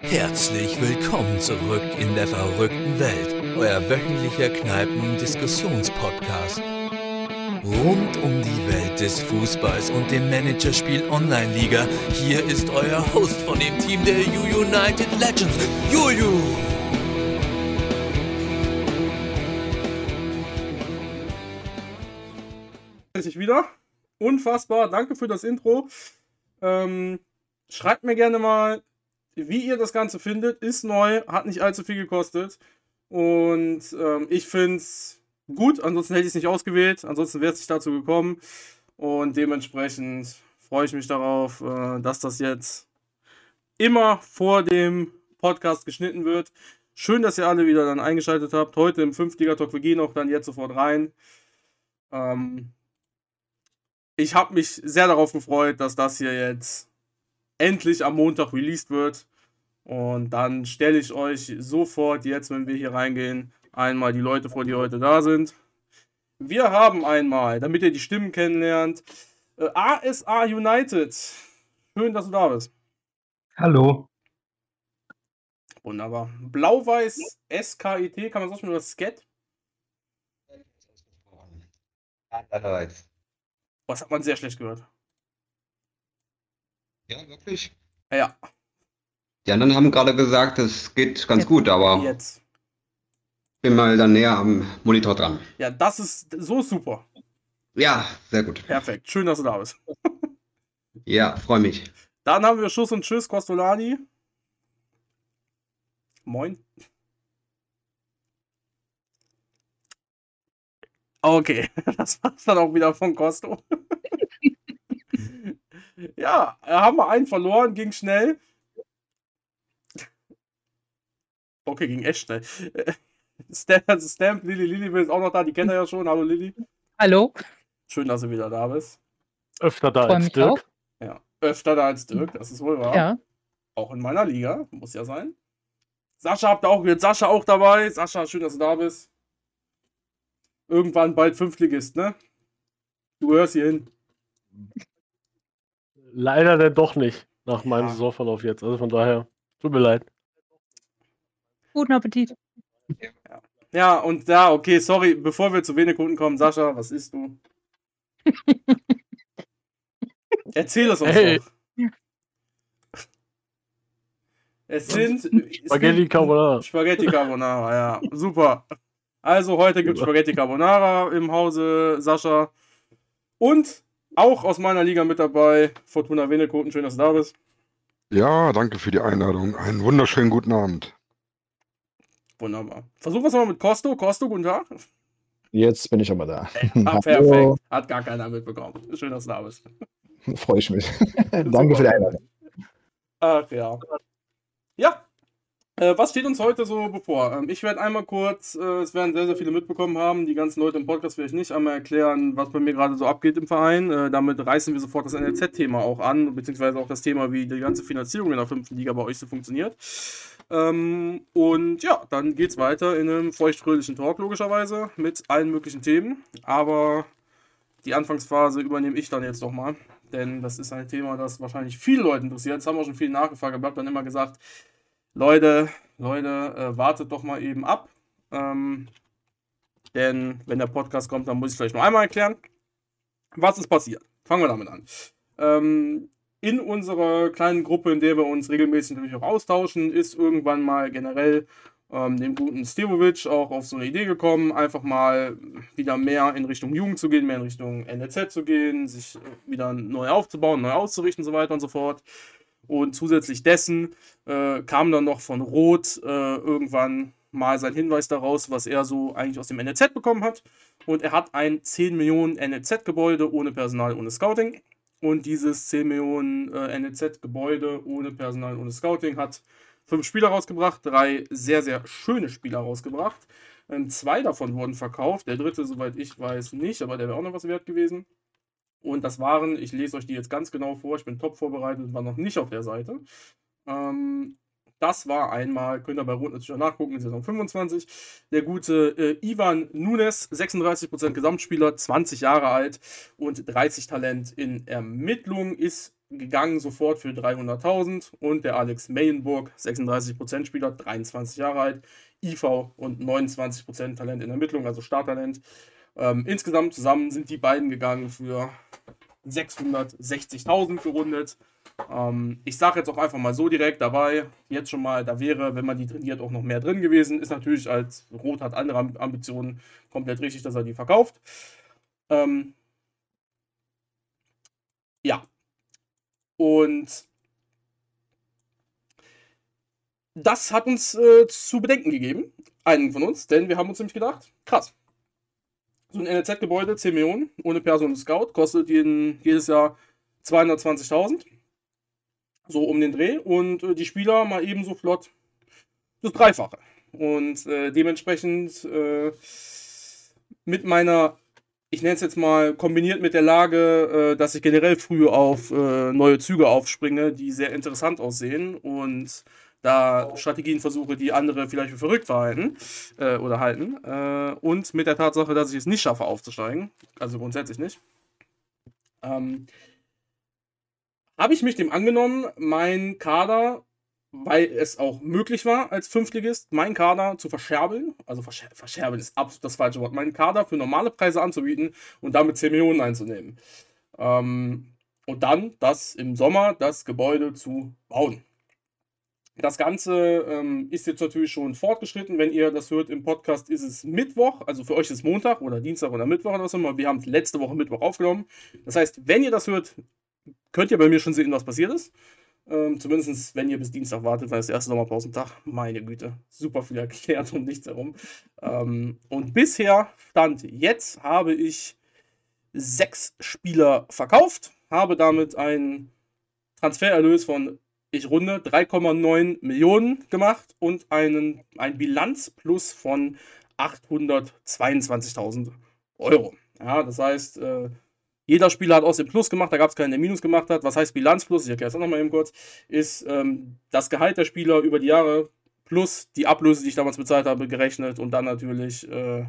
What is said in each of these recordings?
Herzlich willkommen zurück in der verrückten Welt, euer wöchentlicher Kneipen-Diskussionspodcast. Rund um die Welt des Fußballs und dem Managerspiel Online-Liga, hier ist euer Host von dem Team der U United Legends, Juju. ich wieder. Unfassbar. Danke für das Intro. Ähm, schreibt mir gerne mal, wie ihr das Ganze findet. Ist neu, hat nicht allzu viel gekostet. Und ähm, ich finde es gut. Ansonsten hätte ich es nicht ausgewählt. Ansonsten wäre es nicht dazu gekommen. Und dementsprechend freue ich mich darauf, äh, dass das jetzt immer vor dem Podcast geschnitten wird. Schön, dass ihr alle wieder dann eingeschaltet habt. Heute im 5-Liga-Talk. Wir gehen auch dann jetzt sofort rein. Ähm, ich habe mich sehr darauf gefreut, dass das hier jetzt endlich am Montag released wird. Und dann stelle ich euch sofort jetzt, wenn wir hier reingehen, einmal die Leute vor, die heute da sind. Wir haben einmal, damit ihr die Stimmen kennenlernt, äh, ASA United. Schön, dass du da bist. Hallo. Wunderbar. Blau-Weiß SKIT, kann man sagen, oder Sket? Andererseits. Was hat man sehr schlecht gehört? Ja, wirklich? Ja, Die anderen haben gerade gesagt, es geht ganz gut, aber jetzt. bin mal dann näher am Monitor dran. Ja, das ist so super. Ja, sehr gut. Perfekt. Schön, dass du da bist. Ja, freue mich. Dann haben wir Schuss und Tschüss, Costolani. Moin. Okay, das war's dann auch wieder von Costo. ja, haben wir einen verloren, ging schnell. Okay, ging echt schnell. Stamp, Stamp Lilly, Lilly ist auch noch da, die kennt ihr ja schon. Hallo Lilly. Hallo, Schön, dass du wieder da bist. öfter da als Dirk. auch. Ja, öfter da als Dirk, das ist wohl wahr. Ja, Auch in meiner Liga, muss ja sein. Sascha habt ihr auch gehört. Sascha auch dabei. Sascha, schön, dass du da bist. Irgendwann bald Fünftligist, ne? Du hörst hier hin. Leider denn doch nicht, nach meinem Ja. Saisonverlauf jetzt. Also von daher, tut mir leid. guten Appetit. Ja, und da, okay, sorry, bevor wir zu wenig Kunden kommen, Sascha, was isst du? Erzähl es uns Hey. doch. Es sind Spaghetti Carbonara. Spaghetti Carbonara, ja. Super. Also heute gibt es. Spaghetti Carbonara im Hause Sascha. Und auch aus meiner Liga mit dabei, Fortuna Wenekoten. Schön, dass du da bist. Ja, danke für die Einladung. Einen wunderschönen guten Abend. Wunderbar. Versuchen wir es mal mit Costo. Costo, guten Tag. Jetzt bin ich aber da. Ah, perfekt. Hat gar keiner mitbekommen. Schön, dass du da bist. Freue ich mich. Danke für die Einladung. Ach ja. Ja. Äh, was steht uns heute so bevor? Ähm, ich werde einmal kurz, äh, es werden sehr, sehr viele mitbekommen haben, die ganzen Leute im Podcast vielleicht nicht, einmal erklären, was bei mir gerade so abgeht im Verein. Äh, damit reißen wir sofort das NLZ-Thema auch an, beziehungsweise auch das Thema, wie die ganze Finanzierung in der fünften Liga bei euch so funktioniert. Ähm, und ja, dann geht's weiter in einem feuchtfröhlichen Talk, logischerweise, mit allen möglichen Themen. Aber die Anfangsphase übernehme ich dann jetzt doch mal. Denn das ist ein Thema, das wahrscheinlich viele Leute interessiert. Das haben auch schon viele nachgefragt, aber ich habe dann immer gesagt, Leute, Leute, äh, wartet doch mal eben ab. Ähm, denn wenn der Podcast kommt, dann muss ich vielleicht noch einmal erklären, was ist passiert. Fangen wir damit an. Ähm, in unserer kleinen Gruppe, in der wir uns regelmäßig natürlich auch austauschen, ist irgendwann mal generell ähm, dem guten Stevovic auch auf so eine Idee gekommen, einfach mal wieder mehr in Richtung Jugend zu gehen, mehr in Richtung NLZ zu gehen, sich äh, wieder neu aufzubauen, neu auszurichten und so weiter und so fort. Und zusätzlich dessen äh, kam dann noch von Roth äh, irgendwann mal sein Hinweis daraus, was er so eigentlich aus dem NLZ bekommen hat. Und er hat ein 10 Millionen NLZ-Gebäude ohne Personal, ohne Scouting. Und dieses 10 Millionen äh, NLZ-Gebäude ohne Personal, ohne Scouting hat fünf Spieler rausgebracht, drei sehr, sehr schöne Spieler rausgebracht. Ähm, zwei davon wurden verkauft, der dritte, soweit ich weiß, nicht, aber der wäre auch noch was wert gewesen. Und das waren, ich lese euch die jetzt ganz genau vor, ich bin top vorbereitet und war noch nicht auf der Seite. Ähm, das war einmal, könnt ihr bei Rot natürlich auch nachgucken, in Saison 25. Der gute äh, Ivan Nunes, 36% Gesamtspieler, 20 Jahre alt und 30 Talent in Ermittlung, ist gegangen sofort für 300.000 und der Alex Meyenburg, 36% Spieler, 23 Jahre alt, IV und 29% Talent in Ermittlung, also Starttalent. Ähm, insgesamt zusammen sind die beiden gegangen für 660.000 gerundet. Ähm, ich sage jetzt auch einfach mal so direkt dabei, jetzt schon mal, da wäre, wenn man die trainiert, auch noch mehr drin gewesen. Ist natürlich als Rot hat andere Ambitionen komplett richtig, dass er die verkauft. Ähm, ja. Und das hat uns äh, zu bedenken gegeben, einen von uns, denn wir haben uns nämlich gedacht, krass, so ein NLZ-Gebäude, 10 Millionen, ohne Person und Scout, kostet jeden, jedes Jahr 220.000. So um den Dreh. Und äh, die Spieler mal ebenso flott das Dreifache. Und äh, dementsprechend äh, mit meiner, ich nenne es jetzt mal, kombiniert mit der Lage, äh, dass ich generell früh auf äh, neue Züge aufspringe, die sehr interessant aussehen und da Strategien versuche, die andere vielleicht für verrückt verhalten äh, oder halten. Äh, und mit der Tatsache, dass ich es nicht schaffe, aufzusteigen, also grundsätzlich nicht, ähm, habe ich mich dem angenommen, mein Kader, weil es auch möglich war, als Fünftligist, meinen Kader zu verscherbeln. Also verscher verscherbeln ist absolut das falsche Wort. Meinen Kader für normale Preise anzubieten und damit 10 Millionen einzunehmen. Ähm, und dann das im Sommer das Gebäude zu bauen. Das Ganze ähm, ist jetzt natürlich schon fortgeschritten. Wenn ihr das hört im Podcast, ist es Mittwoch. Also für euch ist Montag oder Dienstag oder Mittwoch oder was immer. Wir haben letzte Woche Mittwoch aufgenommen. Das heißt, wenn ihr das hört, könnt ihr bei mir schon sehen, was passiert ist. Ähm, Zumindest wenn ihr bis Dienstag wartet, weil es der erste Sommerpausentag, meine Güte, super viel erklärt und nichts herum. Ähm, und bisher stand jetzt habe ich sechs Spieler verkauft, habe damit einen Transfererlös von ich runde 3,9 Millionen gemacht und einen, ein Bilanzplus von 822.000 Euro. Ja, das heißt, äh, jeder Spieler hat aus dem Plus gemacht, da gab es keinen, der Minus gemacht hat. Was heißt Bilanzplus? Ich erkläre es auch nochmal eben kurz. Ist ähm, das Gehalt der Spieler über die Jahre plus die Ablöse, die ich damals bezahlt habe, gerechnet und dann natürlich äh,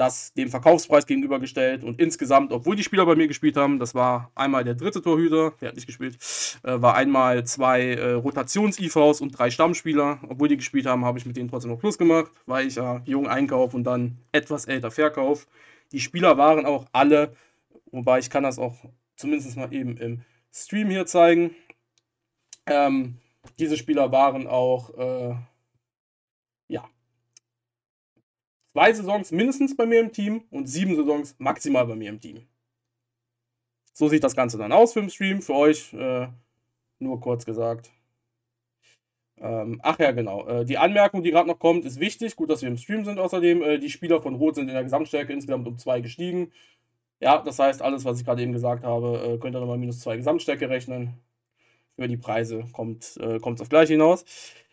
das dem Verkaufspreis gegenübergestellt und insgesamt, obwohl die Spieler bei mir gespielt haben, das war einmal der dritte Torhüter, der hat nicht gespielt, äh, war einmal zwei äh, Rotations-IVs und drei Stammspieler. Obwohl die gespielt haben, habe ich mit denen trotzdem noch Plus gemacht, weil ich ja jung Einkauf und dann etwas älter Verkauf. Die Spieler waren auch alle, wobei ich kann das auch zumindest mal eben im Stream hier zeigen. Ähm, diese Spieler waren auch äh, zwei Saisons mindestens bei mir im Team und sieben Saisons maximal bei mir im Team. So sieht das Ganze dann aus für den Stream. Für euch äh, nur kurz gesagt. Ähm, ach ja, genau. Äh, die Anmerkung, die gerade noch kommt, ist wichtig. Gut, dass wir im Stream sind außerdem. Äh, die Spieler von Rot sind in der Gesamtstärke insgesamt um zwei gestiegen. Ja, das heißt, alles, was ich gerade eben gesagt habe, äh, könnt ihr nochmal minus zwei Gesamtstärke rechnen. Für die Preise kommt es äh, auf gleich hinaus.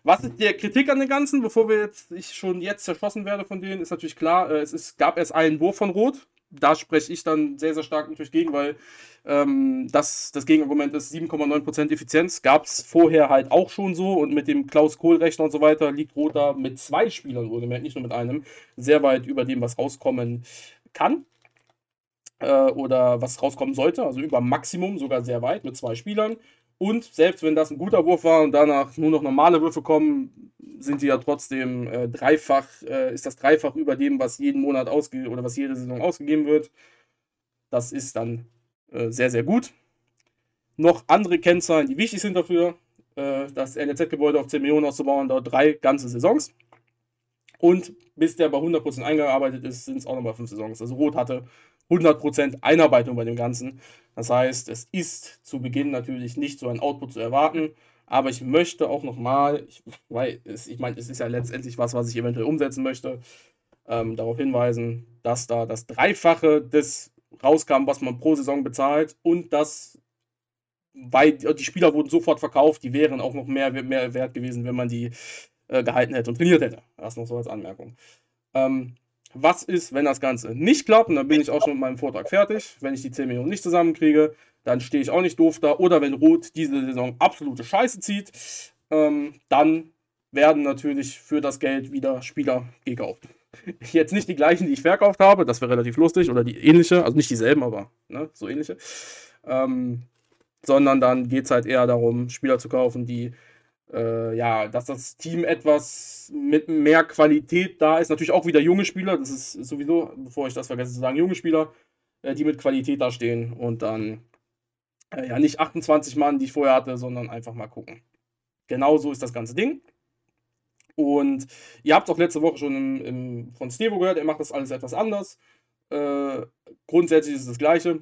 Was ist der Kritik an den Ganzen, bevor wir jetzt, ich schon jetzt zerschossen werde von denen, ist natürlich klar, äh, es ist, gab erst einen Wurf von Rot. Da spreche ich dann sehr, sehr stark natürlich gegen, weil ähm, das, das Gegenargument ist 7,9% Effizienz. Gab es vorher halt auch schon so und mit dem Klaus-Kohl-Rechner und so weiter liegt Rot da mit zwei Spielern, wohlgemerkt, nicht nur mit einem, sehr weit über dem, was rauskommen kann äh, oder was rauskommen sollte, also über Maximum, sogar sehr weit mit zwei Spielern. Und selbst wenn das ein guter Wurf war und danach nur noch normale Würfe kommen, sind die ja trotzdem äh, dreifach, äh, ist das dreifach über dem, was jeden Monat ausge oder was jede Saison ausgegeben wird. Das ist dann äh, sehr, sehr gut. Noch andere Kennzahlen, die wichtig sind dafür. Äh, das NLZ-Gebäude auf 10 Millionen auszubauen, dauert drei ganze Saisons. Und bis der bei 100% eingearbeitet ist, sind es auch nochmal fünf Saisons. Also Rot hatte 100% Einarbeitung bei dem Ganzen. Das heißt, es ist zu Beginn natürlich nicht so ein Output zu erwarten, aber ich möchte auch nochmal, weil es, ich meine, es ist ja letztendlich was, was ich eventuell umsetzen möchte, ähm, darauf hinweisen, dass da das Dreifache des rauskam, was man pro Saison bezahlt und das weil die Spieler wurden sofort verkauft, die wären auch noch mehr, mehr wert gewesen, wenn man die äh, gehalten hätte und trainiert hätte. Das noch so als Anmerkung. Ähm, was ist, wenn das Ganze nicht klappt? Und dann bin ich auch schon mit meinem Vortrag fertig. Wenn ich die 10 Millionen nicht zusammenkriege, dann stehe ich auch nicht doof da. Oder wenn Rot diese Saison absolute Scheiße zieht, ähm, dann werden natürlich für das Geld wieder Spieler gekauft. Jetzt nicht die gleichen, die ich verkauft habe, das wäre relativ lustig, oder die ähnliche, also nicht dieselben, aber ne, so ähnliche. Ähm, sondern dann geht es halt eher darum, Spieler zu kaufen, die äh, ja, dass das Team etwas mit mehr Qualität da ist. Natürlich auch wieder junge Spieler, das ist sowieso, bevor ich das vergesse zu sagen, junge Spieler, äh, die mit Qualität da stehen und dann äh, ja nicht 28 Mann, die ich vorher hatte, sondern einfach mal gucken. Genau so ist das ganze Ding. Und ihr habt es auch letzte Woche schon im, im, von Stevo gehört, er macht das alles etwas anders. Äh, grundsätzlich ist es das gleiche,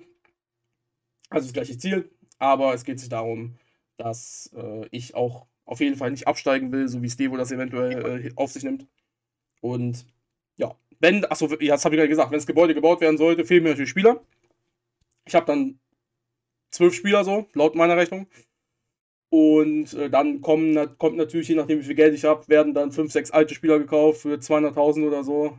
also das gleiche Ziel, aber es geht sich darum, dass äh, ich auch auf jeden Fall nicht absteigen will, so wie Stevo das eventuell äh, auf sich nimmt. Und ja, wenn, achso, ja, das habe ich gerade gesagt, wenn das Gebäude gebaut werden sollte, fehlen mir natürlich Spieler. Ich habe dann zwölf Spieler so, laut meiner Rechnung. Und äh, dann kommen, kommt natürlich, je nachdem wie viel Geld ich habe, werden dann fünf, sechs alte Spieler gekauft für 200.000 oder so.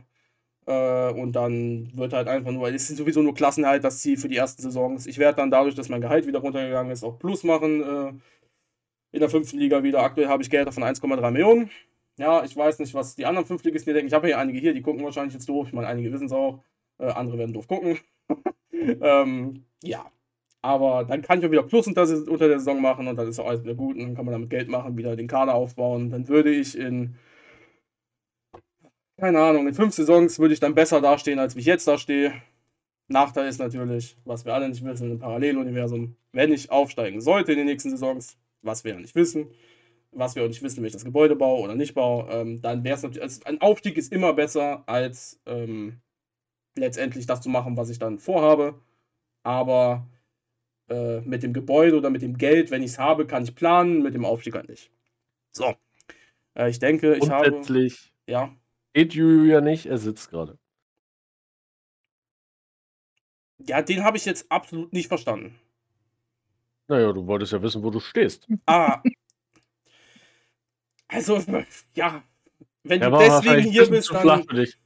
Äh, und dann wird halt einfach nur, es sind sowieso nur Klassenhalt das Ziel für die ersten Saisons. Ich werde dann dadurch, dass mein Gehalt wieder runtergegangen ist, auch Plus machen. Äh, in der fünften Liga wieder. Aktuell habe ich Geld von 1,3 Millionen. Ja, ich weiß nicht, was die anderen Fünftligisten hier denken. Ich habe hier einige hier, die gucken wahrscheinlich jetzt doof. Ich meine, einige wissen es auch. Äh, andere werden doof gucken. ähm, ja, aber dann kann ich auch wieder Plus unter, unter der Saison machen und dann ist auch alles wieder gut und dann kann man damit Geld machen, wieder den Kader aufbauen. Dann würde ich in, keine Ahnung, in fünf Saisons würde ich dann besser dastehen, als wie ich jetzt dastehe. Nachteil ist natürlich, was wir alle nicht wissen, im Paralleluniversum, wenn ich aufsteigen sollte in den nächsten Saisons, was wir ja nicht wissen, was wir auch nicht wissen, wenn ich das Gebäude baue oder nicht baue, ähm, dann wäre es natürlich, also ein Aufstieg ist immer besser, als ähm, letztendlich das zu machen, was ich dann vorhabe. Aber äh, mit dem Gebäude oder mit dem Geld, wenn ich es habe, kann ich planen, mit dem Aufstieg halt nicht. So. Äh, ich denke, ich habe. Grundsätzlich Ja. geht Juju ja nicht, er sitzt gerade. Ja, den habe ich jetzt absolut nicht verstanden. Naja, du wolltest ja wissen, wo du stehst. Ah. Also, ja. Wenn Er du deswegen hier bist, zu flach dann. für dich.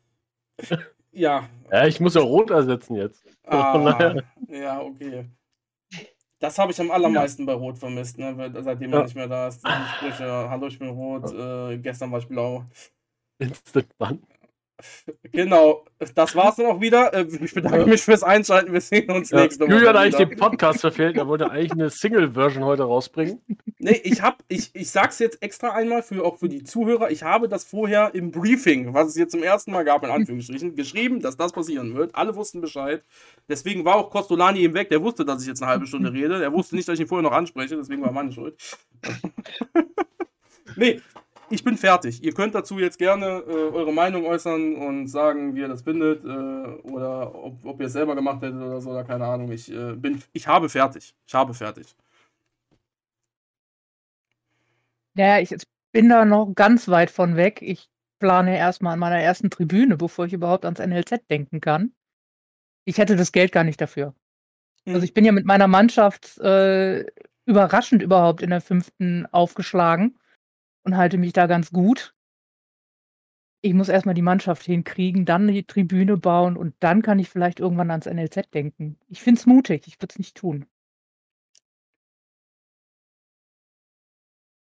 Ja. Ja, ich muss ja rot ersetzen jetzt. Ah, ja, okay. Das habe ich am allermeisten bei Rot vermisst, ne? weil- seitdem er Ja. nicht mehr da ist. Sprüche, hallo, ich bin rot, äh, gestern war ich blau. Instant Bann. Genau, das war's dann auch wieder. Äh, Ich bedanke mich fürs Einschalten. Wir sehen uns Ja. nächste Woche. Julian hat eigentlich den Podcast verfehlt. Er wollte eigentlich eine Single-Version heute rausbringen. Nee, ich hab, ich, ich sag's jetzt extra einmal für auch für die Zuhörer. Ich habe das vorher im Briefing, was es jetzt zum ersten Mal gab, in Anführungsstrichen, geschrieben, dass das passieren wird. Alle wussten Bescheid. Deswegen war auch Costolani eben weg. Der wusste, dass ich jetzt eine halbe Stunde rede. Der wusste nicht, dass ich ihn vorher noch anspreche. Deswegen war meine Schuld. nee, ich bin fertig. Ihr könnt dazu jetzt gerne äh, eure Meinung äußern und sagen, wie ihr das findet. Äh, oder ob, ob ihr es selber gemacht hättet oder so, oder keine Ahnung. Ich äh, bin, ich habe fertig. Ich habe fertig. Ja, ich bin da noch ganz weit von weg. Ich plane erstmal an meiner ersten Tribüne, bevor ich überhaupt ans NLZ denken kann. Ich hätte das Geld gar nicht dafür. Mhm. Also ich bin ja mit meiner Mannschaft äh, überraschend überhaupt in der fünften aufgeschlagen und halte mich da ganz gut. Ich muss erstmal die Mannschaft hinkriegen, dann die Tribüne bauen und dann kann ich vielleicht irgendwann ans NLZ denken. Ich finde es mutig, ich würde es nicht tun.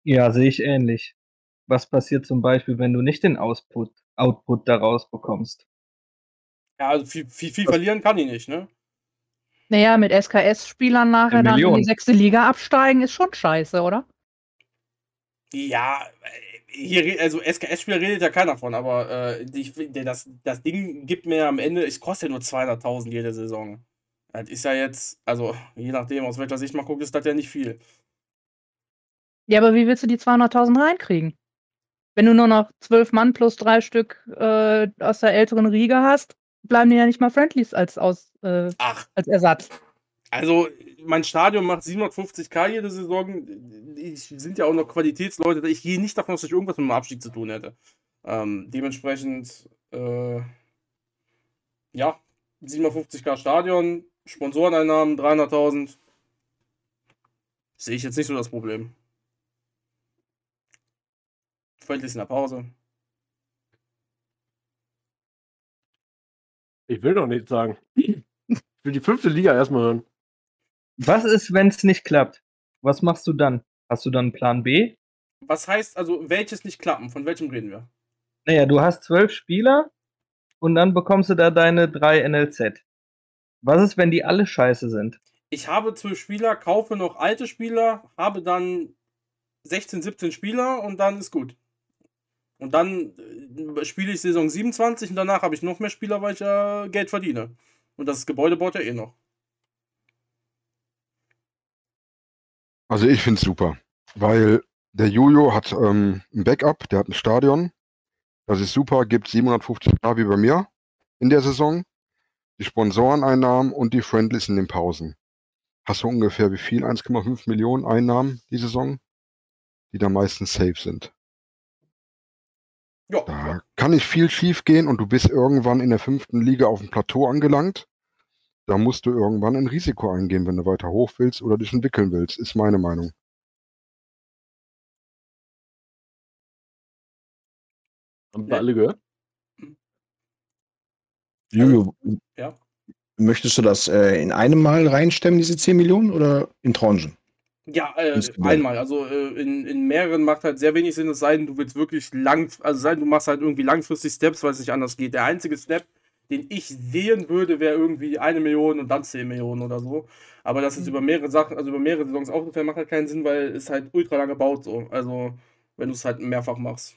Ja, sehe ich ähnlich. Was passiert zum Beispiel, wenn du nicht den Output, Output daraus bekommst? Ja, also viel, viel, viel verlieren kann ich nicht, ne? Naja, mit SKS-Spielern nachher dann in die sechste Liga absteigen, ist schon scheiße, oder? Ja, hier, also SKS-Spieler redet ja keiner von, aber äh, ich, das, das Ding gibt mir am Ende, es kostet ja nur 200.000 jede Saison. Das ist ja jetzt, also je nachdem, aus welcher Sicht man guckt, ist das ja nicht viel. Ja, aber wie willst du die 200.000 reinkriegen? Wenn du nur noch zwölf Mann plus drei Stück äh, aus der älteren Riege hast, bleiben dir ja nicht mal Friendlies als, aus, äh, Ach, als Ersatz. Also mein Stadion macht 750k jede Saison. Ich sind ja auch noch Qualitätsleute. Ich gehe nicht davon aus, dass ich irgendwas mit dem Abstieg zu tun hätte. Ähm, dementsprechend, äh, ja, 750k Stadion, Sponsoreneinnahmen 300.000. Sehe ich jetzt nicht so das Problem. Friendlies in der Pause. Ich will doch nichts sagen. Ich will die fünfte Liga erstmal hören. Was ist, wenn es nicht klappt? Was machst du dann? Hast du dann Plan B? Was heißt also, welches nicht klappen? Von welchem reden wir? Naja, du hast zwölf Spieler und dann bekommst du da deine drei NLZ. Was ist, wenn die alle scheiße sind? Ich habe zwölf Spieler, kaufe noch alte Spieler, habe dann 16, 17 Spieler und dann ist gut. Und dann äh, spiele ich Saison 27 und danach habe ich noch mehr Spieler, weil ich ja Geld verdiene. Und das Gebäude baut ja eh noch. Also ich finde es super, weil der Jojo hat ähm, ein Backup, der hat ein Stadion. Das ist super, gibt 750 K wie bei mir in der Saison. Die Sponsoreneinnahmen und die Friendlies in den Pausen. Hast du ungefähr wie viel? 1,5 Millionen Einnahmen die Saison, die da meistens safe sind. Ja, Da kann nicht viel schief gehen und du bist irgendwann in der fünften Liga auf dem Plateau angelangt. Da musst du irgendwann ein Risiko eingehen, wenn du weiter hoch willst oder dich entwickeln willst, ist meine Meinung. Haben wir alle gehört? Juju, Ja. möchtest du das äh, in einem Mal reinstemmen, diese 10 Millionen, oder in Tranchen? Ja, äh, einmal. Also äh, in, in mehreren macht halt sehr wenig Sinn, es sei denn, du willst wirklich lang, also sei denn, du machst halt irgendwie langfristig Steps, weil es nicht anders geht. Der einzige Step, den ich sehen würde, wäre irgendwie eine Million und dann 10 Millionen oder so. Aber das ist über mehrere Sachen, also über mehrere Saisons aufgeteilt, macht halt keinen Sinn, weil es halt ultra lange baut so. Also wenn du es halt mehrfach machst.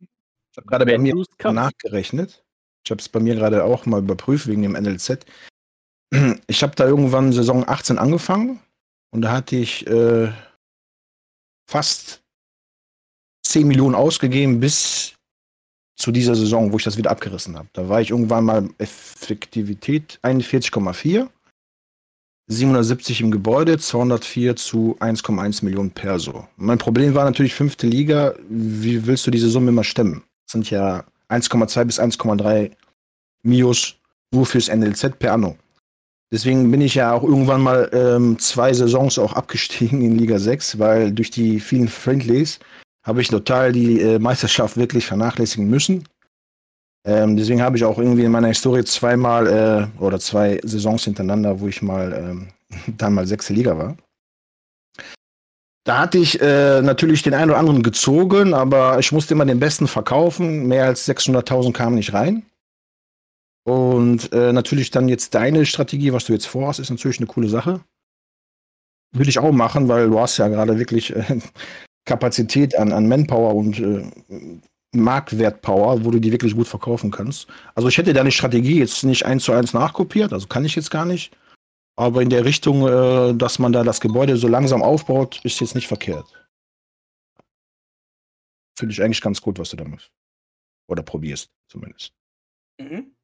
Ich habe gerade bei mir nachgerechnet. Ich habe es bei mir gerade auch mal überprüft wegen dem NLZ. Ich habe da irgendwann Saison 18 angefangen und da hatte ich äh, fast 10 Millionen ausgegeben bis zu dieser Saison, wo ich das wieder abgerissen habe. Da war ich irgendwann mal Effektivität 41,4, 770 im Gebäude, 204 zu 1,1 Millionen Perso. Mein Problem war natürlich fünfte Liga. Wie willst du diese Summe immer stemmen? Das sind ja 1,2 bis 1,3 Mios nur fürs NLZ per Anno. Deswegen bin ich ja auch irgendwann mal ähm, zwei Saisons auch abgestiegen in Liga 6, weil durch die vielen Friendlies habe ich total die äh, Meisterschaft wirklich vernachlässigen müssen. Ähm, deswegen habe ich auch irgendwie in meiner Historie zweimal äh, oder zwei Saisons hintereinander, wo ich mal ähm, dann mal sechste Liga war. Da hatte ich äh, natürlich den einen oder anderen gezogen, aber ich musste immer den besten verkaufen. Mehr als 600.000 kamen nicht rein. Und äh, natürlich dann jetzt deine Strategie, was du jetzt vorhast, ist natürlich eine coole Sache. Würde ich auch machen, weil du hast ja gerade wirklich äh, Kapazität an, an Manpower und äh, Marktwertpower, wo du die wirklich gut verkaufen kannst. Also ich hätte deine Strategie jetzt nicht eins zu eins nachkopiert, also kann ich jetzt gar nicht. Aber in der Richtung, äh, dass man da das Gebäude so langsam aufbaut, ist jetzt nicht verkehrt. Finde ich eigentlich ganz gut, was du da machst. Oder probierst, zumindest. Mhm.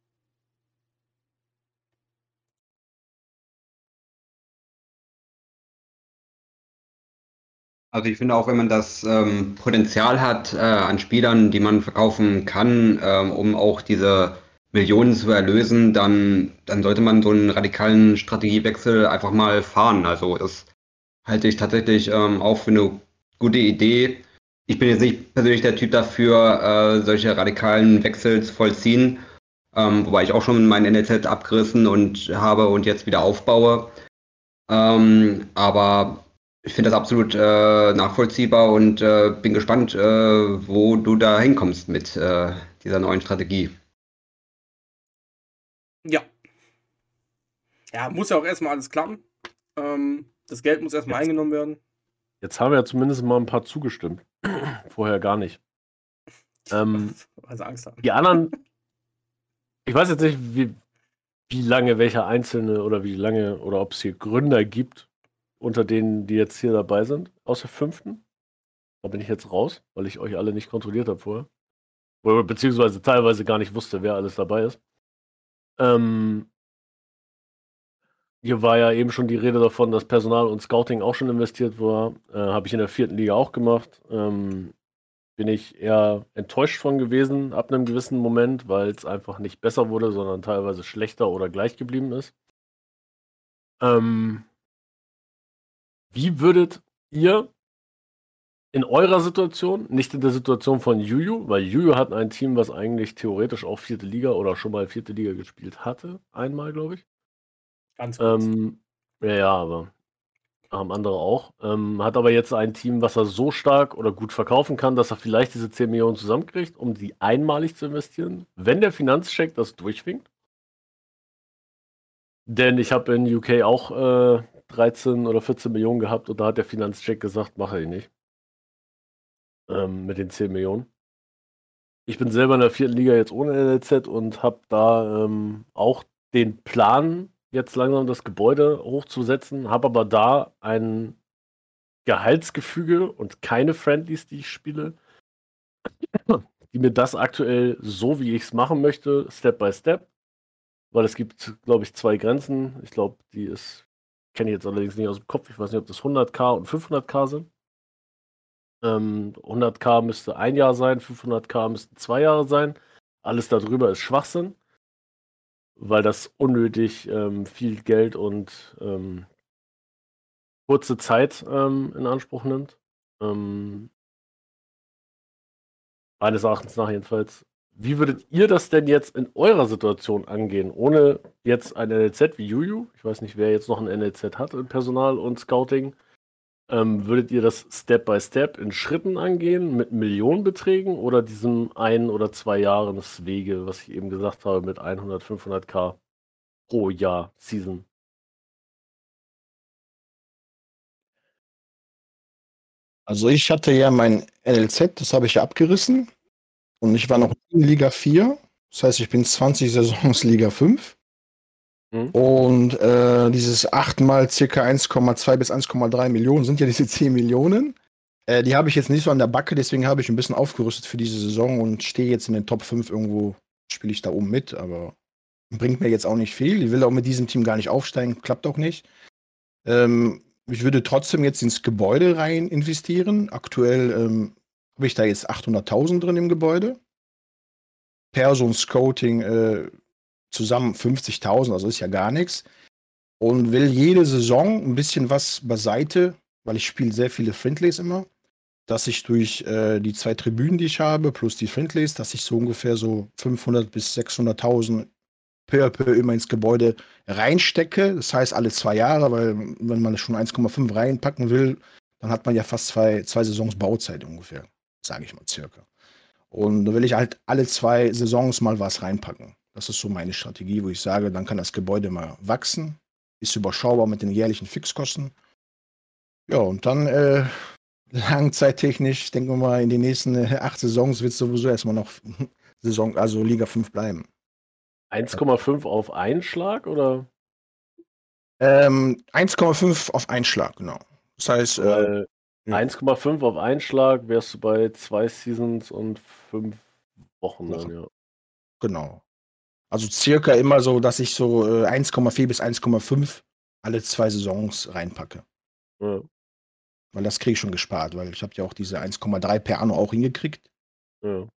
Also ich finde auch, wenn man das ähm, Potenzial hat äh, an Spielern, die man verkaufen kann, ähm, um auch diese Millionen zu erlösen, dann, dann sollte man so einen radikalen Strategiewechsel einfach mal fahren. Also das halte ich tatsächlich ähm, auch für eine gute Idee. Ich bin jetzt nicht persönlich der Typ dafür, äh, solche radikalen Wechsel zu vollziehen, ähm, wobei ich auch schon mein NLZ abgerissen und habe und jetzt wieder aufbaue. Ähm, aber ich finde das absolut äh, nachvollziehbar und äh, bin gespannt, äh, wo du da hinkommst mit äh, dieser neuen Strategie. Ja. Ja, muss ja auch erstmal alles klappen. Ähm, das Geld muss erstmal Jetzt. eingenommen werden. Jetzt haben ja zumindest mal ein paar zugestimmt. Vorher gar nicht. Ähm, Weil sie Angst haben. die anderen, ich weiß jetzt nicht, wie, wie lange welcher Einzelne oder wie lange oder ob es hier Gründer gibt, unter denen, die jetzt hier dabei sind, aus der fünften. Da bin ich jetzt raus, weil ich euch alle nicht kontrolliert habe vorher. Beziehungsweise teilweise gar nicht wusste, wer alles dabei ist. Ähm, hier war ja eben schon die Rede davon, dass Personal und Scouting auch schon investiert war. Äh, Habe ich in der vierten Liga auch gemacht. Ähm, bin ich eher enttäuscht von gewesen ab einem gewissen Moment, weil es einfach nicht besser wurde, sondern teilweise schlechter oder gleich geblieben ist. Ähm, wie würdet ihr in eurer Situation, nicht in der Situation von Juju, weil Juju hat ein Team, was eigentlich theoretisch auch vierte Liga oder schon mal vierte Liga gespielt hatte, einmal, glaube ich. Ganz kurz. Ähm, ja, ja, aber haben andere auch. Ähm, hat aber jetzt ein Team, was er so stark oder gut verkaufen kann, dass er vielleicht diese 10 Millionen zusammenkriegt, um die einmalig zu investieren. Wenn der Finanzcheck das durchwinkt, Denn ich habe in UK auch äh, 13 oder 14 Millionen gehabt und da hat der Finanzcheck gesagt, mache ich nicht. Ähm, mit den 10 Millionen. Ich bin selber in der vierten Liga jetzt ohne NLZ und habe da ähm, auch den Plan, jetzt langsam das Gebäude hochzusetzen, habe aber da ein Gehaltsgefüge und keine Friendlies, die ich spiele, die mir das aktuell so, wie ich es machen möchte, Step by Step, weil es gibt, glaube ich, zwei Grenzen. Ich glaube, die ist, kenne ich jetzt allerdings nicht aus dem Kopf. Ich weiß nicht, ob das 100k und 500k sind. Ähm, 100k müsste ein Jahr sein, 500k müssten zwei Jahre sein. Alles darüber ist Schwachsinn, weil das unnötig ähm, viel Geld und ähm, kurze Zeit ähm, in Anspruch nimmt. Ähm, meines Erachtens nach jedenfalls. Wie würdet ihr das denn jetzt in eurer Situation angehen, ohne jetzt ein NLZ wie Juju? Ich weiß nicht, wer jetzt noch ein NLZ hat in Personal und Scouting. Ähm, würdet ihr das Step by Step in Schritten angehen mit Millionenbeträgen oder diesem ein oder zwei Jahreswege, was ich eben gesagt habe, mit 100, 500k pro Jahr Season? Also ich hatte ja mein NLZ, das habe ich ja abgerissen. Und ich war noch in Liga 4. Das heißt, ich bin 20 Saisons Liga 5. Mhm. Und äh, dieses 8 mal circa 1,2 bis 1,3 Millionen sind ja diese 10 Millionen. Äh, die habe ich jetzt nicht so an der Backe, deswegen habe ich ein bisschen aufgerüstet für diese Saison und stehe jetzt in den Top 5 irgendwo, spiele ich da oben mit, aber bringt mir jetzt auch nicht viel. Ich will auch mit diesem Team gar nicht aufsteigen, klappt auch nicht. Ähm, ich würde trotzdem jetzt ins Gebäude rein investieren. Aktuell ähm, habe ich da jetzt 800.000 drin im Gebäude. Person Scouting äh, zusammen 50.000, also ist ja gar nichts. Und will jede Saison ein bisschen was beiseite, weil ich spiele sehr viele Friendlies immer, dass ich durch äh, die zwei Tribünen, die ich habe, plus die Friendlies, dass ich so ungefähr so 500 bis 600.000 peu à peu immer ins Gebäude reinstecke. Das heißt alle zwei Jahre, weil wenn man schon 1,5 reinpacken will, dann hat man ja fast zwei, zwei Saisons Bauzeit ungefähr, sage ich mal circa. Und da will ich halt alle zwei Saisons mal was reinpacken. Das ist so meine Strategie, wo ich sage, dann kann das Gebäude mal wachsen, ist überschaubar mit den jährlichen Fixkosten. Ja, und dann äh, langzeittechnisch, denken wir mal, in den nächsten äh, acht Saisons wird es sowieso erstmal noch Saison, also Liga 5 bleiben. 1,5 auf Einschlag oder? Ähm, 1,5 auf Einschlag, genau. Das heißt, äh, Weil ja. 1,5 auf Einschlag wärst du bei zwei Seasons und fünf Wochen dann, ja. genau. Also circa immer so, dass ich so äh, 1,4 bis 1,5 alle zwei Saisons reinpacke. ja. Weil das kriege ich schon gespart, weil ich habe ja auch diese 1,3 per Anno auch hingekriegt. ja.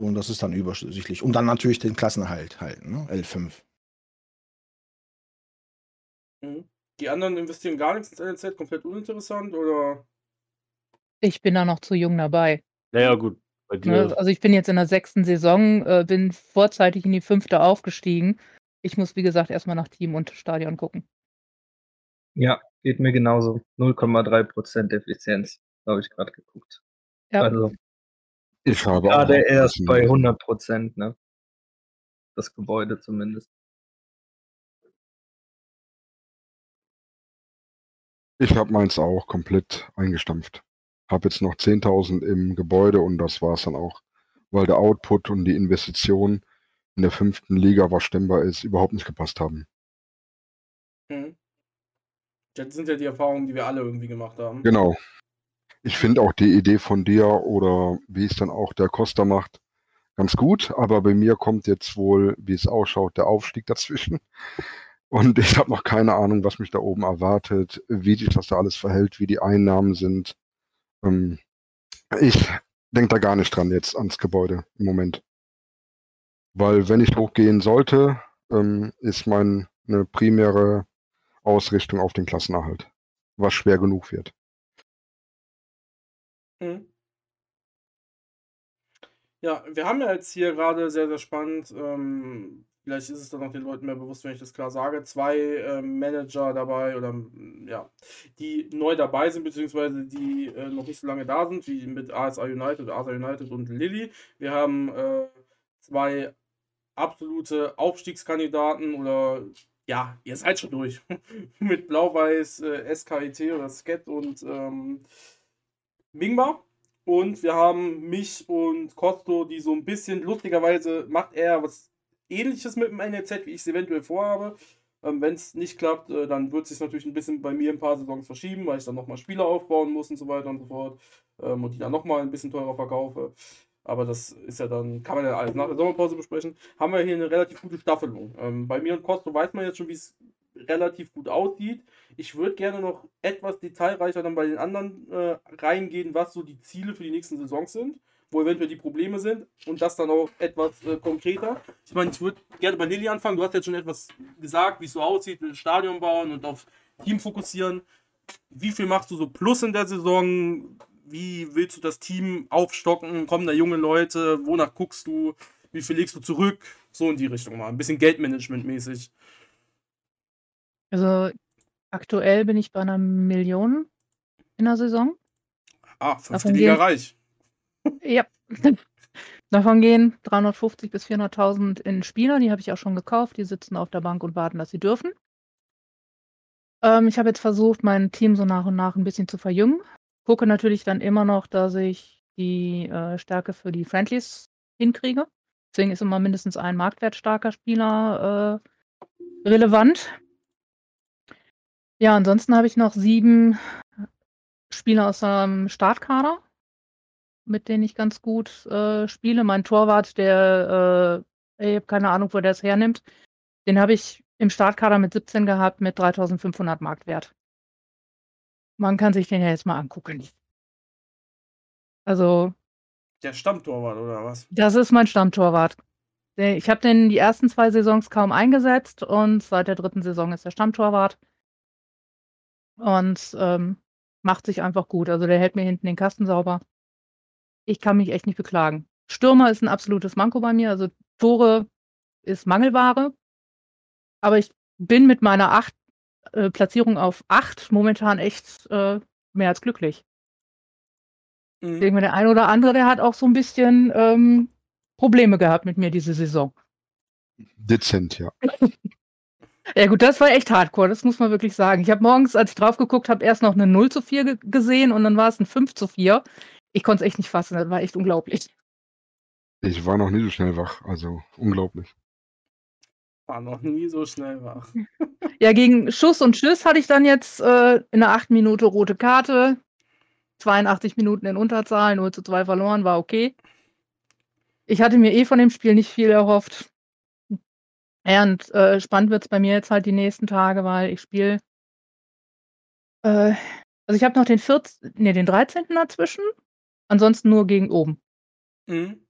Und das ist dann übersichtlich. Und dann natürlich den Klassenerhalt halten, ne? L5. Mhm. Die anderen investieren gar nichts ins NLZ, komplett uninteressant oder? Ich bin da noch zu jung dabei. Naja, gut. Bei Ne? dir, Also ich bin jetzt in der sechsten Saison, äh, bin vorzeitig in die fünfte aufgestiegen. Ich muss, wie gesagt, erstmal nach Team und Stadion gucken. Ja, geht mir genauso. 0,3% Effizienz, habe ich gerade geguckt. Ja. Also Ich habe auch gerade erst bei bisschen- 100%, ne? Das Gebäude zumindest. Ich habe meins auch komplett eingestampft. Habe jetzt noch 10.000 im Gebäude und das war es dann auch, weil der Output und die Investition in der fünften Liga, was stemmbar ist, überhaupt nicht gepasst haben. Mhm. Das sind ja die Erfahrungen, die wir alle irgendwie gemacht haben. Genau. Ich finde auch die Idee von dir oder wie es dann auch der Costa macht, ganz gut, aber bei mir kommt jetzt wohl, wie es ausschaut, der Aufstieg dazwischen. Und ich habe noch keine Ahnung, was mich da oben erwartet, wie sich das da alles verhält, wie die Einnahmen sind. Ähm, ich denke da gar nicht dran jetzt ans Gebäude im Moment. Weil wenn ich hochgehen sollte, ähm, ist meine primäre Ausrichtung auf den Klassenerhalt, was schwer genug wird. Mhm. Ja, wir haben ja jetzt hier gerade sehr, sehr spannend, ähm, vielleicht ist es dann auch den Leuten mehr bewusst, wenn ich das klar sage, zwei ähm, Manager dabei oder ja, die neu dabei sind, beziehungsweise die äh, noch nicht so lange da sind, wie mit ASA United, ASA United und Lilly. Wir haben äh, zwei absolute Aufstiegskandidaten oder ja, ihr seid schon durch. Mit Blau-Weiß, äh, SKIT oder Sket und ähm, Mingba. Und wir haben mich und Costo, die so ein bisschen, lustigerweise macht er was ähnliches mit dem NLZ, wie ich es eventuell vorhabe. Ähm, Wenn es nicht klappt, äh, dann wird es sich natürlich ein bisschen bei mir ein paar Saisons verschieben, weil ich dann nochmal Spieler aufbauen muss und so weiter und so fort. Ähm, und die dann nochmal ein bisschen teurer verkaufe. Aber das ist ja dann, kann man ja alles nach der Sommerpause besprechen. Haben wir hier eine relativ gute Staffelung. Ähm, bei mir und Costo weiß man jetzt schon, wie es relativ gut aussieht. Ich würde gerne noch etwas detailreicher dann bei den anderen äh, reingehen, was so die Ziele für die nächsten Saisons sind, wo eventuell die Probleme sind und das dann auch etwas äh, konkreter. Ich meine, ich würde gerne bei Lilly anfangen. Du hast jetzt schon etwas gesagt, wie es so aussieht, mit Stadion bauen und auf Team fokussieren. Wie viel machst du so plus in der Saison? Wie willst du das Team aufstocken? Kommen da junge Leute? Wonach guckst du? Wie viel legst du zurück? So in die Richtung mal. Ein bisschen Geldmanagement-mäßig. Also aktuell bin ich bei einer Million in der Saison. Ah, fünfte Davon Liga reich. Ja. Davon gehen 350 bis 400.000 in Spieler, die habe ich auch schon gekauft. Die sitzen auf der Bank und warten, dass sie dürfen. Ähm, ich habe jetzt versucht, mein Team so nach und nach ein bisschen zu verjüngen. Gucke natürlich dann immer noch, dass ich die äh, Stärke für die Friendlies hinkriege. Deswegen ist immer mindestens ein marktwertstarker Spieler äh, relevant. Ja, ansonsten habe ich noch sieben Spieler aus dem Startkader, mit denen ich ganz gut äh, spiele. Mein Torwart, der, äh, ich habe keine Ahnung, wo der es hernimmt, den habe ich im Startkader mit 17 gehabt mit 3500 Marktwert. Man kann sich den ja jetzt mal angucken. Also, Der Stammtorwart oder was? das ist mein Stammtorwart. Ich habe den die ersten zwei Saisons kaum eingesetzt und seit der dritten Saison ist er Stammtorwart. Und ähm, macht sich einfach gut. Also der hält mir hinten den Kasten sauber. Ich kann mich echt nicht beklagen. Stürmer ist ein absolutes Manko bei mir. Also Tore ist Mangelware. Aber ich bin mit meiner acht, äh, Platzierung auf 8 momentan echt äh, mehr als glücklich. Ich Mhm. denke der ein oder andere, der hat auch so ein bisschen ähm, Probleme gehabt mit mir diese Saison. Dezent, ja. Ja gut, das war echt hardcore, das muss man wirklich sagen. Ich habe morgens, als ich drauf geguckt habe, erst noch eine 0 zu 4 ge gesehen und dann war es ein 5 zu 4. Ich konnte es echt nicht fassen, das war echt unglaublich. Ich war noch nie so schnell wach, also unglaublich. War noch nie so schnell wach. Ja, gegen Schuss und Schiss hatte ich dann jetzt äh, in der 8 Minute rote Karte, 82 Minuten in Unterzahl, 0 zu 2 verloren, war okay. Ich hatte mir eh von dem Spiel nicht viel erhofft. Ja, und äh, spannend wird es bei mir jetzt halt die nächsten Tage, weil ich spiele. Äh, also ich habe noch den 14, nee, den 13. dazwischen. Ansonsten nur gegen oben. Mhm.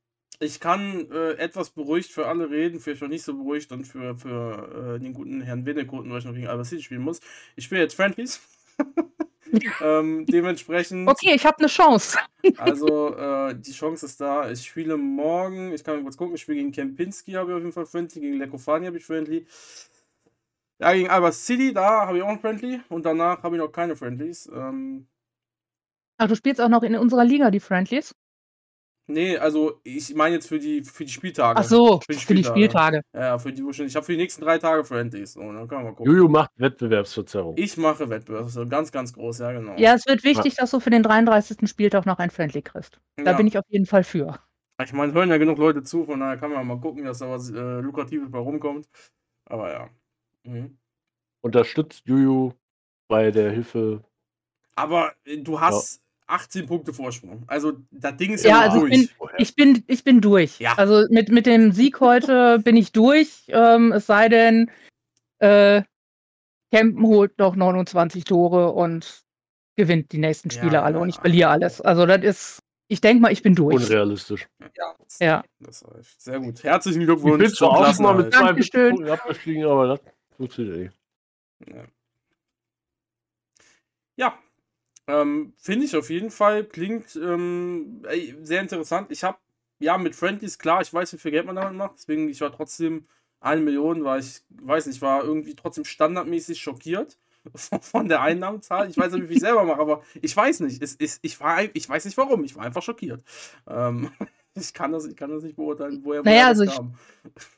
Ich kann äh, etwas beruhigt für alle reden, vielleicht auch nicht so beruhigt und für, für äh, den guten Herrn Winnekoten, weil ich noch gegen Albert City spielen muss. Ich spiele jetzt Friendlies. ähm, dementsprechend, Okay, ich habe eine Chance. also äh, die Chance ist da. Ich spiele morgen, ich kann mal kurz gucken, ich spiele gegen Kempinski, habe ich auf jeden Fall Friendly, gegen Lekofani habe ich Friendly. Ja, gegen Albert City, da habe ich auch ein Friendly und danach habe ich noch keine Friendlies. Ähm, Ach, du spielst auch noch in unserer Liga die Friendlies? nee, also ich meine jetzt für die, für die Spieltage. Ach so, Für die für die Spieltage. Spieltage. Ja, für die. Ich habe für die nächsten drei Tage Friendlies. So, dann können wir mal gucken. Juju macht Wettbewerbsverzerrung. Ich mache Wettbewerb. Das ist ganz, ganz groß, ja, genau. Ja, es wird wichtig, dass du für den 33. Spieltag noch ein Friendly kriegst. Da Ja. bin ich auf jeden Fall für. Ich meine, hören ja genug Leute zu, von daher kann man mal gucken, dass da was äh, Lukratives bei rumkommt. Aber ja. Mhm. Unterstützt Juju bei der Hilfe. Aber äh, du hast 18 Punkte Vorsprung. Also, das Ding ist ja, Ja, also ich durch. bin, ich bin, ich bin durch. Ja. Also mit, mit dem Sieg heute bin ich durch. Ähm, es sei denn, äh, Kempen holt noch 29 Tore und gewinnt die nächsten Ja, Spiele alle ja. und ich verliere alles. Also das ist, ich denke mal, ich bin durch. Unrealistisch. Ja. Das reicht. Sehr gut. Herzlichen Ich Glückwunsch bin zwar auch mal mit zwei. Punkten abgestiegen, aber das funktioniert eh. Ja. Ähm, finde ich auf jeden Fall. Klingt ähm, ey, sehr interessant. Ich habe, ja, mit Friendlies, klar, ich weiß, wie viel Geld man damit macht. Deswegen, ich war trotzdem eine Million, war ich, weiß nicht, war irgendwie trotzdem standardmäßig schockiert von- der Einnahmenzahl. Ich weiß nicht, wie ich selber mache, aber ich weiß nicht. Es, ist, ich, war, ich weiß nicht warum. Ich war einfach schockiert. Ähm, Ich kann das, ich kann das nicht beurteilen, woher Naja, also das ich- kam.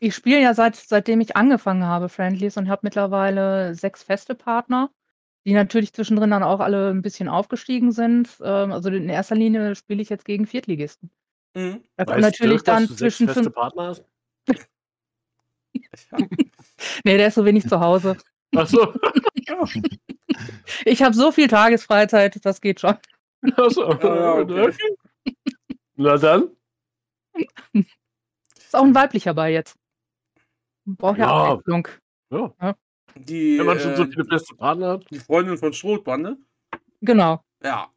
Ich spiele ja seit, seitdem ich angefangen habe, Friendlies, und habe mittlerweile sechs feste Partner, die natürlich zwischendrin dann auch alle ein bisschen aufgestiegen sind. Ähm, also in erster Linie spiele ich jetzt gegen Viertligisten. Mhm. Da kommt natürlich Dirk, dass dann zwischen feste fünf. Partner hast? Ja. Nee, der ist so wenig zu Hause. Achso. Ich habe so viel Tagesfreizeit, das geht schon. Achso. ja, okay. Na dann. Ist auch ein weiblicher Ball jetzt. Braucht ja, Ja. Abwechslung. Ja. Die, Wenn man schon so äh, viele feste Partner hat. die Freundin von Strohbande. Genau. Ja.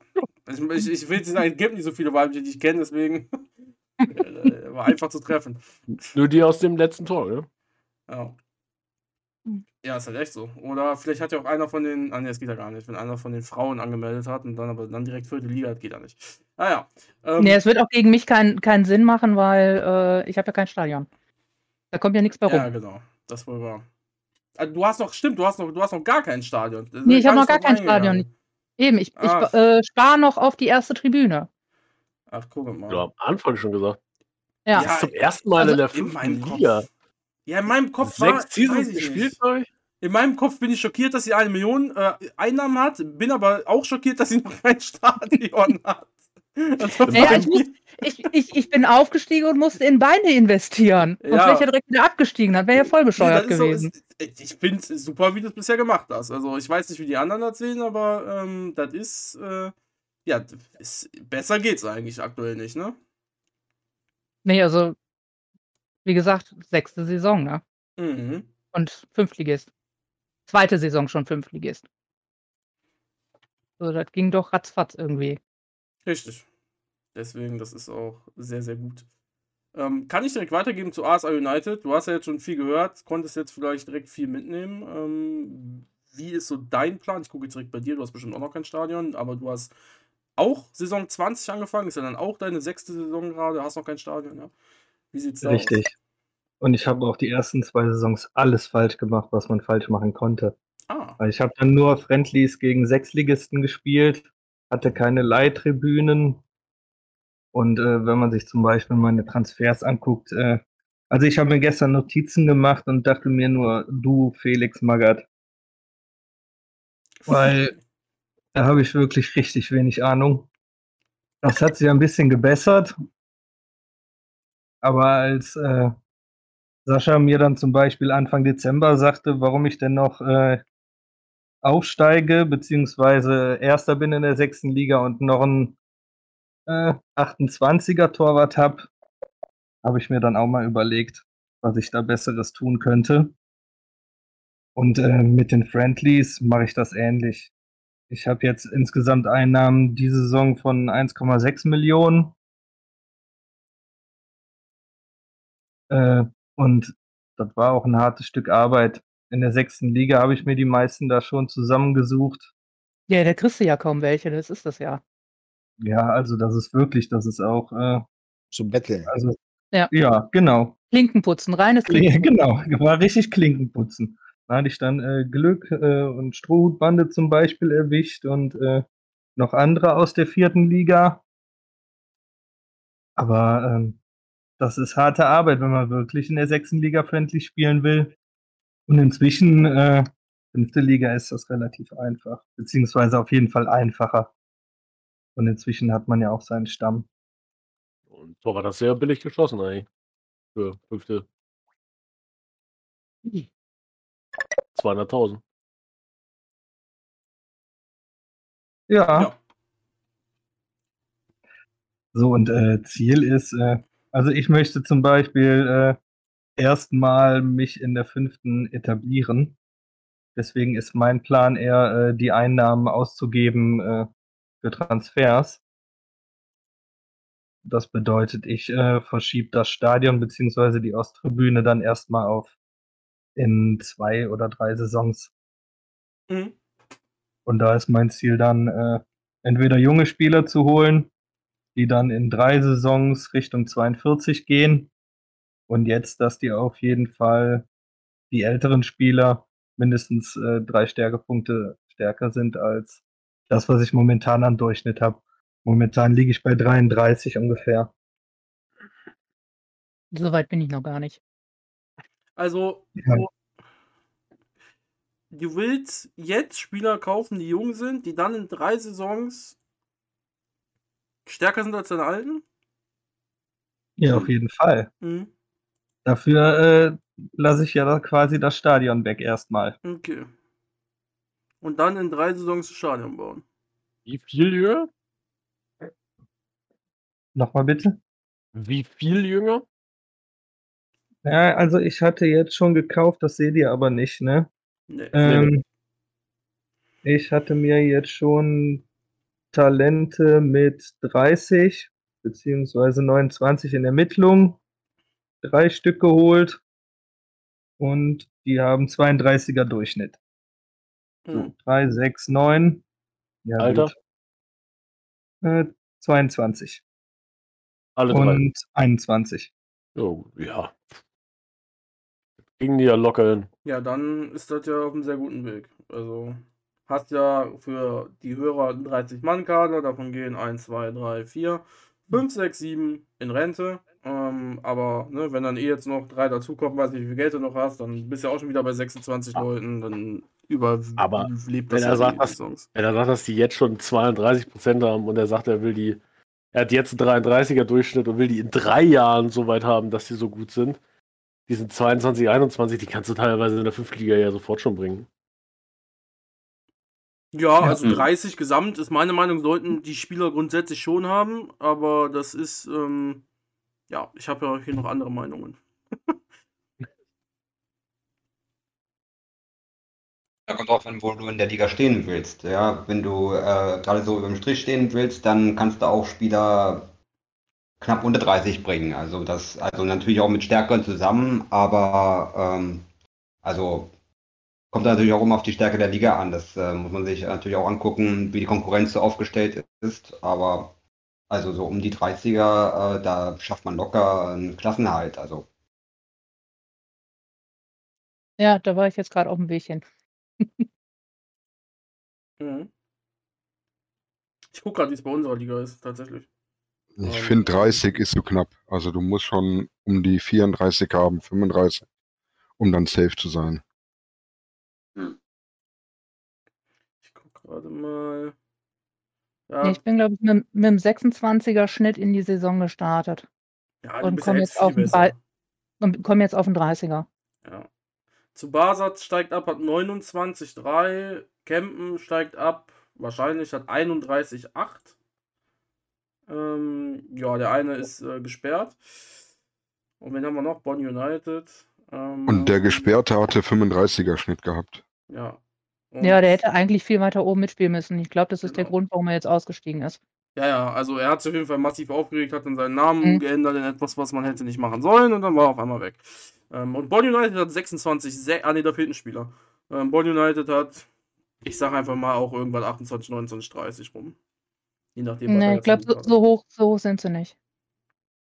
Ich, ich, ich will sagen, es gibt nicht so viele weibliche, die ich kenne, deswegen war einfach zu treffen. Nur die aus dem letzten Tor, ne? Ja. Ja, ist halt echt so. Oder vielleicht hat ja auch einer von den. Ah, nee, das geht ja gar nicht. Wenn einer von den Frauen angemeldet hat und dann aber dann direkt vierte Liga hat, geht ja nicht. Ah ja. Ähm, Nee, es wird auch gegen mich keinen keinen Sinn machen, weil äh, ich habe ja kein Stadion. Da kommt ja nichts bei rum. ja, genau. Das wohl wahr. Ah, Du hast noch, stimmt, du hast noch, du hast noch gar kein Stadion. Nee, ich hab noch gar kein Stadion. Eben, ich, Ah. ich äh, spare noch auf die erste Tribüne. Ach, guck mal. Ja, am Anfang schon gesagt. Ja. Das ist zum ersten Mal also in der fünften Kopf. Liga. Ja, in meinem Kopf war, Sechs Seasons gespielt, glaube ich. In meinem Kopf bin ich schockiert, dass sie eine Million äh, Einnahmen hat, bin aber auch schockiert, dass sie noch kein Stadion hat. Also, Naja, ich, muss, ich, ich, ich bin aufgestiegen und musste in Beine investieren. Sonst Ja. wäre ich ja direkt wieder abgestiegen. Dann wäre ja voll Nee, bescheuert so- gewesen. es- ich finde es super, wie du es bisher gemacht hast. Also ich weiß nicht, wie die anderen das sehen, aber ähm, das ist, äh, ja, ist, besser geht's eigentlich aktuell nicht, ne? Nee, also, wie gesagt, sechste Saison, ne? Mhm. Und Fünftligist. Zweite Saison schon Fünftligist. So, das ging doch ratzfatz irgendwie. Richtig. Deswegen, das ist auch sehr, sehr gut. Ähm, kann ich direkt weitergeben zu ASA United? Du hast ja jetzt schon viel gehört, konntest jetzt vielleicht direkt viel mitnehmen. Ähm, wie ist so dein Plan? Ich gucke jetzt direkt bei dir, du hast bestimmt auch noch kein Stadion, aber du hast auch Saison 20 angefangen, ist ja dann auch deine sechste Saison gerade, hast noch kein Stadion, ja? Wie sieht's da Richtig. Und ich habe auch die ersten zwei Saisons alles falsch gemacht, was man falsch machen konnte. aus? Ah, Weil ich habe dann nur Friendlies gegen Sechsligisten gespielt, hatte keine Leihtribünen. Und äh, wenn man sich zum Beispiel meine Transfers anguckt, äh, also ich habe mir gestern Notizen gemacht und dachte mir nur, du Felix Magath, weil da habe ich wirklich richtig wenig Ahnung. Das hat sich ein bisschen gebessert. Aber als äh, Sascha mir dann zum Beispiel Anfang Dezember sagte, warum ich denn noch äh, aufsteige, beziehungsweise Erster bin in der sechsten Liga und noch ein äh, 28er Torwart habe, habe ich mir dann auch mal überlegt, was ich da Besseres tun könnte. Und äh, mit den Friendlies mache ich das ähnlich. Ich habe jetzt insgesamt Einnahmen diese Saison von 1,6 Millionen. Äh, und das war auch ein hartes Stück Arbeit. In der sechsten Liga habe ich mir die meisten da schon zusammengesucht. Ja, da kriegst du ja kaum welche, das ist das ja. Ja, also das ist wirklich, das ist auch, äh, So Battle. also Ja. ja, genau. Klinkenputzen, reines Ja, Klinkenputzen. genau, war richtig Klinkenputzen. Da hatte ich dann äh, Glück äh, und Strohhutbande zum Beispiel erwischt und äh, noch andere aus der vierten Liga. Aber ähm, das ist harte Arbeit, wenn man wirklich in der sechsten Liga friendly spielen will. Und inzwischen, äh, fünfte Liga ist das relativ einfach, beziehungsweise auf jeden Fall einfacher. Und inzwischen hat man ja auch seinen Stamm. Und Tor war das sehr billig geschossen eigentlich. Für fünfte. 200.000. Ja. Ja. So, und äh, Ziel ist, äh, also ich möchte zum Beispiel äh, erstmal mich in der fünften etablieren. Deswegen ist mein Plan eher, äh, die Einnahmen auszugeben äh, für Transfers. Das bedeutet, ich äh, verschiebe das Stadion beziehungsweise die Osttribüne dann erstmal auf in zwei oder drei Saisons. Mhm. Und da ist mein Ziel dann, äh, entweder junge Spieler zu holen, die dann in drei Saisons Richtung 42 gehen. Und jetzt, dass die auf jeden Fall die älteren Spieler mindestens äh, drei Stärkepunkte stärker sind als das, was ich momentan an Durchschnitt habe. Momentan liege ich bei 33 ungefähr. So weit bin ich noch gar nicht. Also, Ja. du willst jetzt Spieler kaufen, die jung sind, die dann in drei Saisons stärker sind als deine alten? Ja, auf jeden Fall. Mhm. Dafür äh, lasse ich ja da quasi das Stadion weg erstmal. Okay. Und dann in drei Saisons das Stadion bauen. Wie viel jünger? Nochmal bitte? Wie viel jünger? Ja, also ich hatte jetzt schon gekauft, das seht ihr aber nicht, ne? Nee. Ähm, ich hatte mir jetzt schon Talente mit 30 beziehungsweise 29 in Ermittlung, drei Stück geholt und die haben 32er Durchschnitt. So, Mhm. 3, 6, 9. Ja, Alter? Äh, 22 Alle drei. und 21. Oh, ja. Ging die ja locker hin. Ja, dann ist das ja auf einem sehr guten Weg. Also, hast ja für die Hörer einen 30-Mann-Kader, davon gehen 1, 2, 3, 4, 5, 6, 7 in Rente. Ähm, aber ne, wenn dann eh jetzt noch drei dazukommen, weiß nicht, wie viel Geld du noch hast, dann bist du ja auch schon wieder bei 26 Leuten, dann Aber überlebt wenn das er ja sagt, dass-. Wenn er sagt, dass die jetzt schon 32% haben und er sagt, er will die, er hat jetzt einen 33er Durchschnitt und will die in drei Jahren so weit haben, dass die so gut sind. Die sind 22, 21, die kannst du teilweise in der Fünftliga ja sofort schon bringen. Ja, Ja. also Mhm. 30 gesamt ist meine Meinung, sollten die Spieler grundsätzlich schon haben, aber das ist, ähm, ja, ich habe ja hier noch andere Meinungen. Da kommt drauf an, wo du in der Liga stehen willst. Ja, wenn du äh, gerade so über dem Strich stehen willst, dann kannst du auch Spieler knapp unter 30 bringen. Also das, also natürlich auch mit Stärkeren zusammen, aber ähm, also kommt natürlich auch immer auf die Stärke der Liga an. Das äh, muss man sich natürlich auch angucken, wie die Konkurrenz so aufgestellt ist. Aber also so um die 30er, äh, da schafft man locker einen Klassenerhalt. Also Ja, da war ich jetzt gerade auf dem Weg hin. Mhm. Ich gucke gerade, wie es bei unserer Liga ist, tatsächlich. Ich Ähm, finde 30 ist zu knapp. Also du musst schon um die 34 haben, 35, um dann safe zu sein. Gerade mal. Nee, Ja, ich bin, glaube ich, mit, mit dem 26er Schnitt in die Saison gestartet ja du und komme jetzt jetzt, auf und komme jetzt auf den 30er. Ja. Zu Basatz steigt ab, hat 29,3. Kempen steigt ab, wahrscheinlich hat 31,8. Ähm, ja, der eine ist äh, gesperrt. Und wen haben wir noch? Bonn United. Ähm, Und der Gesperrte hatte 35er Schnitt gehabt. Ja. Und, Ja, der hätte eigentlich viel weiter oben mitspielen müssen. Ich glaube, das ist der Genau. Grund, warum er jetzt ausgestiegen ist. Ja, ja, also er hat sich auf jeden Fall massiv aufgeregt, hat dann seinen Namen Mhm. geändert in etwas, was man hätte nicht machen sollen und dann war er auf einmal weg. Ähm, und Bonn United hat 26, se- ah ne, da fehlt ein Spieler. Ähm, Bonn United hat, ich sag einfach mal auch irgendwann 28, 29, 30 rum. Je nachdem, was er Nee, ich glaube, so, so, hoch, so hoch sind sie nicht.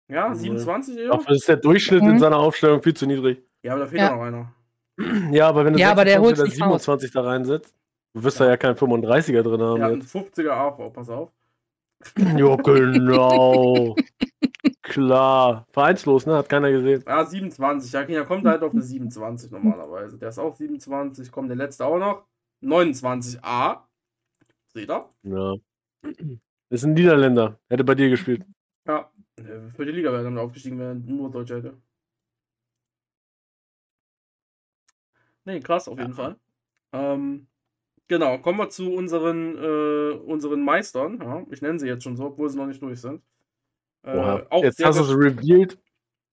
Ja, Nee. 27 eher? Dafür ist der Durchschnitt in Mhm. seiner Aufstellung viel zu niedrig. Ja, aber da fehlt ja noch einer. Ja, aber wenn du Ja, aber der 26 holt's oder nicht raus. 27 da reinsetzt, du wirst Ja. da ja keinen 35er drin haben einen jetzt. 50er AV, pass auf. Ja, genau. Klar. Vereinslos, ne? Hat keiner gesehen. Ja, 27. Ja, kommt halt auf eine 27 normalerweise. Der ist auch 27. Kommt der letzte auch noch. 29a. Seht ihr? Ja. Ist ein Niederländer. Hätte bei dir gespielt. Ja. äh, Für die Liga wäre er dann aufgestiegen, wenn er nur Deutsch hätte. Nee, krass, auf jeden Fall. Ähm, genau, kommen wir zu unseren, äh, unseren Meistern. Ja, ich nenne sie jetzt schon so, obwohl sie noch nicht durch sind. Äh, auch Jetzt hast du es revealed.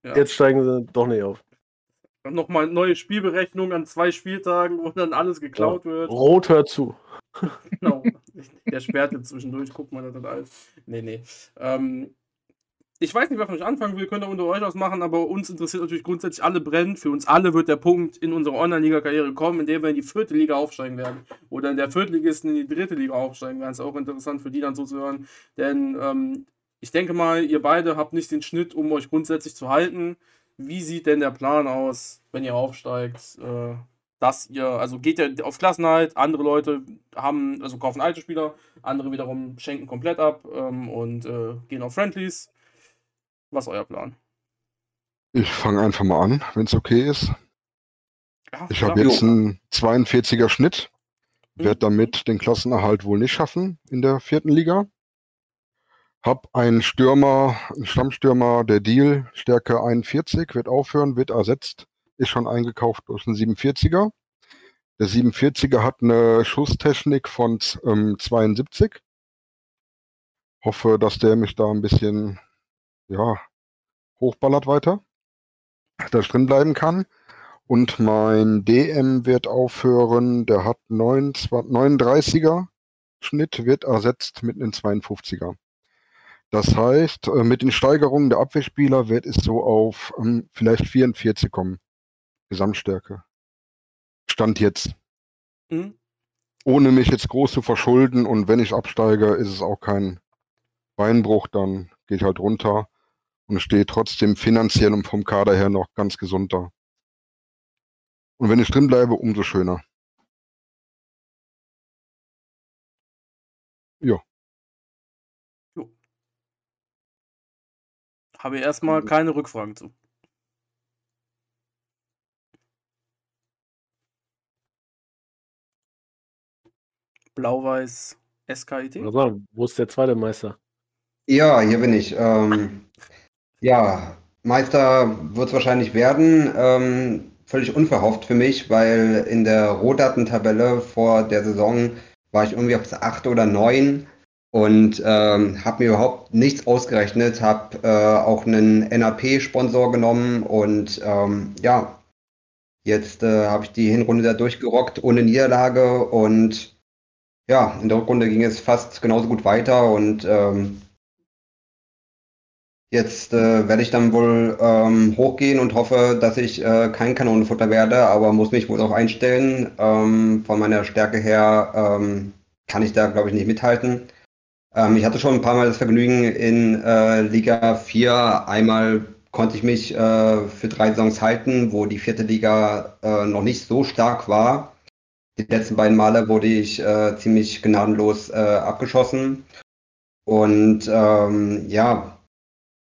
Ja. Jetzt steigen sie doch nicht auf. Nochmal neue Spielberechnung an zwei Spieltagen, wo dann alles geklaut wird. Rot hört zu. Genau. Der sperrt jetzt zwischendurch, guckt mal, das hat alles. Nee, nee. Ähm, ich weiß nicht, wer von euch anfangen will, könnt ihr unter euch aus machen, aber uns interessiert natürlich grundsätzlich alle brennt. Für uns alle wird der Punkt in unserer Online-Liga-Karriere kommen, in dem wir in die vierte Liga aufsteigen werden. Oder in der Viertligisten in die dritte Liga aufsteigen werden. Ist auch interessant für die dann so zu hören. Denn ähm, ich denke mal, ihr beide habt nicht den Schnitt, um euch grundsätzlich zu halten. Wie sieht denn der Plan aus, wenn ihr aufsteigt? Äh, dass ihr, also geht ihr auf Klassenhalt, andere Leute haben, also kaufen alte Spieler, andere wiederum schenken komplett ab ähm, und äh, gehen auf Friendlies. Was ist euer Plan? Ich fange einfach mal an, wenn es okay ist. Ja, Ich habe jetzt einen 42er Schnitt, werde damit den Klassenerhalt wohl nicht schaffen in der vierten Liga. Hab einen Stürmer, einen Stammstürmer, der Deal, Stärke 41, wird aufhören, wird ersetzt, ist schon eingekauft durch einen 47er. Der 47er hat eine Schusstechnik von ähm, 72. Hoffe, dass der mich da ein bisschen, ja, hochballert weiter, dass ich drin bleiben kann. Und mein DM wird aufhören, der hat 29 39er Schnitt, wird ersetzt mit einem 52er. Das heißt, äh, mit den Steigerungen der Abwehrspieler wird es so auf ähm, vielleicht 44 kommen. Gesamtstärke. Stand jetzt. Mhm. Ohne mich jetzt groß zu verschulden und wenn ich absteige, ist es auch kein Beinbruch, dann gehe ich halt runter und stehe trotzdem finanziell und vom Kader her noch ganz gesund da. Und wenn ich drin bleibe, umso schöner. Habe erstmal keine Rückfragen zu. Blau-Weiß SKIT. Wo ist der zweite Meister? Ja, hier bin ich. Ähm, ja, Meister wird es wahrscheinlich werden. Ähm, völlig unverhofft für mich, weil in der Rohdatentabelle vor der Saison war ich irgendwie auf 8 oder 9 und ähm, habe mir überhaupt nichts ausgerechnet, habe äh, auch einen NAP-Sponsor genommen und ähm, ja, jetzt äh, habe ich die Hinrunde da durchgerockt ohne Niederlage und ja, in der Rückrunde ging es fast genauso gut weiter und ähm, Jetzt äh, werde ich dann wohl ähm, hochgehen und hoffe, dass ich äh, kein Kanonenfutter werde, aber muss mich wohl auch einstellen. Ähm, von meiner Stärke her ähm, kann ich da, glaube ich, nicht mithalten. Ähm, ich hatte schon ein paar Mal das Vergnügen in äh, Liga 4. Einmal konnte ich mich äh, für drei Saisons halten, wo die vierte Liga äh, noch nicht so stark war. Die letzten beiden Male wurde ich äh, ziemlich gnadenlos äh, abgeschossen. Und ähm, ja,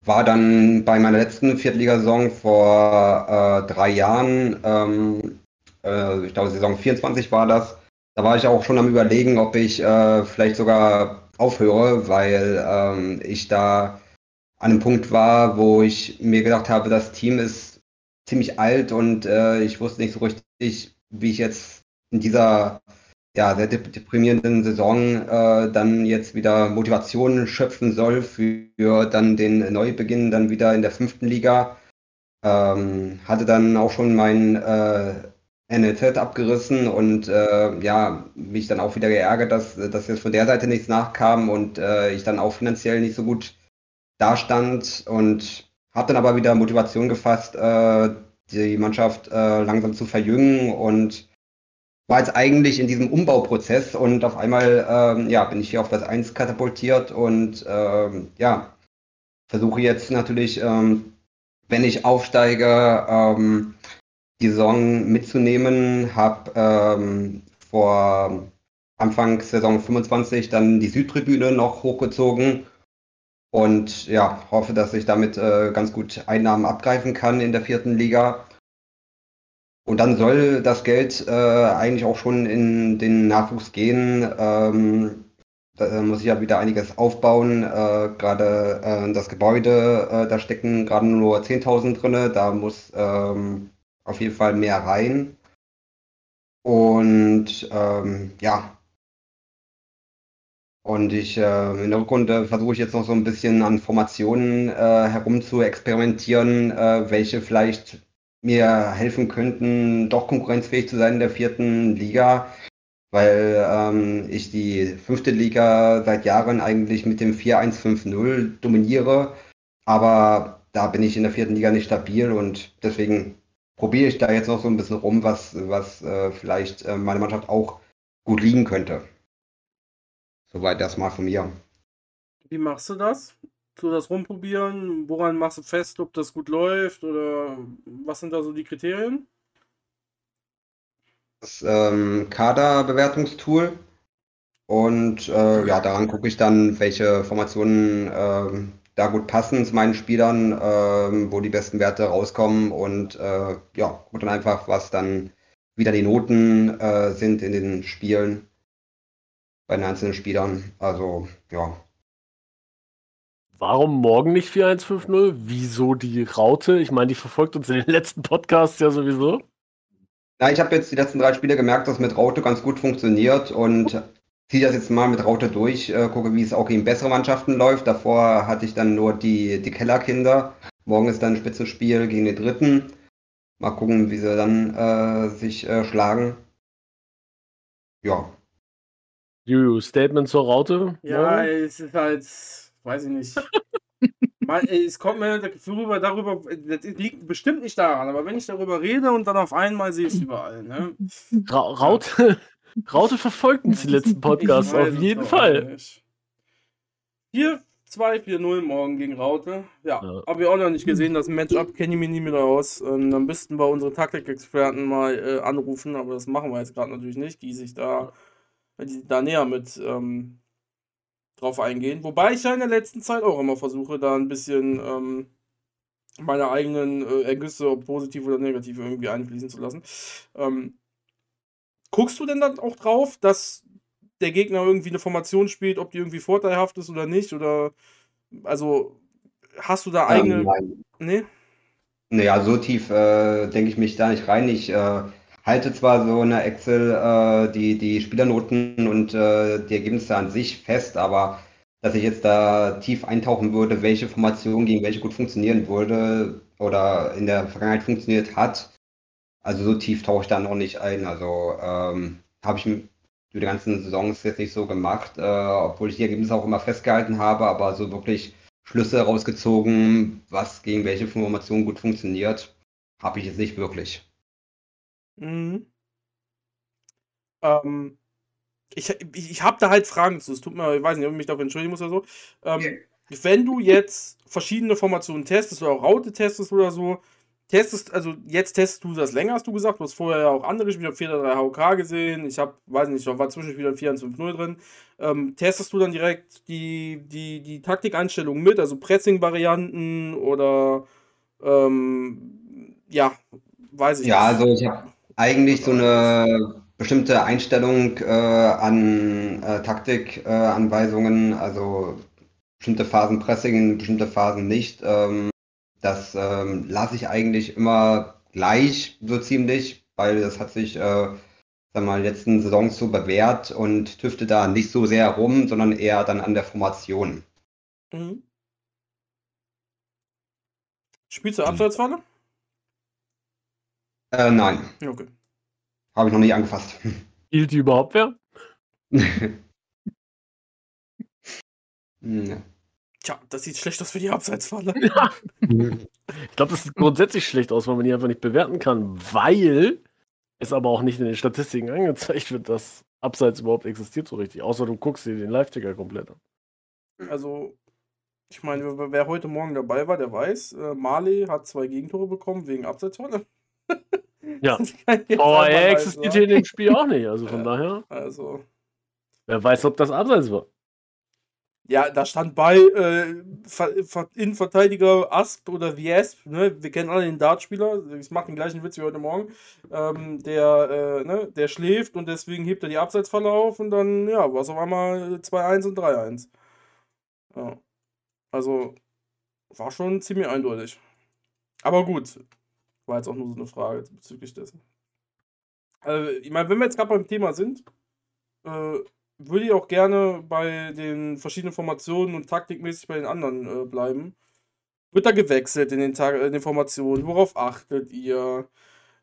war dann bei meiner letzten Viertligasaison vor äh, drei Jahren, ähm, äh, ich glaube Saison 24 war das, da war ich auch schon am überlegen, ob ich äh, vielleicht sogar aufhöre, weil ähm, ich da an einem Punkt war, wo ich mir gedacht habe, das Team ist ziemlich alt und äh, ich wusste nicht so richtig, wie ich jetzt in dieser ja, sehr dep- deprimierenden Saison äh, dann jetzt wieder Motivation schöpfen soll für dann den Neubeginn dann wieder in der fünften Liga. Ähm, hatte dann auch schon mein äh, NLZ abgerissen und äh, ja, mich dann auch wieder geärgert, dass, dass jetzt von der Seite nichts nachkam und äh, ich dann auch finanziell nicht so gut dastand und habe dann aber wieder Motivation gefasst, äh, die Mannschaft äh, langsam zu verjüngen und war jetzt eigentlich in diesem Umbauprozess und auf einmal ähm, ja, bin ich hier auf Platz 1 katapultiert und ähm, ja, versuche jetzt natürlich, ähm, wenn ich aufsteige, ähm, die Saison mitzunehmen. Habe ähm, vor Anfang Saison 25 dann die Südtribüne noch hochgezogen und ja, hoffe, dass ich damit äh, ganz gut Einnahmen abgreifen kann in der vierten Liga. Und dann soll das Geld äh, eigentlich auch schon in den Nachwuchs gehen. Ähm, da muss ich ja wieder einiges aufbauen. Äh, gerade äh, das Gebäude, äh, da stecken gerade nur 10.000 drin. Da muss ähm, auf jeden Fall mehr rein. Und ähm, ja. Und ich äh, in der Rückrunde versuche ich jetzt noch so ein bisschen an Formationen äh, herum zu experimentieren, äh, welche vielleicht mir helfen könnten, doch konkurrenzfähig zu sein in der vierten Liga, weil ähm, ich die fünfte Liga seit Jahren eigentlich mit dem 4-1-5-0 dominiere, aber da bin ich in der vierten Liga nicht stabil und deswegen probiere ich da jetzt noch so ein bisschen rum, was, was äh, vielleicht äh, meine Mannschaft auch gut liegen könnte. Soweit erstmal von mir. Wie machst du das? Du das rumprobieren? Woran machst du fest, ob das gut läuft? Oder was sind da so die Kriterien? Das ähm, Kaderbewertungstool und äh, ja, daran gucke ich dann, welche Formationen ähm, da gut passen zu meinen Spielern, ähm, wo die besten Werte rauskommen und äh, ja, gucke dann einfach, was dann wieder die Noten äh, sind in den Spielen bei den einzelnen Spielern. Also ja, Warum morgen nicht 4150? Wieso die Raute? Ich meine, die verfolgt uns in den letzten Podcasts ja sowieso. Na, ich habe jetzt die letzten drei Spiele gemerkt, dass mit Raute ganz gut funktioniert und ziehe das jetzt mal mit Raute durch, äh, gucke, wie es auch gegen bessere Mannschaften läuft. Davor hatte ich dann nur die, die Kellerkinder. Morgen ist dann ein Spitzenspiel gegen den dritten. Mal gucken, wie sie dann äh, sich äh, schlagen. Ja. Juju, Statement zur Raute? Ja, morgen? es ist halt, weiß ich nicht. Man, es kommt mir das Gefühl rüber, darüber, das liegt bestimmt nicht daran, aber wenn ich darüber rede und dann auf einmal sehe ich es überall, ne? Ra Raute, Raute verfolgt uns die letzten Podcasts, auf jeden Fall. nicht. 4, 2, 4, 0 morgen gegen Raute. Ja, Ja. habe ich auch noch nicht gesehen. Das Matchup kenne ich mir nie mehr aus. Ähm, dann müssten wir unsere Taktikexperten mal äh, anrufen, aber das machen wir jetzt gerade natürlich nicht, die sich da, die da näher mit ähm, drauf eingehen. Wobei ich ja in der letzten Zeit auch immer versuche, da ein bisschen ähm, meine eigenen äh, Ergüsse, ob positiv oder negativ, irgendwie einfließen zu lassen. Ähm, guckst du denn dann auch drauf, dass der Gegner irgendwie eine Formation spielt, ob die irgendwie vorteilhaft ist oder nicht? Oder also hast du da eigene. Ähm, nein. nee? Naja, so tief äh, denke ich mich da nicht rein. Ich äh, halte zwar so eine Excel äh, die, die Spielernoten und äh, die Ergebnisse an sich fest, aber dass ich jetzt da tief eintauchen würde, welche Formation gegen welche gut funktionieren würde oder in der Vergangenheit funktioniert hat, also so tief tauche ich da noch nicht ein. Also ähm, habe ich die ganzen Saisons jetzt nicht so gemacht, äh, obwohl ich die Ergebnisse auch immer festgehalten habe, aber so wirklich Schlüsse rausgezogen, was gegen welche Formation gut funktioniert, habe ich jetzt nicht wirklich. Mhm. Ähm, ich ich, ich habe da halt Fragen zu. Es tut mir, ich weiß nicht, ob ich mich dafür entschuldigen muss oder so. Ähm, wenn du jetzt verschiedene Formationen testest oder auch Raute testest oder so, testest, also jetzt testest du das länger, hast du gesagt. Du hast vorher ja auch andere Spiele, ich habe 4-3 HOK gesehen. Ich habe, weiß nicht, da war Zwischenspieler 4 1 5 0 drin. Ähm, testest du dann direkt die, die, die Taktikeinstellungen mit, also Pressing-Varianten oder ähm, ja, weiß ich Ja, nicht. also ich habe eigentlich so eine bestimmte Einstellung äh, an äh, Taktikanweisungen, also bestimmte Phasen Pressing, bestimmte Phasen nicht. Ähm, das ähm, lasse ich eigentlich immer gleich, so ziemlich, weil das hat sich, äh, sag mal, letzten Saisons so bewährt und tüfte da nicht so sehr rum, sondern eher dann an der Formation. Mhm. Spielst du Abseitsfalle? Äh, nein, Okay. habe ich noch nicht angefasst. Hielt die überhaupt wer? Hm, Tja, das sieht schlecht aus für die Abseitsfalle. Ich glaube, das sieht grundsätzlich schlecht aus, weil man die einfach nicht bewerten kann, weil es aber auch nicht in den Statistiken angezeigt wird, dass Abseits überhaupt existiert so richtig. Außer du guckst dir den Live-Ticker komplett an. Also, ich meine, wer, wer heute Morgen dabei war, der weiß, äh, Marley hat zwei Gegentore bekommen wegen Abseitsfalle. Ja. Er weiß, existiert hier in dem Spiel auch nicht. Also von daher, Also, wer weiß, ob das Abseits war. ja, da stand bei äh, Ver Ver Innenverteidiger Asp oder The Asp, ne? Wir kennen alle den Dartspieler, ich mache den gleichen Witz wie heute Morgen. Ähm, der, äh, ne, der schläft und deswegen hebt er die Abseitsfalle auf und dann, ja, war es auf einmal 2-1 und 3-1. Ja. Also, war schon ziemlich eindeutig. Aber gut, war jetzt auch nur so eine Frage bezüglich dessen. Äh, ich meine, wenn wir jetzt gerade beim Thema sind, äh, würde ich auch gerne bei den verschiedenen Formationen und taktikmäßig bei den anderen äh, bleiben. Wird da gewechselt in den, Tag in den Formationen? Worauf achtet ihr?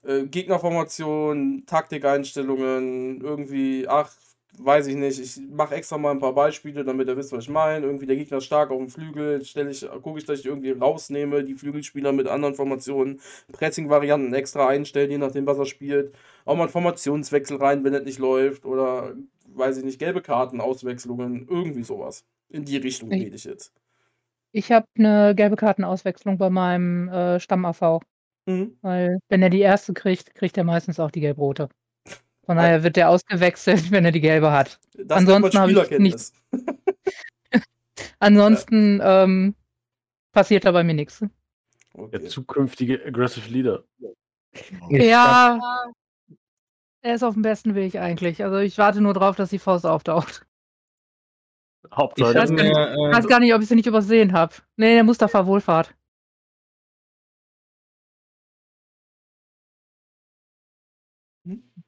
Äh, Gegnerformation, Taktikeinstellungen, irgendwie, ach, weiß ich nicht. Ich mache extra mal ein paar Beispiele, damit ihr wisst, was ich meine. Irgendwie der Gegner stark auf dem Flügel, stelle ich, gucke ich, dass ich irgendwie rausnehme, die Flügelspieler mit anderen Formationen, Pressing-Varianten extra einstellen, je nachdem, was er spielt. Auch mal einen Formationswechsel rein, wenn das nicht läuft. Oder, weiß ich nicht, gelbe Karten, Auswechslungen, irgendwie sowas. In die Richtung Ich- rede ich jetzt. Ich habe eine gelbe Kartenauswechslung bei meinem äh, Stamm-AV. Mhm. Weil, wenn er die erste kriegt, kriegt er meistens auch die gelb-rote. Von daher wird er ausgewechselt, wenn er die gelbe hat. Das Ansonsten habe ich Spielerkenntnis. Ansonsten ähm, passiert da bei mir nichts. Der Okay. zukünftige Aggressive Leader. Ich Ja, er ist auf dem besten Weg eigentlich. Also ich warte nur drauf, dass die Faust auftaucht. Ich Hauptsache, weiß habe gar nicht- Ich äh, weiß gar nicht, ob ich sie nicht übersehen habe. Nee, der Mustafa Wohlfahrt.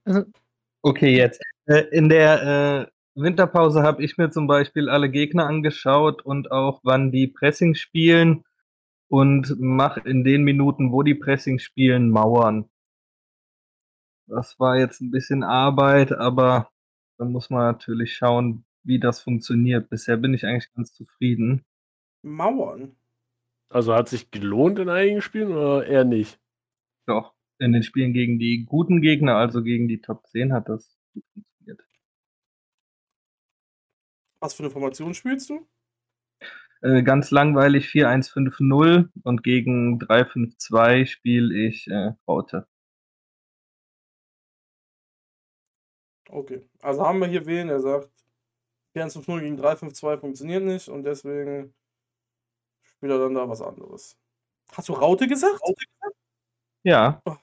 Also, Okay, jetzt. Äh, in der äh, Winterpause habe ich mir zum Beispiel alle Gegner angeschaut und auch, wann die Pressing spielen und mache in den Minuten, wo die Pressing spielen, Mauern. Das war jetzt ein bisschen Arbeit, aber da muss man natürlich schauen, wie das funktioniert. Bisher bin ich eigentlich ganz zufrieden. Mauern. also hat sich gelohnt in einigen Spielen oder eher nicht? Doch, in den Spielen gegen die guten Gegner, also gegen die Top 10, hat das gut funktioniert. Was für eine Formation spielst du? Äh, ganz langweilig 4-1-5-0 und gegen 3-5-2 spiele ich äh, Raute. Okay. Also haben wir hier wen, der sagt, 4-1-5-0 gegen 3-5-2 funktioniert nicht und deswegen spielt er dann da was anderes. Hast du Raute gesagt? Ja. Oh.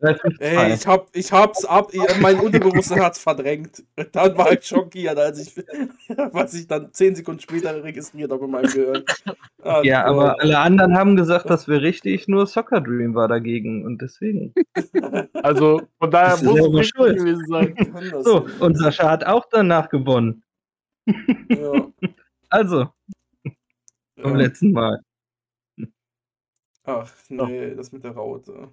3-5-2. Ey, ich hab, ich hab's ab, mein Unterbewusstsein hat's verdrängt. Dann war ich schockiert, als ich, was ich dann 10 Sekunden später registriert habe in meinem Gehirn. Ah, ja, aber alle anderen haben gesagt, das wäre richtig, nur Soccer Dream war dagegen und deswegen. Also von daher muss es richtig schuld. gewesen sein. So, und Sascha hat auch danach gewonnen. Ja, Also, vom ja. letzten Mal. Ach, nee, das mit der Raute.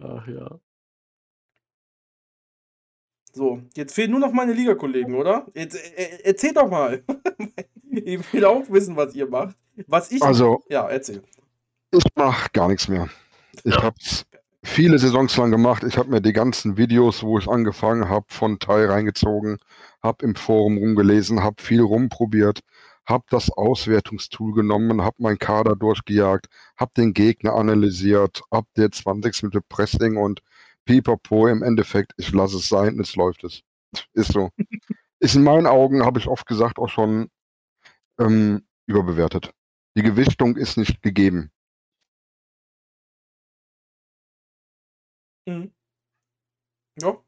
Ach ja. So, jetzt fehlen nur noch meine Ligakollegen, oder? Jetzt, äh, erzähl doch mal. ich will auch wissen, was ihr macht. Was ich. Also, Ja, erzähl. ich mache gar nichts mehr. Ich habe es viele Saisons lang gemacht. Ich habe mir die ganzen Videos, wo ich angefangen habe, von Teil reingezogen, habe im Forum rumgelesen, habe viel rumprobiert, habe das Auswertungstool genommen, habe meinen Kader durchgejagt, habe den Gegner analysiert, ab der 20 mit Pressing und Pipapo im Endeffekt, ich lasse es sein, jetzt läuft es. Ist so. Ist in meinen Augen, habe ich oft gesagt, auch schon ähm, überbewertet. Die Gewichtung ist nicht gegeben. Mhm.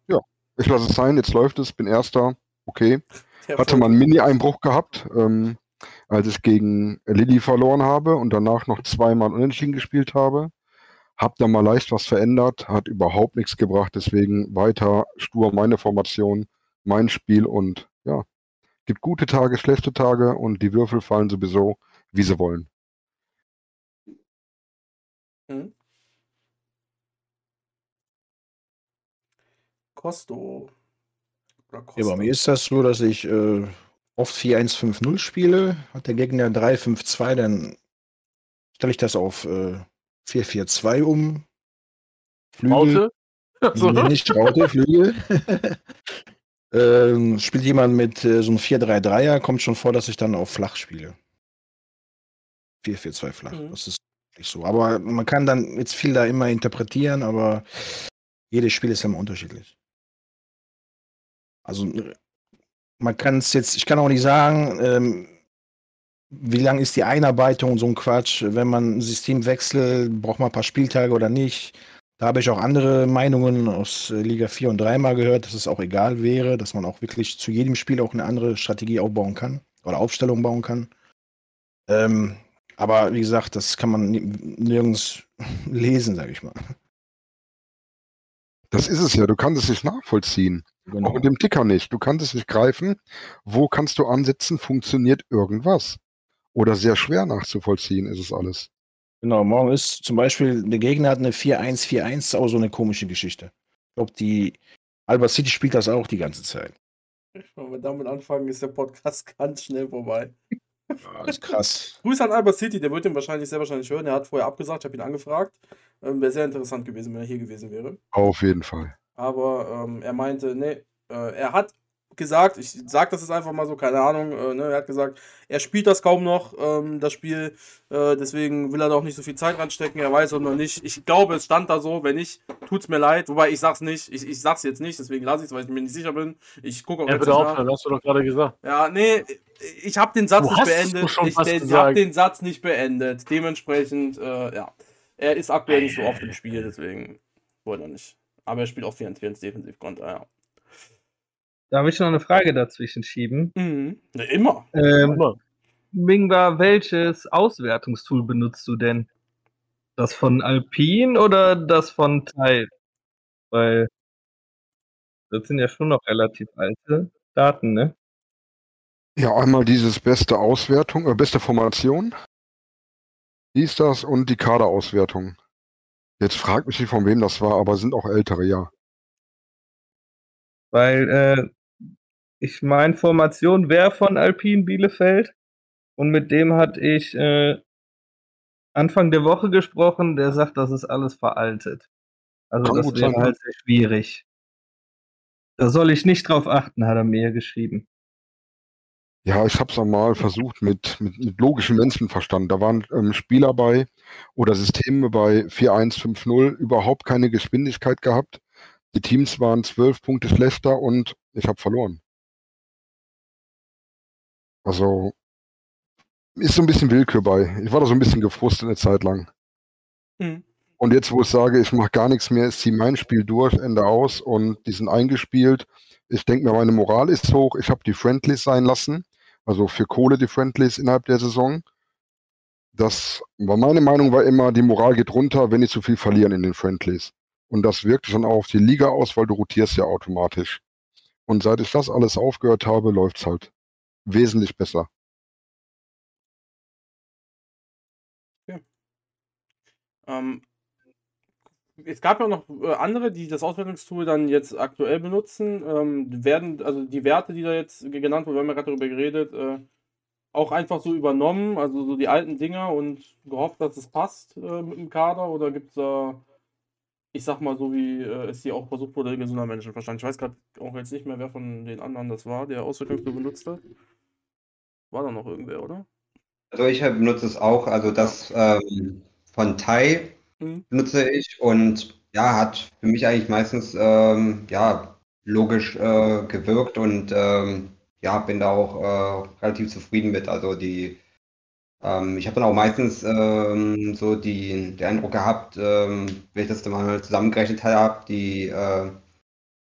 Ja, Ich lasse es sein, jetzt läuft es, bin Erster. Okay. Hatte einen Mini-Einbruch gehabt, ähm, als ich gegen Lilly verloren habe und danach noch zweimal unentschieden gespielt habe. Hab da mal leicht was verändert, hat überhaupt nichts gebracht, deswegen weiter stur meine Formation, mein Spiel und ja, gibt gute Tage, schlechte Tage und die Würfel fallen sowieso, wie sie wollen. Mhm. Costo. Ja, bei mir ist das so, dass ich äh, oft 4-1-5-0 spiele. Hat der Gegner 3-5-2, dann stelle ich das auf äh, 4-4-2 um. Flügel. Raute? So. Nicht Raute, Flügel. ähm, spielt jemand mit äh, so einem 4-3-3er, kommt schon vor, dass ich dann auf flach spiele. 4-4-2 flach. Mhm. Das ist nicht so. Aber man kann dann jetzt viel da immer interpretieren, aber jedes Spiel ist ja immer unterschiedlich. Also man kann es jetzt, ich kann auch nicht sagen, ähm, wie lang ist die Einarbeitung und so ein Quatsch. Wenn man ein System wechselt, braucht man ein paar Spieltage oder nicht. Da habe ich auch andere Meinungen aus äh, Liga 4 und 3 mal gehört, dass es auch egal wäre, dass man auch wirklich zu jedem Spiel auch eine andere Strategie aufbauen kann oder Aufstellung bauen kann. Ähm, aber wie gesagt, das kann man ni- nirgends lesen, sage ich mal. Das ist es ja, du kannst es nicht nachvollziehen. Auch Genau. mit dem Ticker nicht. Du kannst es nicht greifen. Wo kannst du ansetzen? Funktioniert irgendwas? Oder sehr schwer nachzuvollziehen ist es alles. Genau, morgen ist zum Beispiel, der Gegner hat eine 4-1-4-1, auch so eine komische Geschichte. Ich glaube, die Albert City spielt das auch die ganze Zeit. Wenn wir damit anfangen, ist der Podcast ganz schnell vorbei. Ja, das ist krass. Grüße an Albert City, der wird ihn wahrscheinlich sehr wahrscheinlich hören. Er hat vorher abgesagt, ich habe ihn angefragt. Ähm, Wäre sehr interessant gewesen, wenn er hier gewesen wäre. Auf jeden Fall. Aber ähm, er meinte, nee, äh, er hat gesagt, ich sag das jetzt einfach mal so, keine Ahnung, äh, ne, er hat gesagt, er spielt das kaum noch, ähm, das Spiel, äh, deswegen will er da auch nicht so viel Zeit reinstecken, er weiß auch noch nicht. Ich glaube, es stand da so, wenn nicht, tut's mir leid, wobei ich sag's nicht, ich, ich sag's jetzt nicht, deswegen lasse ich es, weil ich mir nicht sicher bin. Ich gucke auch Ja, jetzt bitte aufhören, hast du doch gerade gesagt. Ja, nee, ich habe den Satz Du nicht beendet. Ich, ich habe den Satz nicht beendet. Dementsprechend, äh, ja. Er ist aktuell nicht so oft im Spiel, deswegen wollte er nicht. Aber er spielt auch 24 Defensivkonter, ja. Darf ich noch eine Frage dazwischen schieben? Mhm. Ne, immer. Ähm, Immer. Mingwa, welches Auswertungstool benutzt du denn? Das von Alpine oder das von Tide? Weil das sind ja schon noch relativ alte Daten, ne? Ja, einmal dieses beste Auswertung, äh, beste Formation. Hieß das und die Kaderauswertung. Jetzt fragt mich nicht, von wem das war, aber sind auch ältere, ja. Weil äh, ich meine, Formation wäre von Alpine Bielefeld und mit dem hatte ich äh, Anfang der Woche gesprochen, der sagt, das ist alles veraltet. Also Kann das wäre halt sehr schwierig. Da soll ich nicht drauf achten, hat er mir geschrieben. Ja, ich habe es mal versucht mit, mit, mit logischem Menschenverstand. Da waren ähm, Spieler bei oder Systeme bei 4-1-5-0 überhaupt keine Geschwindigkeit gehabt. Die Teams waren zwölf Punkte schlechter und ich habe verloren. Also ist so ein bisschen Willkür bei. Ich war da so ein bisschen gefrustet eine Zeit lang. Mhm. Und jetzt, wo ich sage, ich mache gar nichts mehr, ich ziehe mein Spiel durch, Ende aus und die sind eingespielt. Ich denke mir, meine Moral ist hoch. Ich habe die Friendlies sein lassen. Also für Kohle die Friendlies innerhalb der Saison. Das war meine Meinung war immer, die Moral geht runter, wenn die zu viel verlieren in den Friendlies. Und das wirkt schon auch auf die Liga aus, weil du rotierst ja automatisch. Und seit ich das alles aufgehört habe, läuft's halt wesentlich besser. Ähm, es gab ja noch äh, andere, die das Auswertungstool dann jetzt aktuell benutzen. Ähm, werden, also die Werte, die da jetzt ge- genannt wurden, wir haben ja gerade darüber geredet, äh, auch einfach so übernommen, also so die alten Dinger und gehofft, dass es passt äh, mit dem Kader oder gibt es da, ich sag mal so, wie äh, es hier auch versucht wurde, gesunder Menschenverstand. Ich weiß gerade auch jetzt nicht mehr, wer von den anderen das war, der Auswertungstool benutzt hat. War da noch irgendwer, oder? Also ich hab- benutze es auch, also das ähm, von Tai Mhm. benutze ich und ja, hat für mich eigentlich meistens ähm, ja, logisch äh, gewirkt und ähm, ja, bin da auch äh, relativ zufrieden mit. Also die, ähm, ich habe dann auch meistens ähm, so die, den Eindruck gehabt, ähm, wenn ich das mal zusammengerechnet habe, die, äh,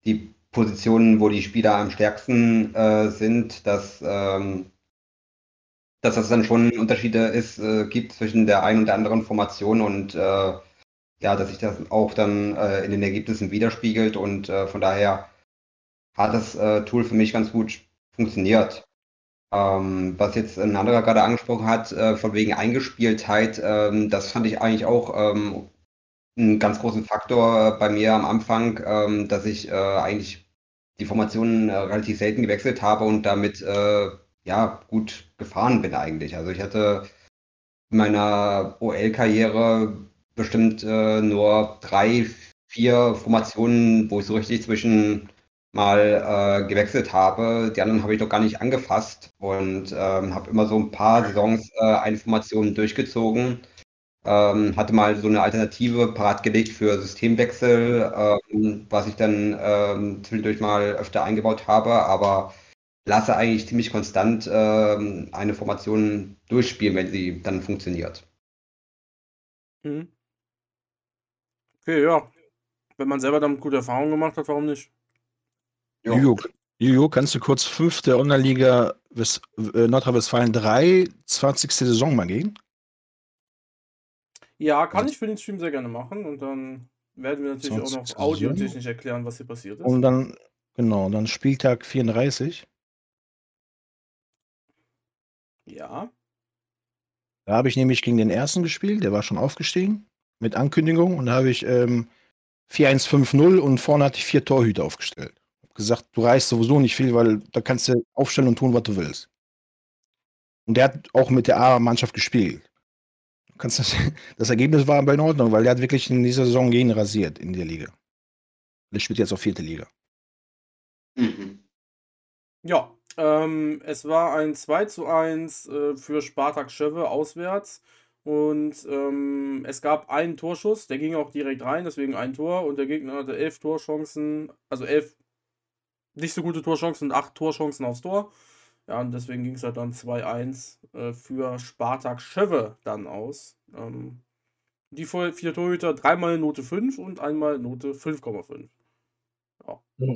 die Positionen, wo die Spieler am stärksten äh, sind, dass ähm, dass das dann schon Unterschiede ist, äh, gibt zwischen der einen und der anderen Formation und äh, ja, dass sich das auch dann äh, in den Ergebnissen widerspiegelt und äh, von daher hat das äh, Tool für mich ganz gut funktioniert. Ähm, was jetzt ein anderer gerade angesprochen hat, äh, von wegen Eingespieltheit, ähm, das fand ich eigentlich auch ähm, einen ganz großen Faktor bei mir am Anfang, ähm, dass ich eigentlich die Formationen relativ selten gewechselt habe und damit ja gut gefahren bin eigentlich. Also ich hatte in meiner OL-Karriere bestimmt äh, nur drei, vier Formationen, wo ich so richtig zwischen mal äh, gewechselt habe. Die anderen habe ich noch gar nicht angefasst und ähm, habe immer so ein paar Saisons äh, eine Formation durchgezogen. Ähm, hatte mal so eine Alternative parat gelegt für Systemwechsel, ähm, was ich dann ähm, zwischendurch mal öfter eingebaut habe, aber lasse eigentlich ziemlich konstant ähm, eine Formation durchspielen, wenn sie dann funktioniert. Mhm. Okay, ja. Wenn man selber damit gute Erfahrungen gemacht hat, warum nicht? Ja. Jujo, kannst du kurz fünfte Online-Liga Wes- äh, Nordrhein-Westfalen 3, 20. Saison mal gehen? Ja, kann Also- ich für den Stream sehr gerne machen und dann werden wir natürlich auch 20. noch audiotechnisch erklären, was hier passiert ist. Und dann, genau, dann Spieltag 34. Ja. Da habe ich nämlich gegen den ersten gespielt, der war schon aufgestiegen mit Ankündigung und da habe ich ähm, 4-1-5-0 und vorne hatte ich vier Torhüter aufgestellt. Hab gesagt, du reißt sowieso nicht viel, weil da kannst du aufstellen und tun, was du willst. Und der hat auch mit der A-Mannschaft gespielt. Das, das Ergebnis war aber in Ordnung, weil der hat wirklich in dieser Saison jeden rasiert in der Liga. Der spielt jetzt auf vierte Liga. Mhm. Ja, ähm, es war ein 2 zu 1 äh, für Spartak Schöwe auswärts. Und ähm, es gab einen Torschuss, der ging auch direkt rein, deswegen ein Tor. Und der Gegner hatte elf Torchancen, also elf nicht so gute Torchancen und acht Torchancen aufs Tor. Ja, und deswegen ging es halt dann 2-1 äh, für Spartak Schöwe dann aus. Ähm, die vier Torhüter, dreimal Note 5 und einmal Note 5,5.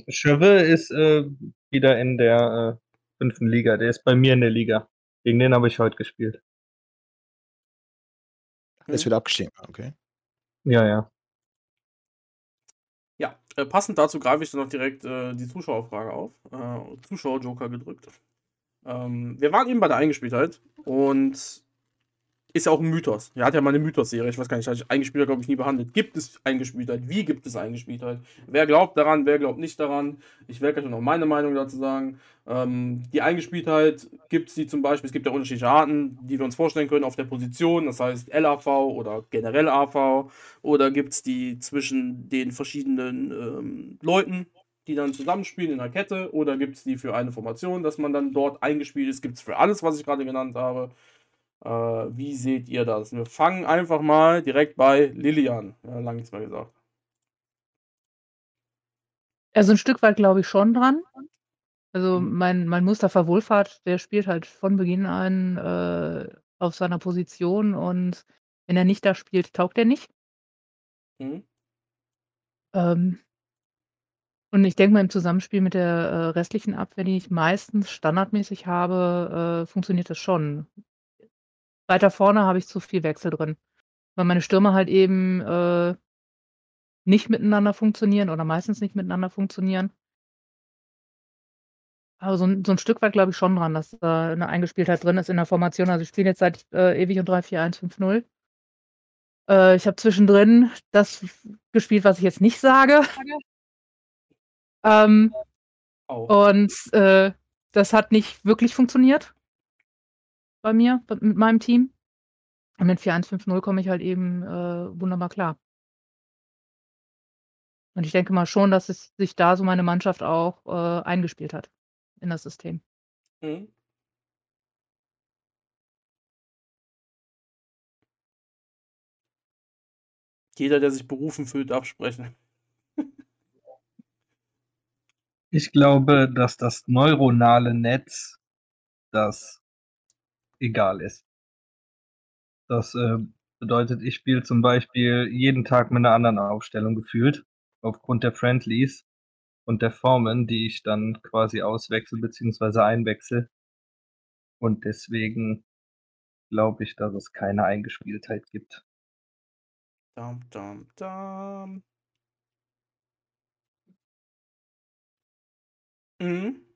Schöwe ist äh, wieder in der äh, fünften Liga. Der ist bei mir in der Liga. Gegen den habe ich heute gespielt. Der ist wieder abgestiegen, okay. Ja, ja. Ja, äh, passend dazu greife ich dann noch direkt äh, die Zuschauerfrage auf. Äh, Zuschauerjoker gedrückt. Ähm, wir waren eben bei der Eingespieltheit und ist ja auch ein Mythos. Er hat ja mal eine Mythos-Serie, ich weiß gar nicht, hatte ich eingespielt, glaube ich, nie behandelt. Gibt es Eingespieltheit? Wie gibt es Eingespieltheit? Wer glaubt daran, wer glaubt nicht daran? Ich werde gleich noch meine Meinung dazu sagen. Ähm, die Eingespieltheit gibt es die zum Beispiel, es gibt ja unterschiedliche Arten, die wir uns vorstellen können auf der Position, das heißt LAV oder generell AV. Oder gibt es die zwischen den verschiedenen ähm, Leuten, die dann zusammenspielen in einer Kette. Oder gibt es die für eine Formation, dass man dann dort eingespielt ist. Gibt es für alles, was ich gerade genannt habe. Äh, wie seht ihr das? Wir fangen einfach mal direkt bei Lilian. Ja, lange nichts mehr gesagt. Also ein Stück weit glaube ich schon dran. Also Mhm. mein, mein Mustafa Wohlfahrt, der spielt halt von Beginn an äh, auf seiner Position und wenn er nicht da spielt, taugt er nicht. Mhm. Ähm, und ich denke mal, im Zusammenspiel mit der äh, restlichen Abwehr, die ich meistens standardmäßig habe, äh, funktioniert das schon. Weiter vorne habe ich zu viel Wechsel drin, weil meine Stürmer halt eben äh, nicht miteinander funktionieren oder meistens nicht miteinander funktionieren. Aber so 'n so 'n Stück weit glaube ich schon dran, dass da 'ne Eingespieltheit drin ist in der Formation. Also, ich spiele jetzt seit äh, ewig und 3-4-1-5-0. Äh, ich habe zwischendrin das gespielt, was ich jetzt nicht sage. Ähm, Auch. und äh, das hat nicht wirklich funktioniert bei mir, mit meinem Team. Und mit 4-1-5-0 komme ich halt eben äh, wunderbar klar. Und ich denke mal schon, dass es sich da so meine Mannschaft auch äh, eingespielt hat in das System. Mhm. Jeder, der sich berufen fühlt, darf sprechen. Ich glaube, dass das neuronale Netz das egal ist. Das äh, bedeutet, ich spiele zum Beispiel jeden Tag mit einer anderen Aufstellung gefühlt, aufgrund der Friendlies und der Formen, die ich dann quasi auswechsle beziehungsweise einwechsle. Und deswegen glaube ich, dass es keine Eingespieltheit gibt. Dam, dam, dam. Mhm.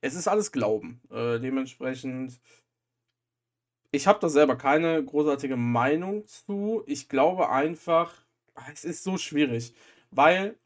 Es ist alles Glauben. Äh, dementsprechend ich habe da selber keine großartige Meinung zu. Ich glaube einfach ah, es ist so schwierig, weil,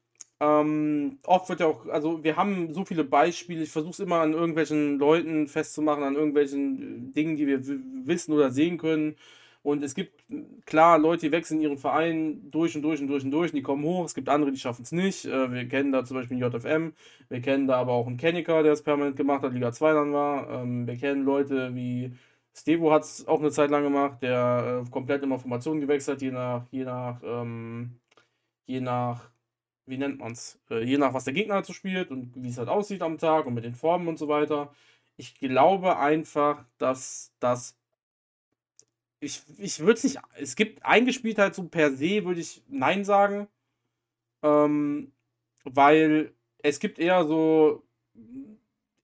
ähm, oft wird ja auch also, wir haben so viele Beispiele. Ich versuche es immer an irgendwelchen Leuten festzumachen, an irgendwelchen, äh, Dingen, die wir wissen oder sehen können. Und es gibt, klar, Leute, die wechseln ihren Verein durch und durch und durch und durch und die kommen hoch. Es gibt andere, die schaffen es nicht. Äh, wir kennen da zum Beispiel JFM. Wir kennen da aber auch 'n Kenniker, der es permanent gemacht hat, Liga 2 dann war. Ähm, wir kennen Leute wie Stevo hat's auch 'ne Zeit lang gemacht, der, äh, komplett immer Formation gewechselt hat, je nach je nach, ähm je nach wie nennt man's? Äh, je nach was der Gegner halt so spielt und wie's halt aussieht am Tag und mit den Formen und so weiter. Ich glaube einfach, dass das ich ich würde es nicht es gibt Eingespieltheit so per se würde ich nein sagen. Ähm, weil es gibt eher so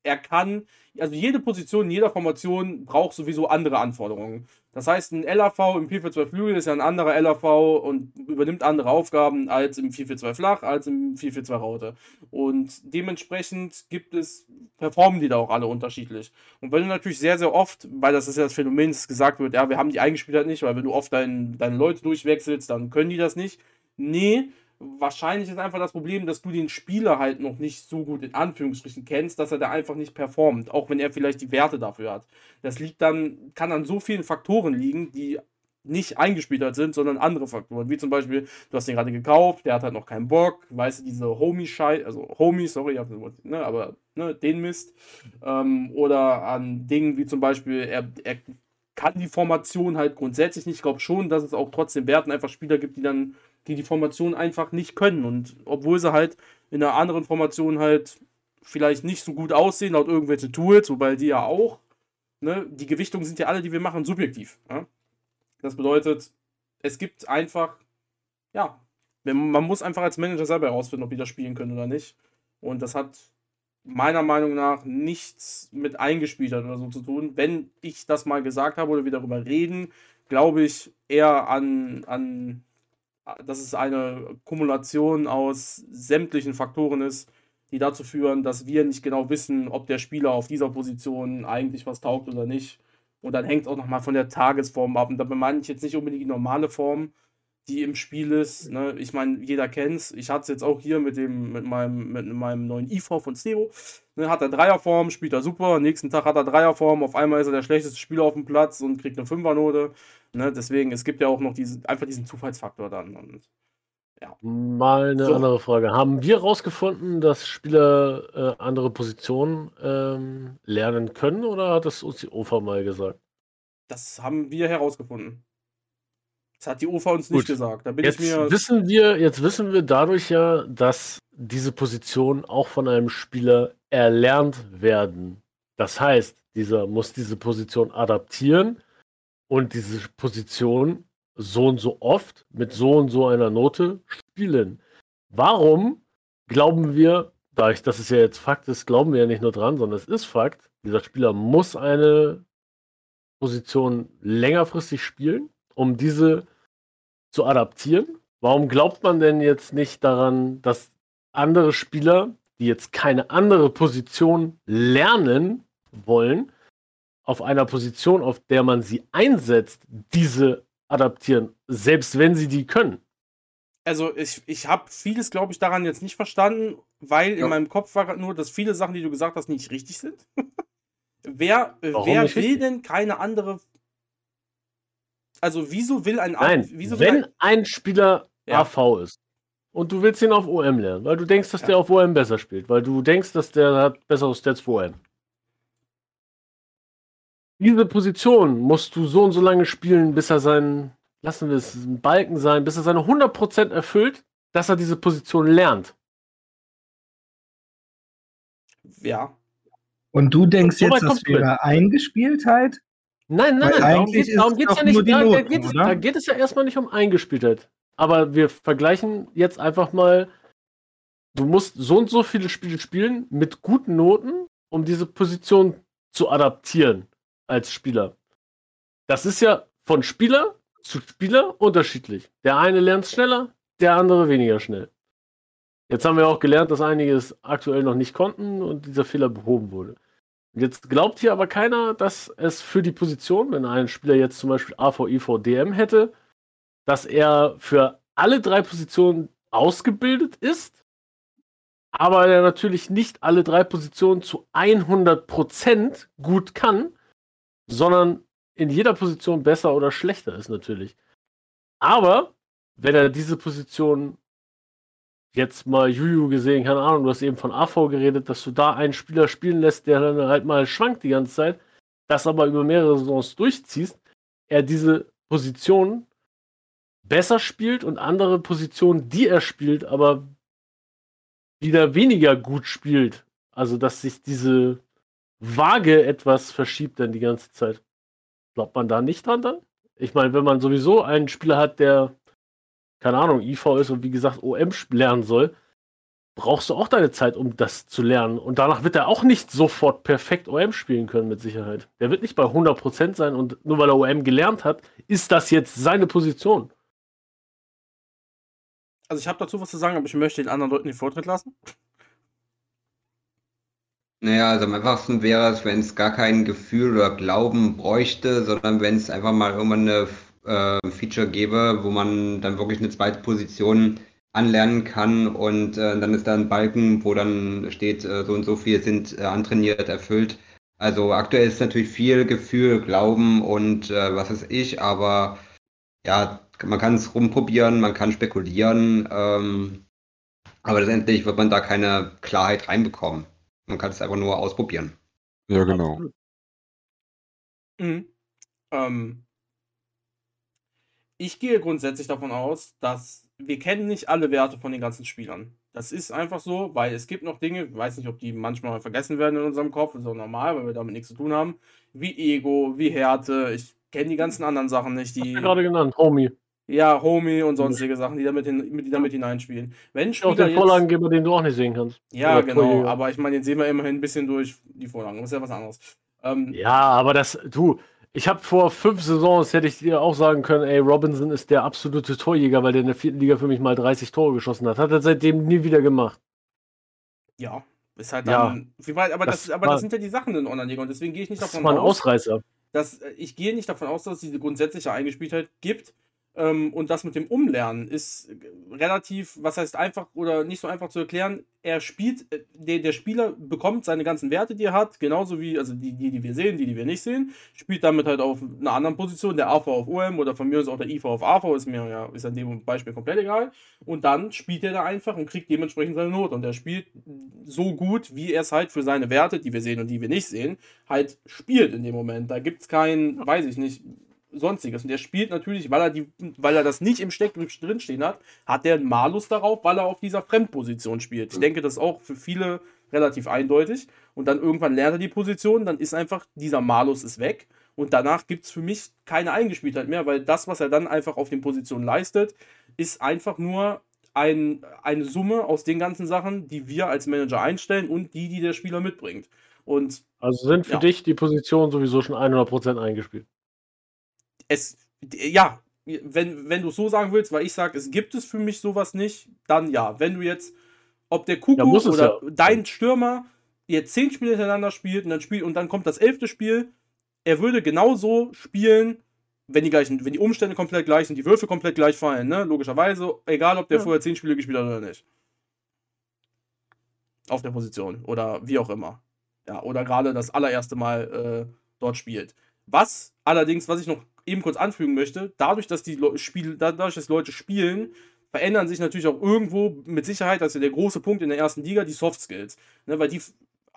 er kann also, jede Position jeder Formation braucht sowieso andere Anforderungen. Das heißt, 'n LAV im 4-4-2 Flügel ist ja 'n anderer LAV und übernimmt andere Aufgaben als im 4-4-2 flach, als im 4-4-2 Raute. Und dementsprechend gibt es performen die da auch alle unterschiedlich. Und wenn du natürlich sehr, sehr oft weil das ist ja das Phänomen, dass gesagt wird: „Ja, wir haben die Eingespieltheit nicht“, weil wenn du oft dein deine Leute durchwechselst, dann können die das nicht. Ne, wahrscheinlich ist einfach das Problem, dass du den Spieler halt noch nicht so gut in Anführungsstrichen kennst, dass er da einfach nicht performt, auch wenn er vielleicht die Werte dafür hat. Das liegt dann kann an so vielen Faktoren liegen, die nicht eingespielt sind, sondern andere Faktoren. Wie zum Beispiel, du hast den gerade gekauft, der hat halt noch keinen Bock, weißt du, diese Homie-Schei, also Homie, sorry, ne, aber ne, den Mist. Ähm, oder an Dingen wie zum Beispiel, er, er kann die Formation halt grundsätzlich nicht. Ich glaube schon, dass es auch trotzdem Werten einfach Spieler gibt, die dann, die die Formation einfach nicht können. Und obwohl sie halt in einer anderen Formation halt vielleicht nicht so gut aussehen, laut irgendwelche Tools, wobei die ja auch, ne, die Gewichtungen sind ja alle, die wir machen, subjektiv. Ja? Das bedeutet, es gibt einfach, ja, man muss einfach als Manager selber herausfinden, ob die das spielen können oder nicht. Und das hat meiner Meinung nach nichts mit eingespielt hat oder so zu tun. Wenn ich das mal gesagt habe oder wir darüber reden, glaube ich eher an, an, dass es eine Kumulation aus sämtlichen Faktoren ist, die dazu führen, dass wir nicht genau wissen, ob der Spieler auf dieser Position eigentlich was taugt oder nicht. Und dann hängt es auch nochmal von der Tagesform ab. Und dabei meine ich jetzt nicht unbedingt die normale Form, die im Spiel ist. Ne? Ich meine, jeder kennt es. Ich hatte es jetzt auch hier mit, dem, mit, meinem, mit meinem neuen IV von Stevo. Ne? Hat er Dreierform, spielt er super. Nächsten Tag hat er Dreierform. Auf einmal ist er der schlechteste Spieler auf dem Platz und kriegt eine Fünfernote. Ne? Deswegen, es gibt ja auch noch diesen, einfach diesen Zufallsfaktor dann. Und, ja. Mal eine so. andere Frage. Haben wir herausgefunden, dass Spieler äh, andere Positionen ähm, lernen können oder hat das uns die OFA mal gesagt? Das haben wir herausgefunden. Das hat die UFA uns Gut. nicht gesagt. Da bin jetzt ich mir. Wissen wir, jetzt wissen wir dadurch ja, dass diese Positionen auch von einem Spieler erlernt werden. Das heißt, dieser muss diese Position adaptieren und diese Position so und so oft mit so und so einer Note spielen. Warum glauben wir, da ich, dass es ja jetzt Fakt ist, glauben wir ja nicht nur dran, sondern es ist Fakt, dieser Spieler muss eine Position längerfristig spielen, um diese zu adaptieren. Warum glaubt man denn jetzt nicht daran, dass andere Spieler, die jetzt keine andere Position lernen wollen, auf einer Position, auf der man sie einsetzt, diese adaptieren, selbst wenn sie die können? Also ich, ich habe vieles, glaube ich, daran jetzt nicht verstanden, weil ja. in meinem Kopf war nur, dass viele Sachen, die du gesagt hast, nicht richtig sind. wer wer will richtig? denn keine andere also wieso will ein Nein, wieso wenn ein, ein Spieler ja. AV ist und du willst ihn auf OM lernen, weil du denkst, dass ja. der auf OM besser spielt, weil du denkst, dass der hat bessere Stats für OM. Diese Position musst du so und so lange spielen, bis er seinen, lassen wir es ein Balken sein, bis er seine 100% erfüllt, dass er diese Position lernt. Ja. Und du denkst so jetzt, das wäre Eingespieltheit? Nein, nein, nein, darum geht es ja nicht. Da, Noten, da, geht es, da, geht es, ja erstmal nicht um Eingespieltheit. Aber wir vergleichen jetzt einfach mal, du musst so und so viele Spiele spielen mit guten Noten, um diese Position zu adaptieren als Spieler. Das ist ja von Spieler zu Spieler unterschiedlich. Der eine lernt schneller, der andere weniger schnell. Jetzt haben wir auch gelernt, dass einige es aktuell noch nicht konnten und dieser Fehler behoben wurde. Jetzt glaubt hier aber keiner, dass es für die Position, wenn ein Spieler jetzt zum Beispiel AV, IV, DM hätte, dass er für alle drei Positionen ausgebildet ist, aber er natürlich nicht alle drei Positionen zu 100% gut kann, sondern in jeder Position besser oder schlechter ist natürlich. Aber wenn er diese Position jetzt mal Juju gesehen, keine Ahnung, du hast eben von AV geredet, dass du da einen Spieler spielen lässt, der dann halt mal schwankt die ganze Zeit, das aber über mehrere Saisons durchziehst, er diese Position besser spielt und andere Positionen, die er spielt, aber wieder weniger gut spielt. Also, dass sich diese Waage etwas verschiebt dann die ganze Zeit. Glaubt man da nicht dran dann? Ich meine, wenn man sowieso einen Spieler hat, der keine Ahnung, IV ist und wie gesagt OM lernen soll, brauchst du auch deine Zeit, um das zu lernen. Und danach wird er auch nicht sofort perfekt OM spielen können, mit Sicherheit. Der wird nicht bei 100% sein und nur weil er OM gelernt hat, ist das jetzt seine Position. Also ich habe dazu was zu sagen, aber ich möchte den anderen Leuten den Vortritt lassen. Naja, also am einfachsten wäre es, wenn es gar kein Gefühl oder Glauben bräuchte, sondern wenn es einfach mal irgendwann eine äh, Feature gäbe, wo man dann wirklich eine zweite Position anlernen kann und äh, dann ist da ein Balken, wo dann steht, äh, so und so viel sind äh, antrainiert, erfüllt. Also aktuell ist natürlich viel Gefühl, Glauben und äh, was weiß ich, aber ja, man kann es rumprobieren, man kann spekulieren, ähm, aber letztendlich wird man da keine Klarheit reinbekommen. Man kann es einfach nur ausprobieren. Ja, genau. Mhm. Ähm, ich gehe grundsätzlich davon aus, dass wir kennen nicht alle Werte von den ganzen Spielern. Das ist einfach so, weil es gibt noch Dinge, ich weiß nicht, ob die manchmal vergessen werden in unserem Kopf, ist auch normal, weil wir damit nichts zu tun haben, wie Ego, wie Härte. Ich kenne die ganzen anderen Sachen nicht, Hast die du gerade genannt, Homie. Ja, Homie und sonstige Sachen, die damit, hin, die damit hineinspielen. Wenn Auch Spieler den jetzt, Vorlagengeber, den du auch nicht sehen kannst. ja, Oder genau, Torjäger. aber ich meine, den sehen wir immerhin ein bisschen durch die Vorlagen. Das ist ja was anderes. Ähm, Ja, aber das, du, ich habe vor fünf Saisons, hätte ich dir auch sagen können, ey, Robinson ist der absolute Torjäger, weil der in der vierten Liga für mich mal 30 Tore geschossen hat. Hat er seitdem nie wieder gemacht. Ja, ist halt Ja. dann. Wie weit, aber das, Das aber war- das sind ja die Sachen in Online-Liga und deswegen gehe ich nicht Das davon war ein aus, Ausreißer. dass äh, ich gehe nicht davon aus, dass es diese grundsätzliche Eingespieltheit gibt. Ähm, und das mit dem Umlernen ist äh, relativ, was heißt einfach oder nicht so einfach zu erklären. Er spielt, äh, der, der Spieler bekommt seine ganzen Werte, die er hat, genauso wie, also die, die, die wir sehen, die, die wir nicht sehen, spielt damit halt auf einer anderen Position, der AV auf OM oder von mir aus auch der IV auf AV, ist mir ja, ist an dem Beispiel komplett egal. Und dann spielt er da einfach und kriegt dementsprechend seine Note. Und er spielt so gut, wie er es halt für seine Werte, die wir sehen und die wir nicht sehen, halt spielt in dem Moment. Da gibt es kein, weiß ich nicht, sonstiges. Und der spielt natürlich, weil er, die, weil er das nicht im Steckbrief drinstehen hat, hat der einen Malus darauf, weil er auf dieser Fremdposition spielt. Ich denke, das ist auch für viele relativ eindeutig. Und dann irgendwann lernt er die Position, dann ist einfach dieser Malus ist weg. Und danach gibt es für mich keine Eingespieltheit mehr, weil das, was er dann einfach auf den Positionen leistet, ist einfach nur ein, eine Summe aus den ganzen Sachen, die wir als Manager einstellen und die, die der Spieler mitbringt. Und Also sind für Ja. dich die Positionen sowieso schon 100% eingespielt. Es, ja, wenn, wenn du es so sagen willst, weil ich sage, es gibt es für mich sowas nicht, dann ja. Wenn du jetzt, ob der Kuku Ja, oder ja. dein Stürmer jetzt zehn Spiele hintereinander spielt und dann spielt und dann kommt das elfte Spiel, er würde genauso spielen, wenn die gleichen, wenn die Umstände komplett gleich sind, die Würfe komplett gleich fallen, ne? Logischerweise, egal ob der Ja. vorher zehn Spiele gespielt hat oder nicht. Auf der Position oder wie auch immer. Ja, oder gerade das allererste Mal äh, dort spielt. Was allerdings, was ich noch eben kurz anfügen möchte, dadurch, dass die Leu- Spiel, dadurch, dass Leute spielen, verändern sich natürlich auch irgendwo mit Sicherheit, ja der große Punkt in der ersten Liga, die Soft Skills. Ne, weil die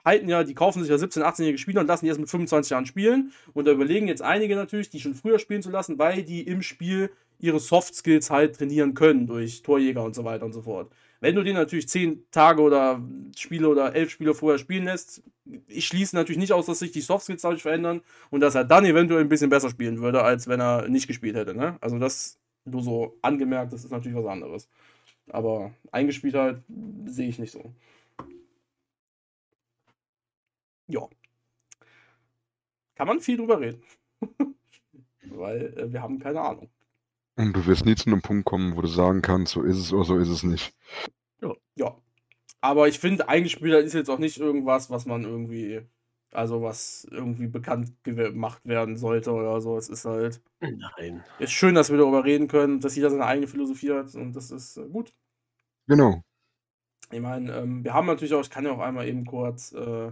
halten ja, die kaufen sich ja 17-, 18-jährige Spieler und lassen die erst mit 25 Jahren spielen. Und da überlegen jetzt einige natürlich, die schon früher spielen zu lassen, weil die im Spiel ihre Soft Skills halt trainieren können durch Torjäger und so weiter und so fort. Wenn du den natürlich 10 Tage oder Spiele oder 11 Spiele vorher spielen lässt, ich schließe natürlich nicht aus, dass sich die Soft Skills dadurch verändern und dass er dann eventuell ein bisschen besser spielen würde, als wenn er nicht gespielt hätte. Ne? Also das nur so angemerkt, das ist natürlich was anderes. Aber eingespielt halt sehe ich nicht so. Ja. Kann man viel drüber reden. Weil äh, wir haben keine Ahnung. Und du wirst nie zu einem Punkt kommen, wo du sagen kannst, so ist es oder so ist es nicht. Ja. Aber ich finde, eingespielt ist jetzt auch nicht irgendwas, was man irgendwie, also was irgendwie bekannt gemacht werden sollte oder so. Es ist halt, Nein. ist schön, dass wir darüber reden können, dass jeder seine eigene Philosophie hat und das ist äh, gut. Genau. Ich meine, ähm, wir haben natürlich auch, ich kann ja auch einmal eben kurz äh,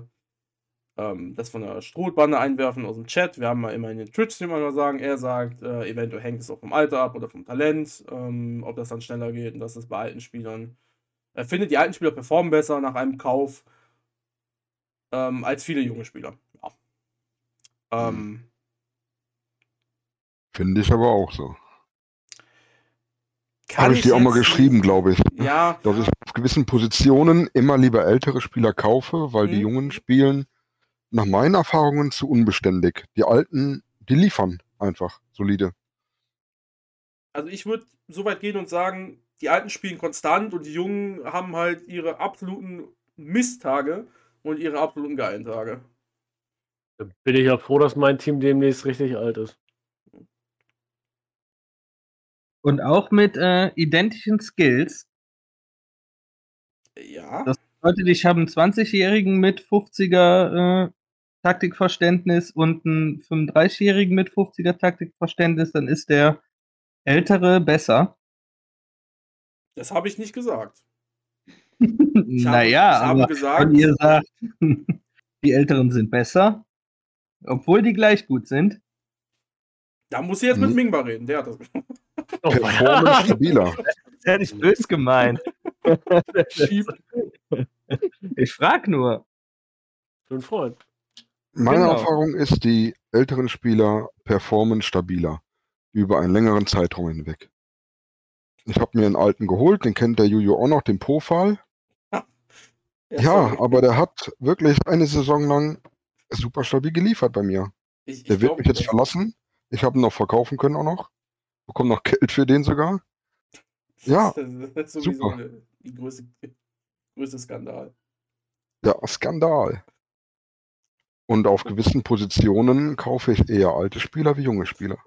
ähm, das von der Strohbande einwerfen aus dem Chat. Wir haben mal immer in den Twitch-Stream mal sagen, er sagt, äh, eventuell hängt es auch vom Alter ab oder vom Talent, ähm, ob das dann schneller geht und dass das bei alten Spielern. Er findet, die alten Spieler performen besser nach einem Kauf ähm, als viele junge Spieler. Ja. Ähm, Finde ich aber auch so. Habe ich dir auch mal geschrieben, glaube ich. Ja, Dass ich auf gewissen Positionen immer lieber ältere Spieler kaufe, weil die Mhm. Jungen spielen nach meinen Erfahrungen zu unbeständig. Die Alten, die liefern einfach solide. Also ich würde so weit gehen und sagen, die Alten spielen konstant und die Jungen haben halt ihre absoluten Misttage und ihre absoluten geilen Tage. Da bin ich ja froh, dass mein Team demnächst richtig alt ist. Und auch mit äh, identischen Skills. Ja. Das Leute, ich habe einen 20-Jährigen mit 50er äh, Taktikverständnis und einen 35-Jährigen mit 50er Taktikverständnis, dann ist der Ältere besser. Das habe ich nicht gesagt. Ich habe, naja, ich habe aber gesagt, wenn ihr sagt, die Älteren sind besser, obwohl die gleich gut sind, Da muss ich jetzt mit Mhm. Mingba reden, der hat das. Oh, Performance stabiler. Das hätte ich böse gemeint. Ich frag nur. Für einen Freund. Meine Genau. Erfahrung ist, die älteren Spieler performen stabiler über einen längeren Zeitraum hinweg. Ich habe mir einen alten geholt, den kennt der Juju auch noch, den Pofal. Ja, sorry. aber der hat wirklich eine Saison lang super stabil geliefert bei mir. ich, ich Der wird mich jetzt verlassen. Ich habe ihn noch verkaufen können auch noch. Bekomme noch Geld für den sogar. Ja, Das ist sowieso super. eine, die größte, größte Skandal. Ja, Skandal. Und auf gewissen Positionen kaufe ich eher alte Spieler wie junge Spieler.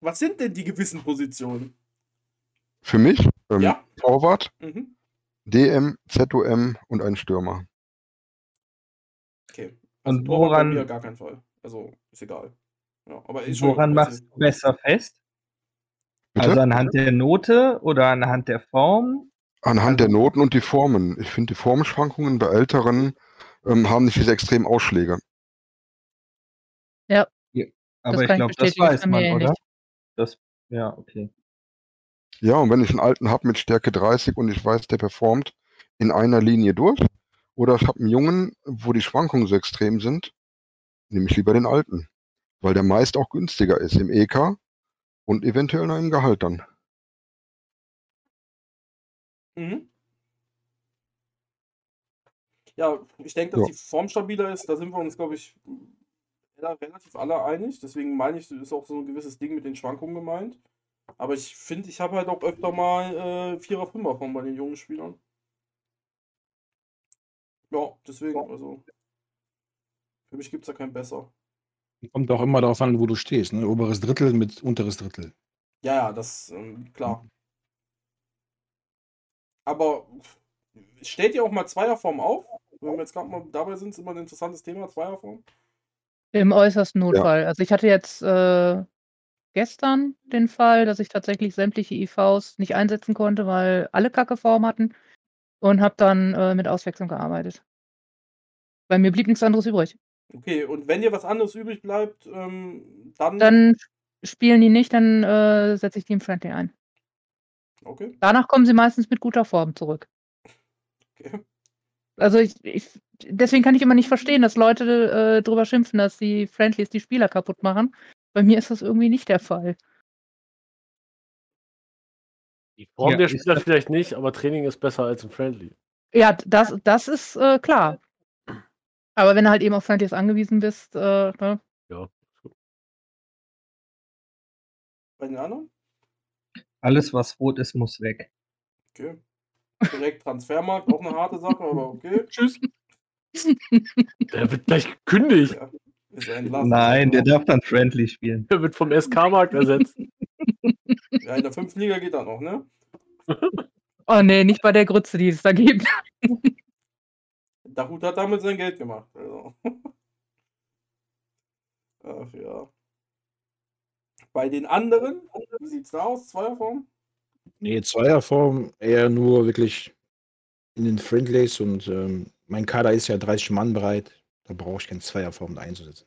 Was sind denn die gewissen Positionen? Für mich ähm, Ja. Torwart, Mhm. DM, ZOM und ein Stürmer. Okay. Und Torwart bei woran- mir gar keinen Fall. Also, ist egal. Ja, aber ist Woran machst du besser fest? Bitte? Also anhand der Note oder anhand der Form? Anhand der also- Noten und die Formen. Ich finde, die Formschwankungen bei Älteren ähm, haben nicht diese extremen Ausschläge. Aber Das ich kann ich glaube, das weiß man, oder? Das, ja, okay. Ja, und wenn ich einen alten habe mit Stärke 30 und ich weiß, der performt in einer Linie durch, oder ich habe einen Jungen, wo die Schwankungen so extrem sind, nehme ich lieber den alten. Weil der meist auch günstiger ist im EK und eventuell noch im Gehalt dann. Mhm. Ja, ich denke, dass Ja. die Form stabiler ist. Da sind wir uns, glaube ich, rela- relativ alle einig. Deswegen meine ich, ist auch so ein gewisses Ding mit den Schwankungen gemeint. Aber ich finde, ich habe halt auch öfter mal äh, Vierer, Fünfer Form bei den jungen Spielern. Ja, deswegen, also. Für mich gibt es da kein besser. Kommt auch immer darauf an, wo du stehst. Ne? Oberes Drittel mit unteres Drittel. Ja, ja, das, ähm, klar. Aber stellt ihr auch mal Zweierform auf? Wenn wir jetzt gerade mal dabei sind, ist immer ein interessantes Thema, Zweierform. Im äußersten Notfall. Also ich hatte jetzt äh, gestern den Fall, dass ich tatsächlich sämtliche IVs nicht einsetzen konnte, weil alle Kacke Form hatten und habe dann äh, mit Auswechslung gearbeitet. Weil mir blieb nichts anderes übrig. Okay, und wenn dir was anderes übrig bleibt, ähm, dann. Dann spielen die nicht, dann äh, setze ich die im Friendly ein. Okay, Danach kommen sie meistens mit guter Form zurück. okay. Also ich, ich deswegen kann ich immer nicht verstehen, dass Leute äh, drüber schimpfen, dass die Friendlies die Spieler kaputt machen. Bei mir ist das irgendwie nicht der Fall. Die Form Ja, der ist Spieler das- vielleicht nicht, aber Training ist besser als ein Friendly. Ja, das, das ist äh, klar. Aber wenn du halt eben auf Friendlies angewiesen bist, äh, ne? Ja. Bei den anderen? Alles, was rot ist, muss weg. Okay. Direkt Transfermarkt, auch eine harte Sache, aber okay. Tschüss. Der wird gleich gekündigt. Ja. Nein, der darf dann friendly spielen. Der wird vom SK-Markt ersetzt. Ja, in der fünften Liga geht das noch, ne? Oh nee, nicht bei der Grütze, die es da gibt. Dachut hat damit sein Geld gemacht. Also. Ach ja. Bei den anderen, wie sieht's da aus? Zweierform? Nee, Zweierform eher nur wirklich in den Friendlies und ähm, mein Kader ist ja 30 Mann breit. Da brauche ich keine Zweierform einzusetzen.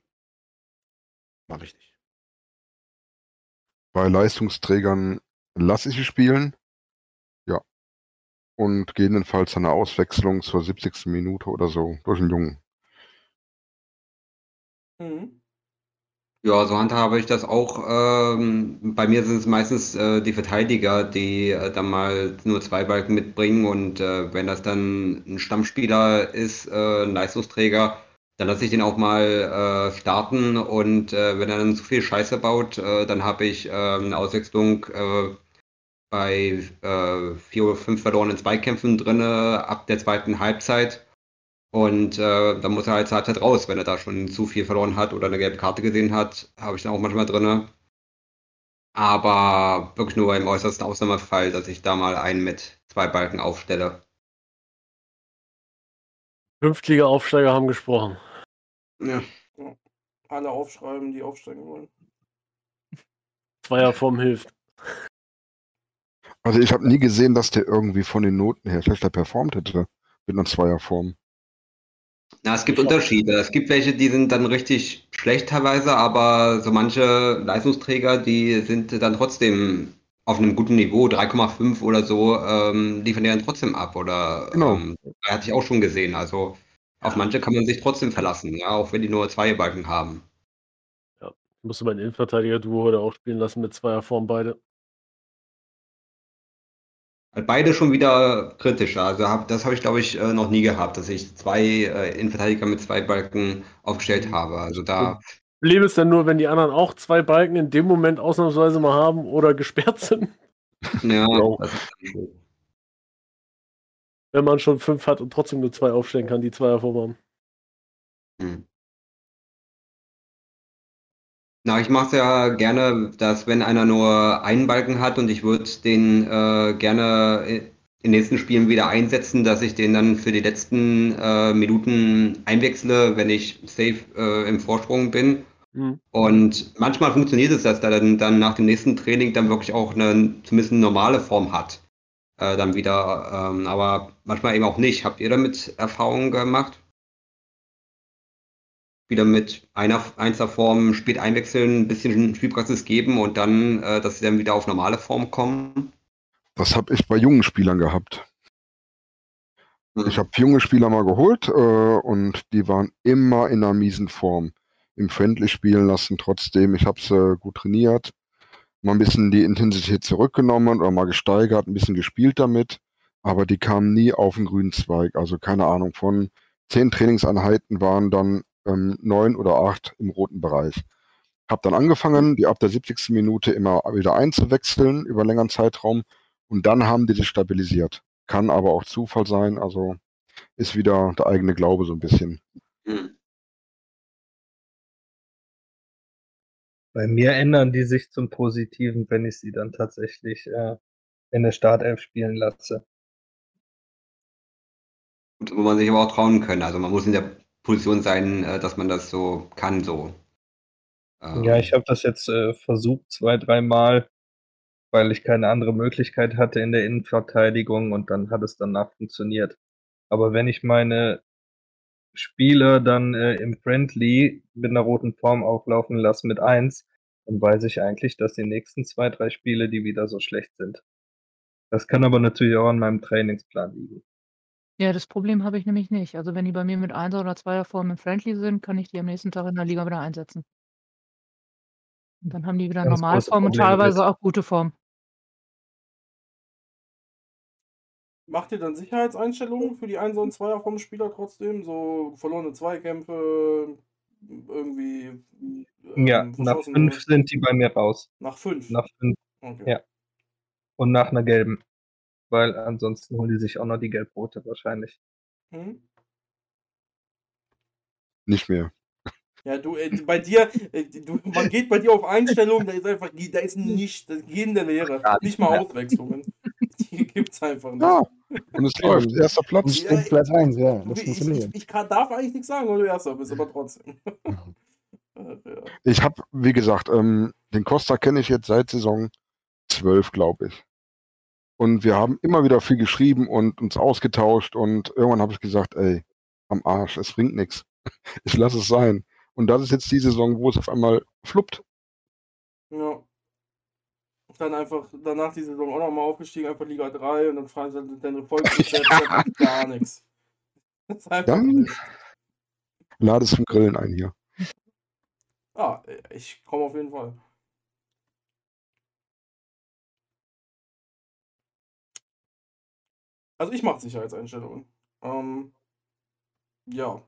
Mache ich nicht. Bei Leistungsträgern lasse ich sie spielen. Ja. Und gegebenenfalls eine Auswechslung zur 70. Minute oder so durch einen Jungen. Mhm. Ja, so handhabe ich das auch. Ähm, bei mir sind es meistens äh, die Verteidiger, die äh, dann mal nur zwei Balken mitbringen und äh, wenn das dann ein Stammspieler ist, äh, ein Leistungsträger, dann lasse ich den auch mal äh, starten und äh, wenn er dann zu viel Scheiße baut, dann habe ich eine Auswechslung bei vier oder fünf verlorenen Zweikämpfen drinne ab der zweiten Halbzeit. Und äh, dann muss er halt zur Halbzeit raus, wenn er da schon zu viel verloren hat oder eine gelbe Karte gesehen hat, habe ich dann auch manchmal drinne. Aber wirklich nur im äußersten Ausnahmefall, dass ich da mal einen mit zwei Balken aufstelle. Fünftliga-Aufsteiger haben gesprochen. Ja. Alle aufschreiben, die aufsteigen wollen. Zweierform hilft. Also ich habe nie gesehen, dass der irgendwie von den Noten her schlechter performt hätte mit einer Zweierform. Na, es gibt Unterschiede. Es gibt welche, die sind dann richtig schlecht teilweise, aber so manche Leistungsträger, die sind dann trotzdem auf einem guten Niveau, 3,5 oder so, ähm, liefern die dann trotzdem ab. Oder Genau. ähm, hatte ich auch schon gesehen. Also auf manche kann man sich trotzdem verlassen, ja, auch wenn die nur zwei Balken haben. Musste mein Innenverteidiger-Duo heute auch spielen lassen mit Zweierform beide. Beide schon wieder kritischer. Also hab, das habe ich, glaube ich, äh, noch nie gehabt, dass ich zwei äh, Innenverteidiger mit zwei Balken aufgestellt habe. Also da, Problem ist dann nur, wenn die anderen auch zwei Balken in dem Moment ausnahmsweise mal haben oder gesperrt sind. ja, Genau. das ist dann schön. Wenn man schon fünf hat und trotzdem nur zwei aufstellen kann, die Zweierform haben. Hm. Na, ich mache es ja gerne, dass wenn einer nur einen Balken hat und ich würde den äh, gerne in den nächsten Spielen wieder einsetzen, dass ich den dann für die letzten äh, Minuten einwechsle, wenn ich safe äh, im Vorsprung bin. Mhm. Und manchmal funktioniert es, dass der dann, dann nach dem nächsten Training dann wirklich auch eine zumindest eine normale Form hat. Äh, dann wieder, ähm, aber manchmal eben auch nicht. Habt ihr damit Erfahrungen gemacht? Wieder mit einer Einserform spät einwechseln, ein bisschen Spielpraxis geben und dann, äh, dass sie dann wieder auf normale Form kommen? Das habe ich bei jungen Spielern gehabt. Hm. Ich habe junge Spieler mal geholt äh, und die waren immer in einer miesen Form. Im Friendly spielen lassen trotzdem. Ich habe sie gut trainiert, mal ein bisschen die Intensität zurückgenommen oder mal gesteigert, ein bisschen gespielt damit, aber die kamen nie auf den grünen Zweig. Also keine Ahnung, von zehn Trainingseinheiten waren dann ähm, neun oder acht im roten Bereich. Hab dann angefangen, die ab der 70. Minute immer wieder einzuwechseln über einen längeren Zeitraum und dann haben die sich stabilisiert. Kann aber auch Zufall sein, also ist wieder der eigene Glaube so ein bisschen. Hm. Bei mir ändern die sich zum Positiven, wenn ich sie dann tatsächlich äh, in der Startelf spielen lasse. Und wo man sich aber auch trauen können. Also man muss in der Position sein, äh, dass man das so kann, so. Ähm, Ja, ich habe das jetzt äh, versucht zwei, dreimal, weil ich keine andere Möglichkeit hatte in der Innenverteidigung und dann hat es danach funktioniert. Aber wenn ich meine Spieler dann äh, im Friendly mit einer roten Form auflaufen lasse mit eins, dann weiß ich eigentlich, dass die nächsten zwei, drei Spiele die wieder so schlecht sind. Das kann aber natürlich auch an meinem Trainingsplan liegen. Ja, das Problem habe ich nämlich nicht. Also wenn die bei mir mit Einser oder Zweierform im Friendly sind, kann ich die am nächsten Tag in der Liga wieder einsetzen. Und dann haben die wieder Ganz Normalform und teilweise auch gute Form. Macht ihr dann Sicherheitseinstellungen für die 1 und 2er vom Spieler trotzdem? So verlorene Zweikämpfe, irgendwie. Ja, ähm, nach verschossene- fünf sind die bei mir raus. Nach fünf. Nach fünf okay. ja. und nach einer gelben. Weil ansonsten holen die sich auch noch die gelb-rote wahrscheinlich. Hm? Nicht mehr. Ja, du, äh, bei dir, äh, du, man geht bei dir auf Einstellungen, da ist einfach, da ist nicht, das geht in der Leere. Gar Nicht mal Auswechslungen. Die gibt's einfach nicht. Ja, und es läuft. Erster Platz. steht Platz 1, ja, das ich, ich, ich kann, darf eigentlich nichts sagen, weil du Erster bist, aber trotzdem. Ja. Ich habe, wie gesagt, ähm, den Costa kenne ich jetzt seit Saison 12, glaube ich. Und wir haben immer wieder viel geschrieben und uns ausgetauscht und irgendwann habe ich gesagt, ey, am Arsch, es bringt nichts. Ich lasse es sein. Und das ist jetzt die Saison, wo es auf einmal fluppt. Ja. Dann einfach danach die Saison auch nochmal aufgestiegen, einfach Liga 3 und dann fragen sie dann deine Volkskonzerte gar nichts. Dann- nicht. Lade es zum Grillen ein hier. Ah, ich komme auf jeden Fall. Also ich mache Sicherheitseinstellungen. Ähm, ja,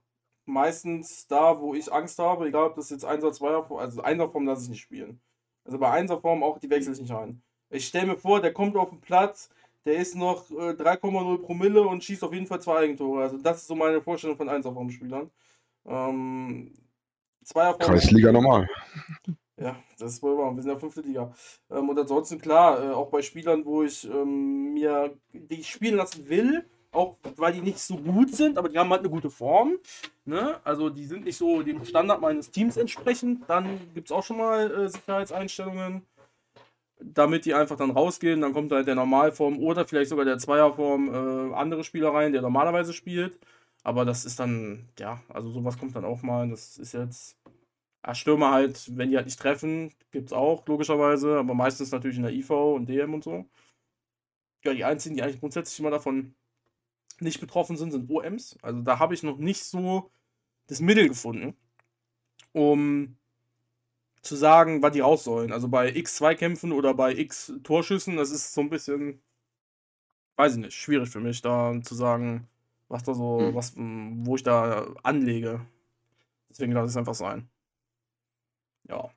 meistens da, wo ich Angst habe, egal ob das jetzt 1 oder 2er Form, also 1er Form lasse ich nicht spielen. Also bei 1er Form auch, die wechsle ich nicht ein. Ich stelle mir vor, der kommt auf den Platz, der ist noch äh, 3,0 Promille und schießt auf jeden Fall zwei Eigentore. Also das ist so meine Vorstellung von 1er Form Spielern. Ähm, Kreisliga normal. ja, das ist wohl wahr. Wir sind ja fünfte Liga. Ähm, und ansonsten, klar, äh, auch bei Spielern, wo ich ähm, mir die spielen lassen will, auch weil die nicht so gut sind, aber die haben halt eine gute Form. Ne? Also die sind nicht so dem Standard meines Teams entsprechend. Dann gibt es auch schon mal äh, Sicherheitseinstellungen, damit die einfach dann rausgehen. Dann kommt halt der Normalform oder vielleicht sogar der Zweierform äh, andere Spieler rein, der normalerweise spielt. Aber das ist dann, ja, also sowas kommt dann auch mal. Das ist jetzt. Ja, Stürmer halt, wenn die halt nicht treffen, gibt's auch, logischerweise, aber meistens natürlich in der IV und DM und so. Ja, die einzigen, die eigentlich grundsätzlich immer davon nicht betroffen sind, sind OMs. Also da habe ich noch nicht so das Mittel gefunden, um zu sagen, was die raus sollen. Also bei X2-Kämpfen oder bei X-Torschüssen, das ist so ein bisschen, weiß ich nicht, schwierig für mich, da zu sagen, was da so, Hm. was, wo ich da anlege. Deswegen lasse ich es einfach sein. Ja.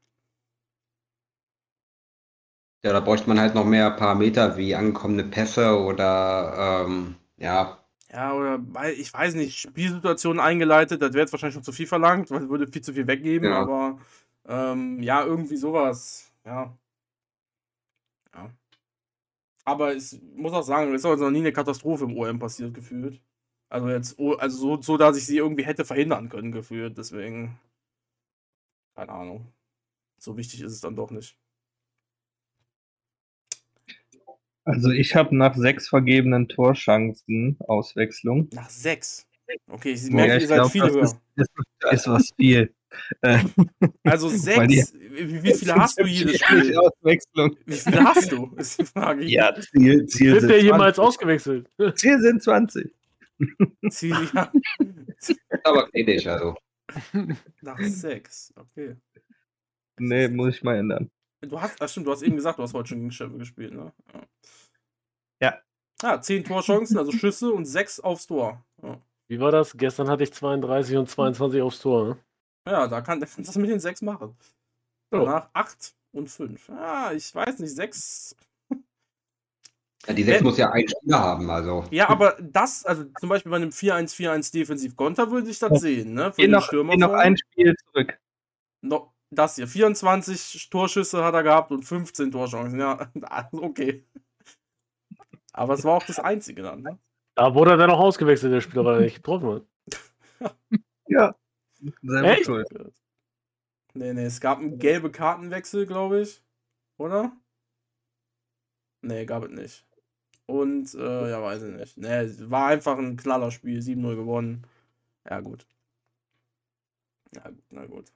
Ja, da bräuchte man halt noch mehr Parameter wie angekommene Pässe oder ähm, ja, Ja, oder weil, ich weiß nicht, Spielsituationen eingeleitet, das wäre jetzt wahrscheinlich schon zu viel verlangt, weil es würde viel zu viel weggeben, Ja. aber ähm, ja, irgendwie sowas. Ja. Ja. Aber ich muss auch sagen, es ist auch noch nie eine Katastrophe im OM passiert, gefühlt. Also jetzt, also so, so, dass ich sie irgendwie hätte verhindern können, gefühlt. Deswegen, keine Ahnung. So wichtig ist es dann doch nicht. Also ich habe nach sechs vergebenen Torchancen Auswechslung. Nach sechs. Okay, ich Ja, merke, ich ihr seid glaub, viele das höher. ist, ist, ist was viel. Äh, Also Weil die- sechs. Wie, wie viele hast du jedes Spiel? Auswechslung. Wie viele hast du? Ist die Frage. Ja, Ziel, Ziel, Wird sind der jemals 20. ausgewechselt? Ziel sind 20. Ziel, ja. aber kritisch, also. Nach sechs. Okay. Nee, muss ich mal ändern. Du hast, ach stimmt, du hast eben gesagt, du hast heute schon gegen Sheffield gespielt, ne? Ja. Ja. Ah, zehn Torchancen, also Schüsse und sechs aufs Tor. Ja, Wie war das? Gestern hatte ich 32 und 22 aufs Tor. Ne? ja da kann, da kannst du das mit den sechs machen. Danach acht und fünf. Ah, ich weiß nicht, sechs. Ja, die 6 Wenn- muss ja ein Spieler haben, also. Ja, aber das, also zum Beispiel bei einem 4-1-4-1 Defensiv-Konter würde ich das sehen, ne? Für Geh den noch, Stürmer geh noch ein Spiel zurück. No, das hier, 24 Torschüsse hat er gehabt und 15 Torchancen. Ja, also okay. Aber es war auch das einzige dann. Ne? Da wurde er dann auch ausgewechselt, der Spieler, weil er nicht getroffen hat. Ja. Selber Echt? schuld. Nee, nee, es gab einen gelben Kartenwechsel, glaube ich. Oder? Nee, gab es nicht. Und, äh, ja, weiß ich nicht. Nee, es war einfach ein Knallerspiel. 7-0 gewonnen. Ja, gut. Ja, gut, na gut.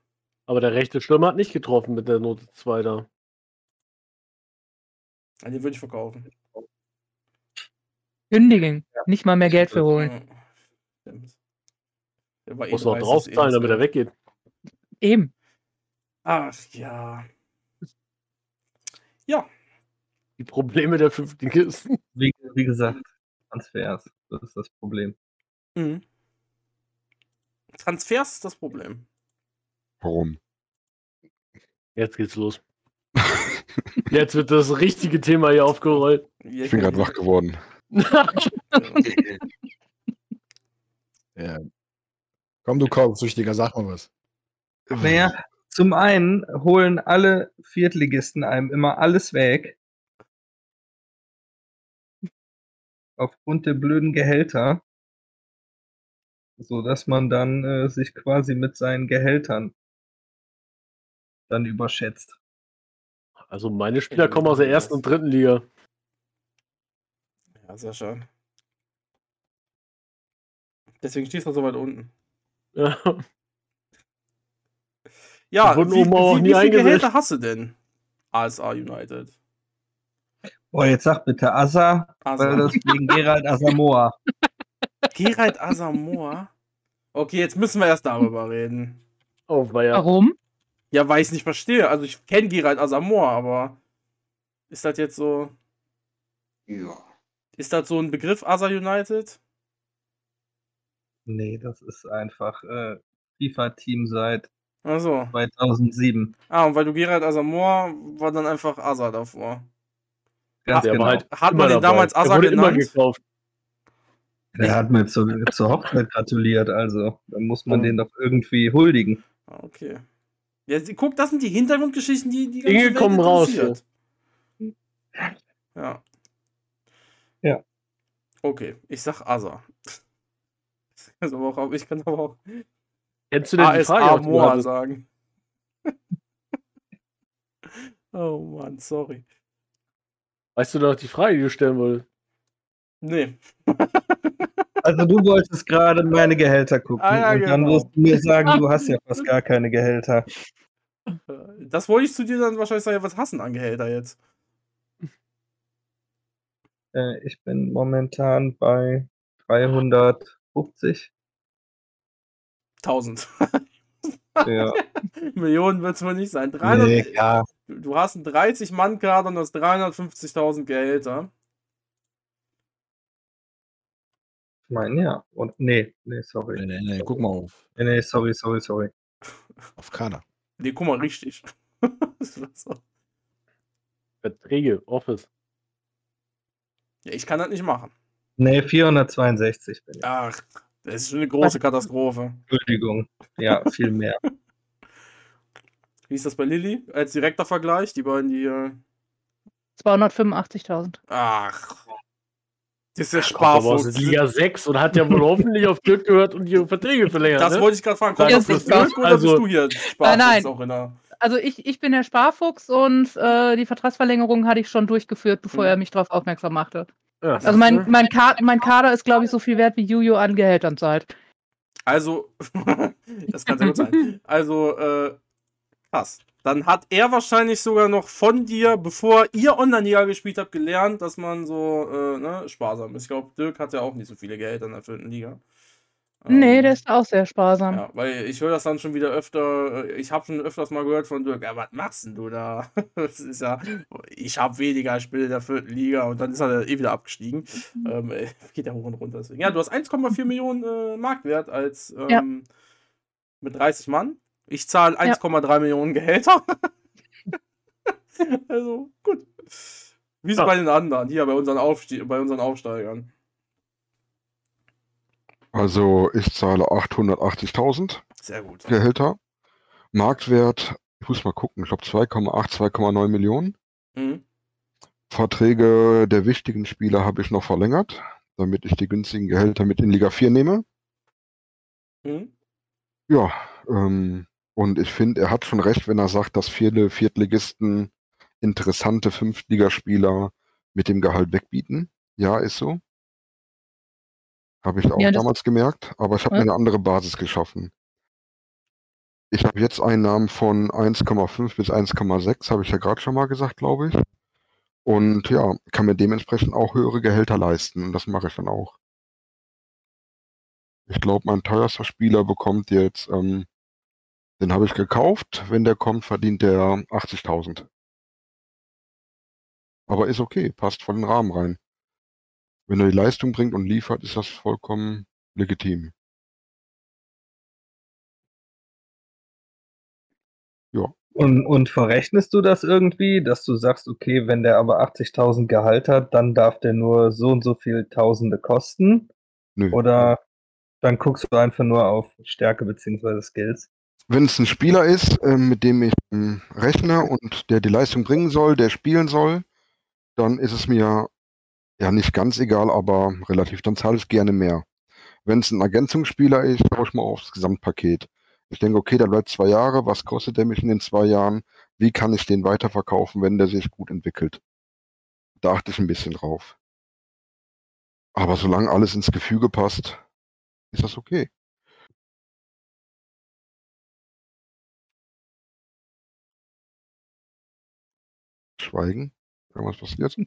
Aber der rechte Stürmer hat nicht getroffen mit der Note 2 da. Ja, den würde ich verkaufen. Kündigen. Nicht mal mehr Geld für holen. Ja, Stimmt. Der war eh Muss noch 30, drauf ist eh damit er weggeht. Eben. Ach ja. Ja, Die Probleme der Fünftligisten. Wie, wie gesagt, Transfers. Das ist das Problem. Mhm. Transfers ist das Problem. Warum? Jetzt geht's los. Jetzt wird das richtige Thema hier aufgerollt. Ich bin gerade wach geworden. Ja. Komm, du Kaufsüchtiger, sag mal was. Naja, zum einen holen alle Viertligisten einem immer alles weg. Aufgrund der blöden Gehälter. So dass man dann äh, sich quasi mit seinen Gehältern dann überschätzt. Also meine Spieler kommen aus der ersten und dritten Liga. Ja, sehr schön. Deswegen stehst du so weit unten. Ja. Ja, wie, oben auch wie, nie wie viele. Gehälter hast du denn? ASA United. Boah, jetzt sag bitte Asa, Asa. weil das wegen Gerald Asamoah. Gerald Asamoah? Okay, jetzt müssen wir erst darüber reden. Oh. Warum? Ja, weil ich es nicht verstehe. Also ich kenne Gerald Asamoah, aber ist das jetzt so. Ja. Ist das so ein Begriff, Asa United? Nee, das ist einfach äh, FIFA-Team seit Achso. 2007. Ah, und weil du Gerald Asamoah war dann einfach Asa davor. Ganz Der genau. war halt Hat man den dabei. damals Der Asa genannt? gekauft. Der hat mir zur, zur Hochzeit gratuliert, also da muss man Oh. den doch irgendwie huldigen. Ah, okay. Ja, guck, das sind die Hintergrundgeschichten, die die Dinge Welt kommen raus, interessiert. Ja. Ja. Okay, ich sag Asa. Also auch, ich kann aber auch Kennst du denn die Frage? ASA die Moa sagen. oh Mann, sorry. Weißt du noch die Frage, die du stellen wolltest? Nee. Also du wolltest gerade meine Gehälter gucken Ah, ja, und dann genau. wirst du mir sagen, du hast ja fast gar keine Gehälter. Das wollte ich zu dir dann wahrscheinlich sagen, was hassen an Gehälter jetzt? Äh, ich bin momentan bei 350. 1000. Ja. Millionen wird es wohl nicht sein. 300, Nee, du hast einen 30-Mann-Kader und hast 350.000 Gehälter. Ich meine, ja. Und nee, nee, sorry. Nee, nee, nee, guck mal auf, Nee, nee, sorry, sorry, sorry. auf Kader. Nee, guck mal, richtig. So. Verträge, Office. ja, ich kann das nicht machen. Nee, 462 bin ich. Ach, das ist schon eine große Katastrophe. Entschuldigung. Ja, viel mehr. Wie ist das bei Lilly? Als direkter Vergleich, die beiden, die. Äh, 285.000. ach. Das ist aus Sparfuchs. der Liga 6 und hat ja wohl hoffentlich auf Glück gehört und die Verträge verlängert. Das ne? wollte ich gerade fragen. Kommt Ja, das sicher. Dirk oder Also- bist du hier Sparfuchs nein. auch in der. Also ich, ich bin der Sparfuchs und äh, die Vertragsverlängerung hatte ich schon durchgeführt, bevor Mhm. er mich darauf aufmerksam machte. Ja, Also mein, mein, Ka mein Kader ist, glaube ich, so viel wert, wie Juju an Gehältern zahlt. Also, das kann sehr gut sein. Also, äh, krass. Dann hat er wahrscheinlich sogar noch von dir, bevor ihr Online-Liga gespielt habt, gelernt, dass man so äh, ne, sparsam ist. Ich glaube, Dirk hat ja auch nicht so viele Gehälter in der vierten Liga. Nee, Ähm, der ist auch sehr sparsam. Ja, weil ich höre das dann schon wieder öfter, äh, ich habe schon öfters mal gehört von Dirk, ja, was machst denn du da? Das ist ja, ich habe weniger Spiele in der vierten Liga und dann ist er eh wieder abgestiegen. Ähm, äh, geht ja hoch und runter deswegen. Ja, du hast 1,4 Millionen äh, Marktwert als ähm, Ja. mit 30 Mann. Ich zahle 1,3 Millionen Gehälter. also, gut. Wie ist es Ja. bei den anderen, hier bei unseren, Aufstie bei unseren Aufsteigern? Also ich zahle 880.000 Sehr gut. Gehälter. Marktwert, ich muss mal gucken, ich glaube 2,8, 2,9 Millionen. Mhm. Verträge der wichtigen Spieler habe ich noch verlängert, damit ich die günstigen Gehälter mit in Liga 4 nehme. Mhm. Ja, ähm, und ich finde, er hat schon recht, wenn er sagt, dass viele Viertligisten interessante Fünftligaspieler mit dem Gehalt wegbieten. Ja, ist so. Habe ich auch Ja, damals gemerkt, aber ich habe mir eine andere Basis geschaffen. Ich habe jetzt Einnahmen von 1,5 bis 1,6, habe ich ja gerade schon mal gesagt, glaube ich. Und ja, kann mir dementsprechend auch höhere Gehälter leisten. Und das mache ich dann auch. Ich glaube, mein teuerster Spieler bekommt jetzt, ähm, den habe ich gekauft. Wenn der kommt, verdient der 80.000. Aber ist okay, passt voll in den Rahmen rein. Wenn er die Leistung bringt und liefert, ist das vollkommen legitim. Und, und verrechnest du das irgendwie, dass du sagst, okay, wenn der aber 80.000 Gehalt hat, dann darf der nur so und so viel Tausende kosten? Nö. Oder dann guckst du einfach nur auf Stärke bzw. Skills? Wenn es ein Spieler ist, ähm, mit dem ich ähm, rechne und der die Leistung bringen soll, der spielen soll, dann ist es mir ja nicht ganz egal, aber relativ, dann zahle ich gerne mehr. Wenn es ein Ergänzungsspieler ist, schaue ich mal aufs Gesamtpaket. Ich denke, okay, der bleibt zwei Jahre, was kostet der mich in den zwei Jahren? Wie kann ich den weiterverkaufen, wenn der sich gut entwickelt? Da achte ich ein bisschen drauf. Aber solange alles ins Gefüge passt, ist das okay. Schweigen. Irgendwas passiert?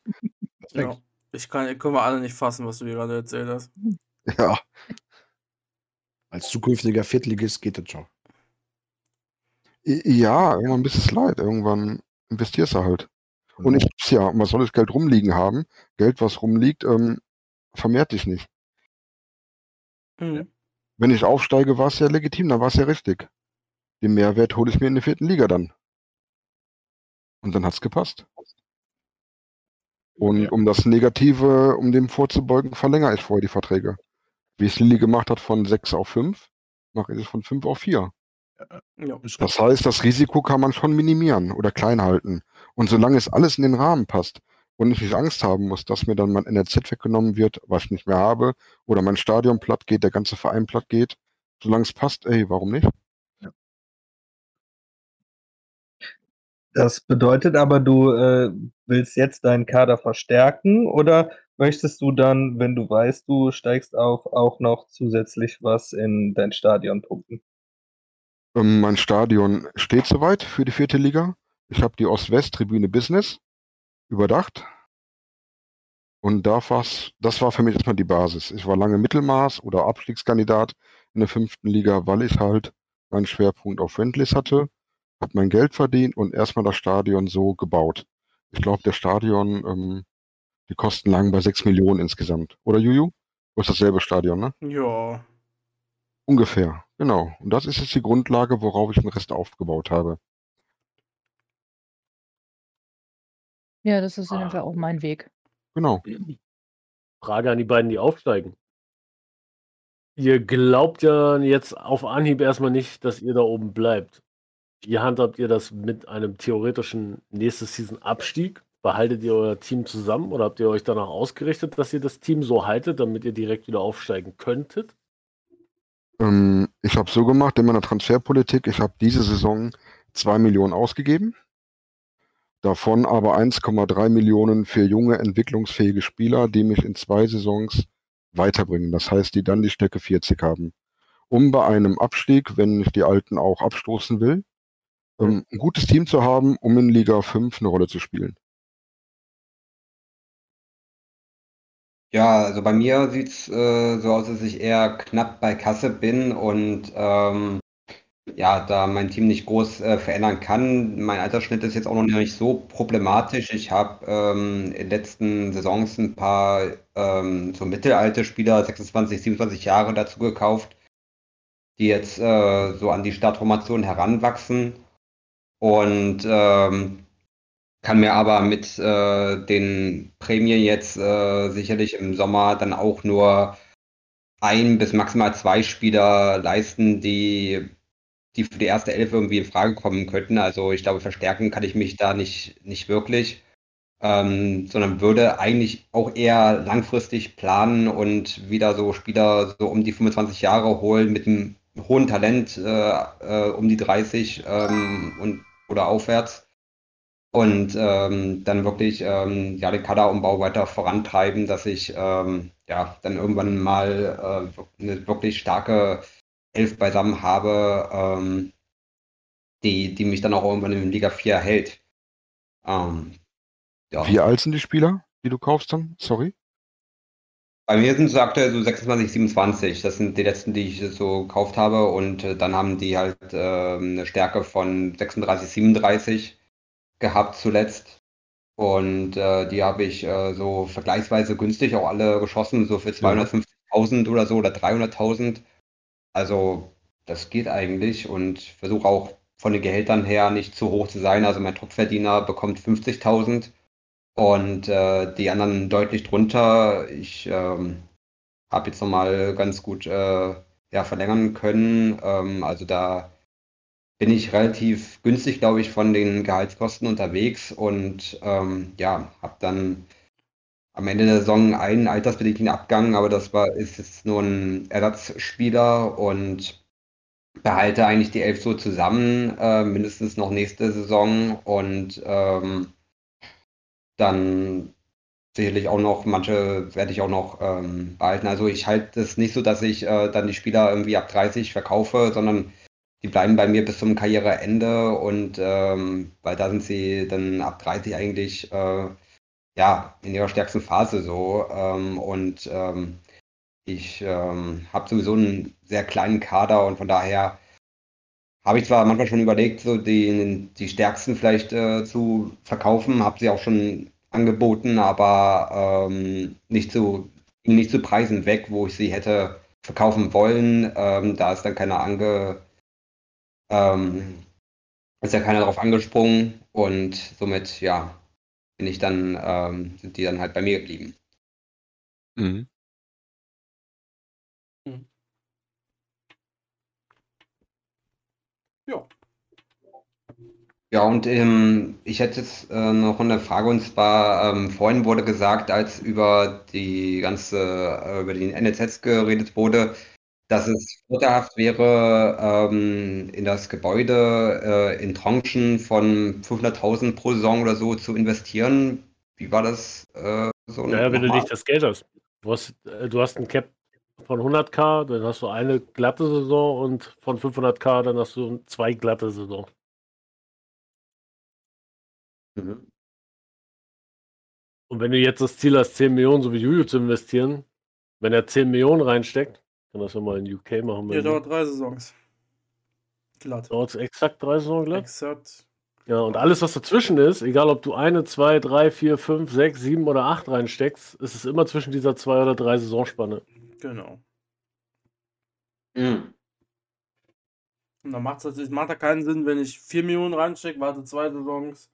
Ja. Ich kann, können wir alle nicht fassen, was du hier gerade erzählt hast. Ja. Als zukünftiger Viertligist geht das schon. Ja, irgendwann bist es leid. Irgendwann investierst du halt. Und ich hab's ja, was soll das Geld rumliegen haben? Geld, was rumliegt, ähm, vermehrt dich nicht. Mhm. Wenn ich aufsteige, war es ja legitim, dann war es ja richtig. Den Mehrwert hole ich mir in der vierten Liga dann. Und dann hat's gepasst. Und Ja. um das Negative, um dem vorzubeugen, verlängere ich vorher die Verträge. Wie es Lilly gemacht hat von 6 auf 5, mache ich es von 5 auf 4. Ja. Das heißt, das Risiko kann man schon minimieren oder klein halten. Und solange es alles in den Rahmen passt und ich nicht Angst haben muss, dass mir dann mein NRZ weggenommen wird, was ich nicht mehr habe, oder mein Stadion platt geht, der ganze Verein platt geht, solange es passt, ey, warum nicht? Das bedeutet aber, du äh, willst jetzt deinen Kader verstärken oder möchtest du dann, wenn du weißt, du steigst auf, auch noch zusätzlich was in dein Stadion pumpen? Ähm, mein Stadion steht soweit für die vierte Liga. Ich habe die Ost-West-Tribüne Business überdacht. Und da das war für mich erstmal die Basis. Ich war lange Mittelmaß oder Abstiegskandidat in der fünften Liga, weil ich halt meinen Schwerpunkt auf Friendlies hatte, habe mein Geld verdient und erstmal das Stadion so gebaut. Ich glaube, der Stadion, ähm, die Kosten lagen bei 6 Millionen insgesamt. Oder Juju? Du hast dasselbe Stadion, ne? Ja. Ungefähr, genau. Und das ist jetzt die Grundlage, worauf ich den Rest aufgebaut habe. Ja, das ist in dem Ah. Fall auch mein Weg. Genau. Frage an die beiden, die aufsteigen. Ihr glaubt ja jetzt auf Anhieb erstmal nicht, dass ihr da oben bleibt. Wie handhabt ihr das mit einem theoretischen nächste Season Abstieg? Behaltet ihr euer Team zusammen oder habt ihr euch danach ausgerichtet, dass ihr das Team so haltet, damit ihr direkt wieder aufsteigen könntet? Ähm, ich habe so gemacht in meiner Transferpolitik, ich habe diese Saison 2 Millionen ausgegeben. Davon aber 1,3 Millionen für junge, entwicklungsfähige Spieler, die mich in zwei Saisons weiterbringen. Das heißt, die dann die Stärke 40 haben. Um bei einem Abstieg, wenn ich die Alten auch abstoßen will, ähm, ein gutes Team zu haben, um in Liga 5 eine Rolle zu spielen. Ja, also bei mir sieht's äh, so aus, dass ich eher knapp bei Kasse bin und ähm, ja, da mein Team nicht groß äh, verändern kann. Mein Altersschnitt ist jetzt auch noch nicht so problematisch. Ich habe ähm, in den letzten Saisons ein paar ähm, so mittelalte Spieler, 26, 27 Jahre dazu gekauft, die jetzt äh, so an die Startformation heranwachsen und ähm, kann mir aber mit äh, den Prämien jetzt äh, sicherlich im Sommer dann auch nur ein bis maximal zwei Spieler leisten, die, die für die erste Elf irgendwie in Frage kommen könnten. Also ich glaube, verstärken kann ich mich da nicht, nicht wirklich, ähm, sondern würde eigentlich auch eher langfristig planen und wieder so Spieler so um die 25 Jahre holen mit einem hohen Talent äh, äh, um die 30 ähm, und, oder aufwärts und ähm, dann wirklich ähm, ja, den Kaderumbau weiter vorantreiben, dass ich ähm, ja, dann irgendwann mal äh, eine wirklich starke Elf beisammen habe, ähm, die, die mich dann auch irgendwann in Liga 4 hält. Ähm, ja. Wie alt sind die Spieler, die du kaufst dann? Sorry. Bei mir sind es aktuell so 26, 27. Das sind die letzten, die ich so gekauft habe. Und äh, dann haben die halt äh, eine Stärke von 36, 37 gehabt zuletzt. Und äh, die habe ich äh, so vergleichsweise günstig auch alle geschossen, so für 250.000 oder so oder 300.000. Also das geht eigentlich und versuche auch von den Gehältern her nicht zu hoch zu sein. Also mein Topverdiener bekommt 50.000 und äh, die anderen deutlich drunter. Ich ähm, habe jetzt nochmal ganz gut äh, ja, verlängern können. Ähm, also da bin ich relativ günstig, glaube ich, von den Gehaltskosten unterwegs und ähm, ja, habe dann am Ende der Saison einen altersbedingten Abgang, aber das war ist jetzt nur ein Ersatzspieler und behalte eigentlich die Elf so zusammen, äh, mindestens noch nächste Saison und ähm, dann sicherlich auch noch, manche werde ich auch noch ähm, behalten. Also ich halte es nicht so, dass ich äh, dann die Spieler irgendwie ab 30 verkaufe, sondern die bleiben bei mir bis zum Karriereende und ähm, weil da sind sie dann ab 30 eigentlich äh, ja in ihrer stärksten Phase so ähm, und ähm, ich ähm, habe sowieso einen sehr kleinen Kader und von daher habe ich zwar manchmal schon überlegt, so die, die stärksten vielleicht äh, zu verkaufen, habe sie auch schon angeboten, aber ähm, nicht zu nicht zu Preisen weg, wo ich sie hätte verkaufen wollen. Ähm, da ist dann keiner ange ähm, ist ja keiner darauf angesprungen und somit ja bin ich dann ähm, sind die dann halt bei mir geblieben. Mhm. Ja. Ja, und ähm, ich hätte jetzt äh, noch eine Frage und zwar, ähm, vorhin wurde gesagt, als über die ganze, äh, über die NLZs geredet wurde, dass es vorteilhaft wäre, ähm, in das Gebäude äh, in Tranchen von 500.000 pro Saison oder so zu investieren. Wie war das äh, So, Ja, ja, wenn du nicht das Geld hast. Du hast, äh, du hast ein Cap von 100k, dann hast du eine glatte Saison und von 500k, dann hast du zwei glatte Saison. Mhm. Und wenn du jetzt das Ziel hast, 10 Millionen, so wie Juju zu investieren, wenn er 10 Millionen reinsteckt, kann das ja mal in UK machen. Ja, dauert drei Saisons. Glatt. dauert es exakt drei Saison glatt. Exakt. Ja, und alles, was dazwischen ist, egal ob du eine, zwei, drei, vier, fünf, sechs, sieben oder acht reinsteckst, ist es immer zwischen dieser zwei oder drei Saisonspanne. Genau. Mhm. Und dann macht es macht da keinen Sinn, wenn ich 4 Millionen reinstecke, warte zwei Saisons,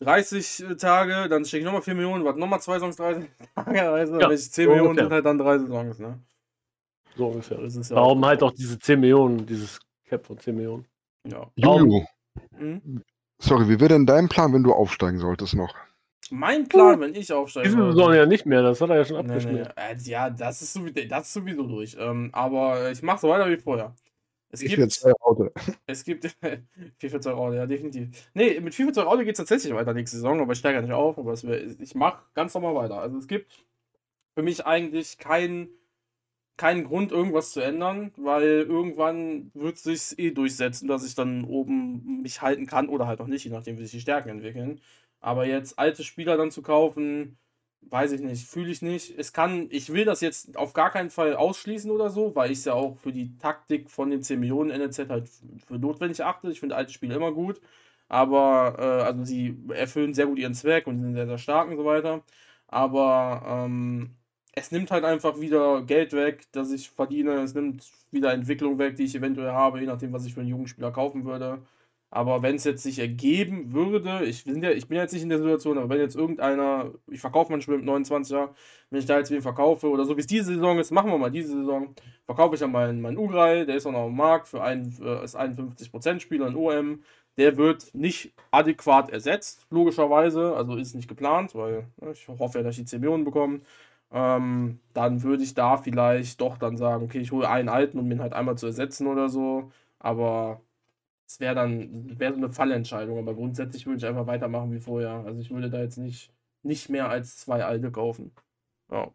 30 Tage, dann stecke ich nochmal 4 Millionen, warte nochmal zwei Saisons, 30 Tage. Also, Ja, wenn ich 10 so Millionen ungefähr. sind halt dann drei Saisons, ne? So ungefähr. Das ist ja Darum halt auch diese 10 Millionen, dieses Cap von 10 Millionen. Ja. Juju, Hm? sorry, wie wäre denn dein Plan, wenn du aufsteigen solltest noch? Mein Plan, wenn ich aufsteige. Diese Saison ja nicht mehr, das hat er ja schon Nee, nee, abgeschmiert. äh, ja, das ist, sowieso, das ist sowieso durch. Ähm, aber ich mache so weiter wie vorher. Es gibt, will zwei Auto. es gibt 4 für 2 Euro, ja, definitiv. Nee, mit 4 für 2 Euro geht es tatsächlich weiter nächste Saison, aber ich steige ja nicht auf. Aber es wär, ich mache ganz normal weiter. Also es gibt für mich eigentlich keinen keinen Grund, irgendwas zu ändern, weil irgendwann wird es sich eh durchsetzen, dass ich dann oben mich halten kann oder halt auch nicht, je nachdem, wie sich die Stärken entwickeln. Aber jetzt alte Spieler dann zu kaufen, weiß ich nicht, fühle ich nicht. Es kann, ich will das jetzt auf gar keinen Fall ausschließen oder so, weil ich es ja auch für die Taktik von den 10 Millionen NLZ halt für notwendig achte. Ich finde alte Spiele immer gut. Aber, äh, also sie erfüllen sehr gut ihren Zweck und sind sehr, sehr stark und so weiter. Aber ähm, es nimmt halt einfach wieder Geld weg, das ich verdiene. Es nimmt wieder Entwicklung weg, die ich eventuell habe, je nachdem, was ich für einen jungen Spieler kaufen würde. Aber wenn es jetzt sich ergeben würde, ich bin, ja, ich bin jetzt nicht in der Situation, aber wenn jetzt irgendeiner, ich verkaufe mein Spiel mit 29er, wenn ich da jetzt wen verkaufe, oder so wie es diese Saison ist, machen wir mal diese Saison, verkaufe ich dann meinen, meinen Ugrei, der ist auch noch am Markt für einen, für, ist 51% Spieler in OM. Der wird nicht adäquat ersetzt, logischerweise, also ist nicht geplant, weil ne, ich hoffe ja, dass ich die 10 Millionen bekomme. Ähm, dann würde ich da vielleicht doch dann sagen, okay, ich hole einen alten, um ihn halt einmal zu ersetzen oder so. Aber es wäre dann wäre so eine Fallentscheidung. Aber grundsätzlich würde ich einfach weitermachen wie vorher. Also ich würde da jetzt nicht, nicht mehr als zwei alte kaufen. Ja.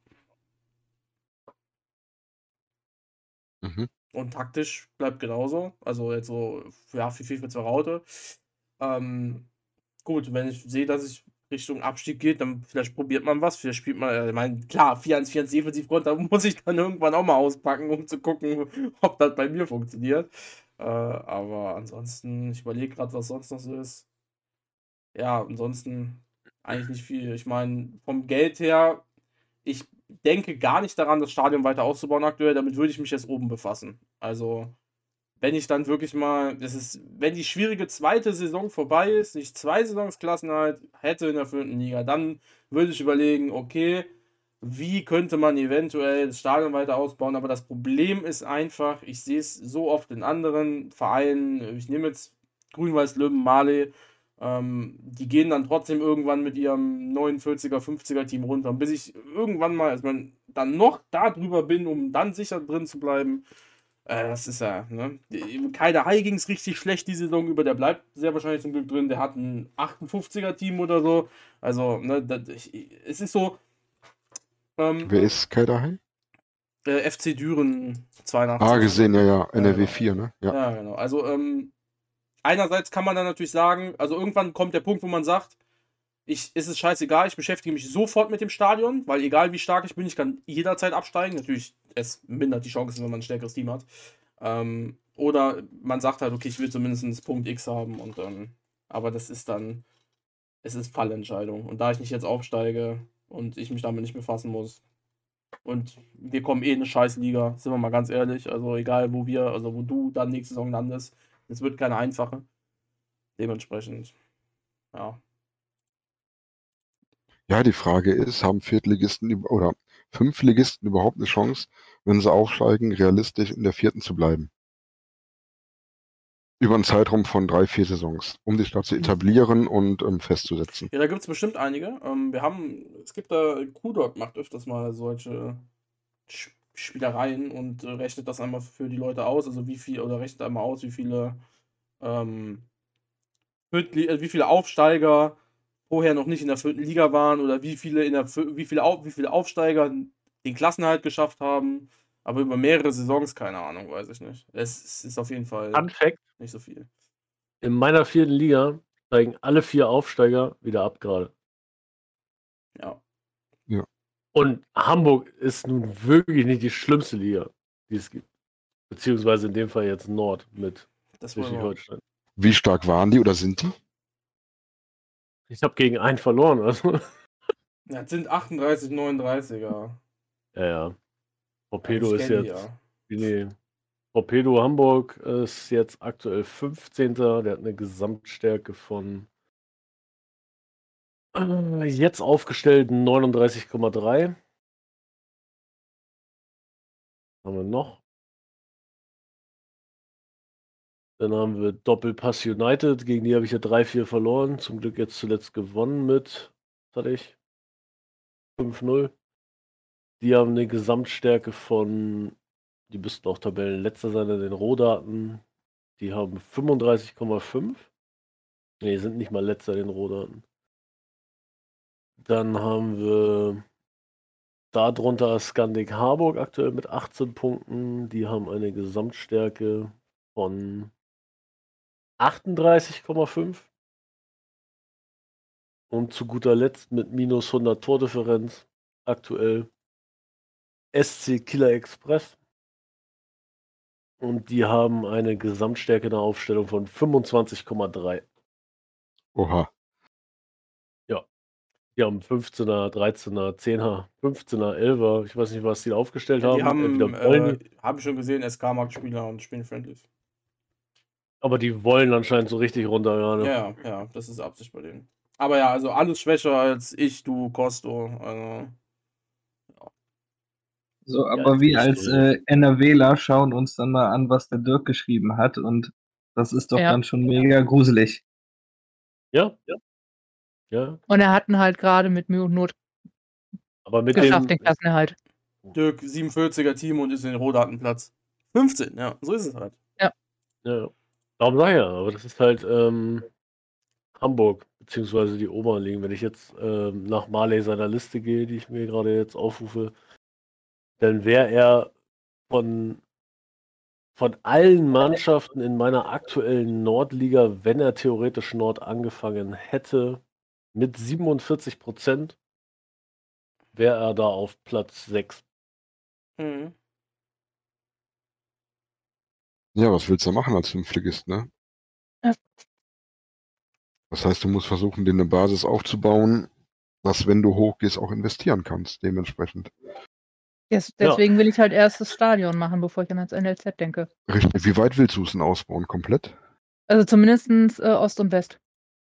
Mhm. Und taktisch bleibt genauso. Also jetzt so, ja, für FIFA zur Raute. Ähm, gut, wenn ich sehe, dass ich Richtung Abstieg geht, dann vielleicht probiert man was, vielleicht spielt man, ich meine, klar, 4-1-4 Defensivgrund, da muss ich dann irgendwann auch mal auspacken, um zu gucken, ob das bei mir funktioniert. Äh, aber ansonsten, ich überlege gerade, was sonst noch so ist. Ja, ansonsten eigentlich nicht viel. Ich meine, vom Geld her, ich denke gar nicht daran, das Stadion weiter auszubauen aktuell. Damit würde ich mich jetzt oben befassen. Also, wenn ich dann wirklich mal, das ist, wenn die schwierige zweite Saison vorbei ist, ich zwei Saisons Klassenhalt hätte in der vierten Liga, dann würde ich überlegen, okay, wie könnte man eventuell das Stadion weiter ausbauen. Aber das Problem ist einfach, ich sehe es so oft in anderen Vereinen, ich nehme jetzt Grün-Weiß Löwen, Male, ähm, die gehen dann trotzdem irgendwann mit ihrem 49er, 50er Team runter. Und bis ich irgendwann mal, also man dann noch da drüber bin, um dann sicher drin zu bleiben, äh, das ist ja, ne? Kaider Hai ging es richtig schlecht die Saison über, der bleibt sehr wahrscheinlich zum Glück drin. Der hat ein 58er Team oder so. Also, ne, das, ich, es ist so. Ähm, Wer ist Kai daheim? äh, FC Düren 82. Ah, gesehen, ja, ja. NRW genau. 4, ne? Ja. Ja, genau. Also, ähm, einerseits kann man dann natürlich sagen, also irgendwann kommt der Punkt, wo man sagt, ich, ist es scheißegal, ich beschäftige mich sofort mit dem Stadion, weil egal wie stark ich bin, ich kann jederzeit absteigen. Natürlich, es mindert die Chancen, wenn man ein stärkeres Team hat. Ähm, oder man sagt halt, okay, ich will zumindest Punkt X haben und dann, aber das ist dann, es ist Fallentscheidung. Und da ich nicht jetzt aufsteige und ich mich damit nicht befassen muss, und wir kommen eh in eine Scheißliga, sind wir mal ganz ehrlich. Also egal, wo wir, also wo du dann nächste Saison landest, es wird keine einfache. Dementsprechend, ja. Ja, die Frage ist, haben Viertligisten oder Fünftligisten überhaupt eine Chance, wenn sie aufsteigen, realistisch in der vierten zu bleiben? Über einen Zeitraum von drei, vier Saisons, um sich da zu etablieren und ähm, festzusetzen. Ja, da gibt es bestimmt einige. Ähm, wir haben, es gibt da, Q-Dog macht öfters mal solche Spielereien und äh, rechnet das einmal für die Leute aus, also wie viel, oder rechnet einmal aus, wie viele, ähm, äh, wie viele Aufsteiger vorher noch nicht in der vierten Liga waren oder wie viele, in der, wie viele, Auf, wie viele Aufsteiger den Klassenhalt geschafft haben. Aber über mehrere Saisons, keine Ahnung, weiß ich nicht. Es, ist auf jeden Fall Fun Fact: nicht so viel. In meiner vierten Liga steigen alle vier Aufsteiger wieder ab gerade. Ja. Und Hamburg ist nun wirklich nicht die schlimmste Liga, die es gibt. Beziehungsweise in dem Fall jetzt Nord mit Das. Schleswig-Holstein. Wie stark waren die oder sind die? Ich habe gegen einen verloren, also. Ja, es sind 38, 39er. Ja, ja. Torpedo ist jetzt. ja. Nee. Torpedo Hamburg ist jetzt aktuell 15. Der hat eine Gesamtstärke von äh, jetzt aufgestellt 39,3. Haben wir noch? Dann haben wir Doppelpass United. Gegen die habe ich ja 3-4 verloren. Zum Glück jetzt zuletzt gewonnen mit, was hatte ich? 5-0. Die haben eine Gesamtstärke von, die müssten auch Tabellenletzter sein in den Rohdaten. Die haben 35,5. Ne, sind nicht mal letzter in den Rohdaten. Dann haben wir darunter Scandic Harburg aktuell mit 18 Punkten. Die haben eine Gesamtstärke von 38,5. Und zu guter Letzt mit minus 100 Tordifferenz aktuell SC Killer Express. Und die haben eine Gesamtstärke in der Aufstellung von 25,3. Oha. Die haben 15er, 13er, 10er, 15er, 11er. Ich weiß nicht, was die aufgestellt Ja, haben. die haben, Entweder wollen äh, die, habe ich schon gesehen, SK-Markt-Spieler und spielen friendlies. aber die wollen anscheinend so richtig runter gerade. Ja, ja, ja, das ist Absicht bei denen. Aber ja, also alles schwächer als ich, du, Costo. Also, So, Ja, aber das wir als äh, NRWler schauen uns dann mal an, was der Dirk geschrieben hat und das ist doch Ja. dann schon mega gruselig. Ja, ja. Ja, Und er hatten halt gerade mit Mühe und Not aber mit geschafft, dem, den Klassenerhalt. Dirk, 47er Team und ist in den Rohdatenplatz. 15, ja, so ist es halt. Ja, darum sag ja, aber das ist halt ähm, Hamburg, beziehungsweise die oberen Ligen. Wenn ich jetzt ähm, nach Marley seiner Liste gehe, die ich mir gerade jetzt aufrufe, dann wäre er von, von allen Mannschaften in meiner aktuellen Nordliga, wenn er theoretisch Nord angefangen hätte, mit 47 Prozent, wäre er da auf Platz 6. Mhm. Ja, was willst du machen als Fünftligist, ne? Ja. Das heißt, du musst versuchen, dir eine Basis aufzubauen, dass, wenn du hochgehst, auch investieren kannst, dementsprechend. Ja. deswegen will ich halt erst das Stadion machen, bevor ich dann ans NLZ denke. Richtig. Wie weit willst du es denn ausbauen? Komplett? Also zumindest äh, Ost und West.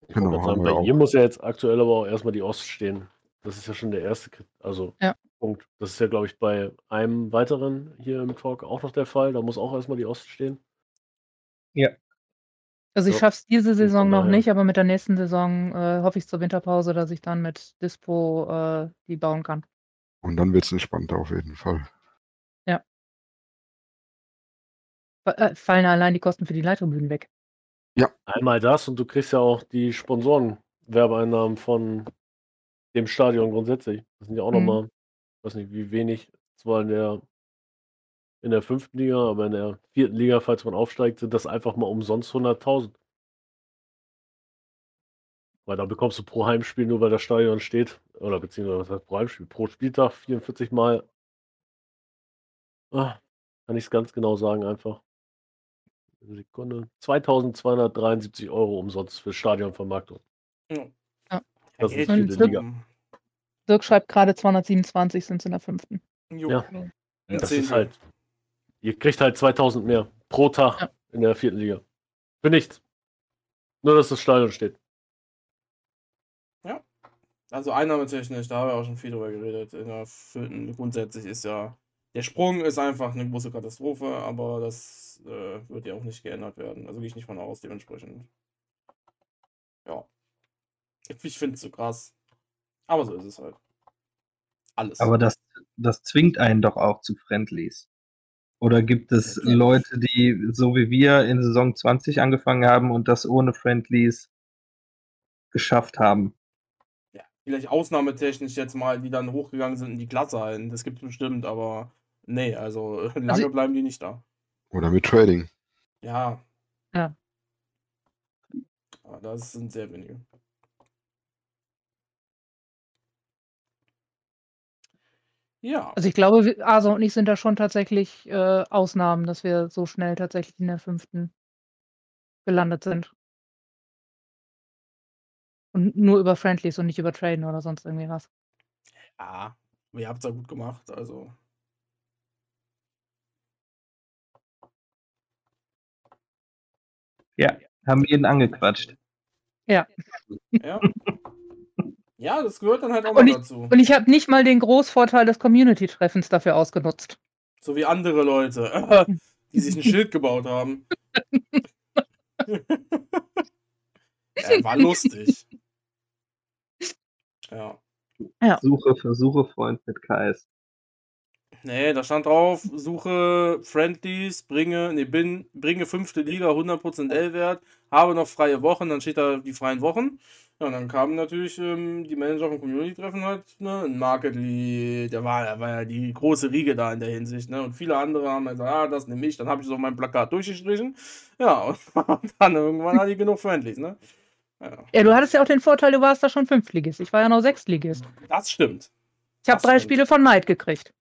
Ich Genau, sagen, bei auch. ihr muss ja jetzt aktuell aber auch erstmal die Ost stehen. Das ist ja schon der erste also Ja. Punkt. Das ist ja, glaube ich, bei einem weiteren hier im Talk auch noch der Fall. Da muss auch erstmal die Ost stehen. Also ich Ja. schaff's diese Saison noch nicht, aber mit der nächsten Saison äh, hoffe ich zur Winterpause, dass ich dann mit Dispo äh, die bauen kann. Und dann wird es entspannter auf jeden Fall. Fa- Äh, fallen allein die Kosten für die Leittribünen weg. Einmal das und du kriegst ja auch die Sponsoren-Werbeeinnahmen von dem Stadion grundsätzlich. Das sind ja auch Mhm. nochmal, ich weiß nicht, wie wenig, zwar in der in der fünften Liga, aber in der vierten Liga, falls man aufsteigt, sind das einfach mal umsonst 100.000. Weil da bekommst du pro Heimspiel, nur weil das Stadion steht, oder beziehungsweise was heißt pro Heimspiel, pro Spieltag 44 Mal. Ah, kann ich es ganz genau sagen, einfach. Eine Sekunde. 2273 Euro umsonst für Stadionvermarktung. Ja. Ja. Das ist für die Liga. Dirk schreibt gerade 227 sind es in der fünften. Jo. Ja. Das ist halt. Ihr kriegt halt 2000 mehr pro Tag Ja. in der vierten Liga. Für nichts. Nur, dass das Stadion steht. Also einnahmetechnisch, da haben wir auch schon viel drüber geredet. In der vierten grundsätzlich ist ja, der Sprung ist einfach eine große Katastrophe, aber das äh, wird ja auch nicht geändert werden. Also gehe ich nicht von aus, dementsprechend. Ja. Ich finde es so krass. Aber so ist es halt. Alles. Aber das, das zwingt einen doch auch zu Friendlies. Oder gibt es Ja. Leute, die so wie wir in Saison 20 angefangen haben und das ohne Friendlies geschafft haben? Vielleicht ausnahmetechnisch jetzt mal, die dann hochgegangen sind in die Klasse halten. Das gibt es bestimmt, aber nee, also lange Also- bleiben die nicht da. Oder mit Trading. Ja. Ja. Aber das sind sehr wenige. Ja, Also ich glaube, wir- Asa und ich sind da schon tatsächlich äh, Ausnahmen, dass wir so schnell tatsächlich in der fünften gelandet sind. Und nur über Friendlies und nicht über Traden oder sonst irgendwie was. ja, ihr habt es ja gut gemacht, also. Ja, haben jeden angequatscht. Ja. Ja, das gehört dann halt auch Und mal ich- dazu. Und ich habe nicht mal den Großvorteil des Community-Treffens dafür ausgenutzt. So wie andere Leute, die sich ein Schild gebaut haben. ja, war lustig. Ja. Suche, Versuche, Freund mit KS. Nee, da stand drauf, suche Friendlies, bringe, nee, bin, bringe fünfte Liga 100% L-Wert, habe noch freie Wochen, dann steht da die freien Wochen. Ja, und dann kamen natürlich ähm, die Manager vom Community-Treffen halt, ne, ein Market Lee, der war, der war ja die große Riege da in der Hinsicht, ne, und viele andere haben gesagt, ah, das nehme ich, dann habe ich es auf meinem Plakat durchgestrichen. Ja, und dann irgendwann hatte ich genug Friendlies, ne. Ja, Ja, du hattest ja auch den Vorteil, du warst da schon Fünftligist. Ich war ja noch Sechstligist. das stimmt. Ich habe drei stimmt. Spiele von Neid gekriegt.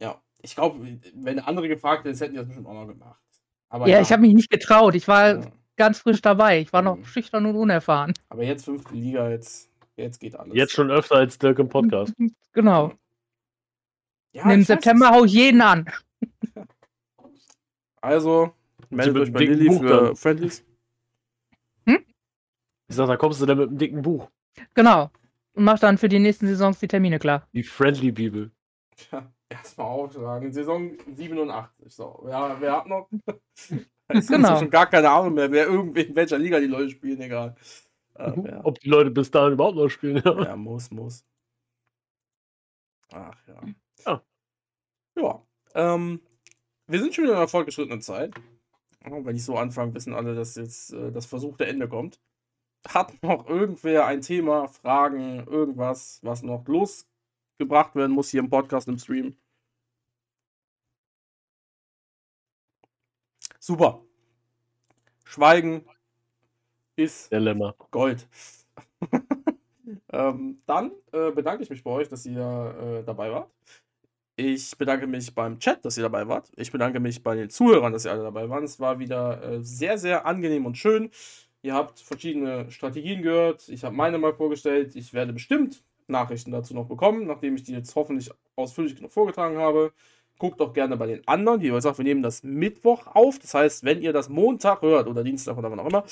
Ja, ich glaube, wenn andere gefragt hätten, hätten die das bestimmt auch noch gemacht. Aber Ja, ich habe mich nicht getraut. Ich war Ja. ganz frisch dabei. Ich war noch Mhm. schüchtern und unerfahren. Aber jetzt fünfte Liga, jetzt, jetzt geht alles. Jetzt schon öfter als Dirk im Podcast. Genau. Ja, Im September hau ich jeden an. Also, meldet euch bei Lilly für. Friendlies. Ich sag, da kommst du dann mit einem dicken Buch. Genau. Und mach dann für die nächsten Saisons die Termine klar. Die Friendly Bibel. Tja, erstmal aufschlagen. Saison 87. So, ja, wer hat noch? Es Genau. ist schon gar keine Ahnung mehr, wer irgendwie in welcher Liga die Leute spielen, egal. Äh, ja. Ob die Leute bis dahin überhaupt noch spielen. Ja. ja, muss, muss. Ach ja. Ja. Ja. Ähm, wir sind schon wieder in einer fortgeschrittenen Zeit. Wenn ich so anfange, wissen alle, dass jetzt äh, das versuchte Ende kommt. Hat noch irgendwer ein Thema, Fragen, irgendwas, was noch losgebracht werden muss hier im Podcast, im Stream? Super. Schweigen ist Dilemma. Gold. ähm, dann äh, bedanke ich mich bei euch, dass ihr äh, dabei wart. Ich bedanke mich beim Chat, dass ihr dabei wart. Ich bedanke mich bei den Zuhörern, dass ihr alle dabei waren. Es war wieder äh, sehr, sehr angenehm und schön. Ihr habt verschiedene Strategien gehört. Ich habe meine mal vorgestellt. Ich werde bestimmt Nachrichten dazu noch bekommen, nachdem ich die jetzt hoffentlich ausführlich genug vorgetragen habe. Guckt auch gerne bei den anderen. Wie gesagt, wir nehmen das Mittwoch auf. Das heißt, wenn ihr das Montag hört oder Dienstag oder wann auch immer,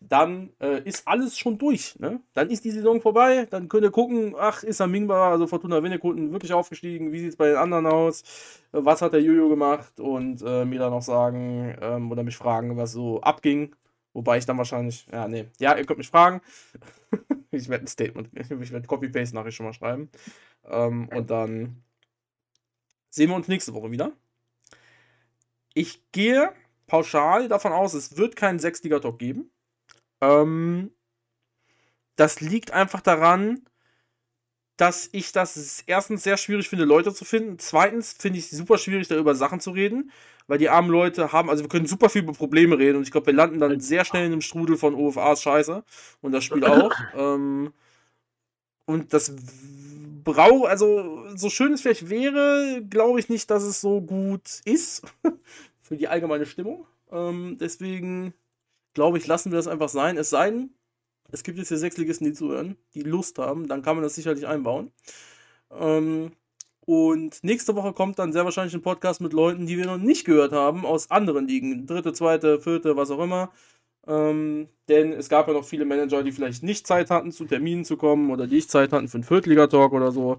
dann äh, ist alles schon durch. Ne? Dann ist die Saison vorbei. Dann könnt ihr gucken, ach, ist Amingba, also Fortuna Winnekunden, wirklich aufgestiegen? Wie sieht es bei den anderen aus? Was hat der Jojo gemacht? Und äh, mir dann noch sagen ähm, oder mich fragen, was so abging. Wobei ich dann wahrscheinlich, ja, nee, ja, ihr könnt mich fragen. ich werde ein Statement, ich werde Copy-Paste nachher schon mal schreiben. Ähm, und dann sehen wir uns nächste Woche wieder. Ich gehe pauschal davon aus, es wird keinen Sechsliga-Talk geben. Ähm, das liegt einfach daran, dass ich das erstens sehr schwierig finde, Leute zu finden. Zweitens finde ich es super schwierig, da über Sachen zu reden, weil die armen Leute haben, also wir können super viel über Probleme reden und ich glaube, wir landen dann sehr schnell in einem Strudel von OFAs Scheiße und das Spiel auch. ähm, und das braucht, also so schön es vielleicht wäre, glaube ich nicht, dass es so gut ist für die allgemeine Stimmung. Ähm, deswegen glaube ich, lassen wir das einfach sein. Es sei denn, es gibt jetzt hier Sechsligisten, die zuhören, die Lust haben, dann kann man das sicherlich einbauen. Ähm, und nächste Woche kommt dann sehr wahrscheinlich ein Podcast mit Leuten, die wir noch nicht gehört haben, aus anderen Ligen. Dritte, zweite, vierte, was auch immer. Ähm, denn es gab ja noch viele Manager, die vielleicht nicht Zeit hatten, zu Terminen zu kommen oder die nicht Zeit hatten für einen Viertliga-Talk oder so.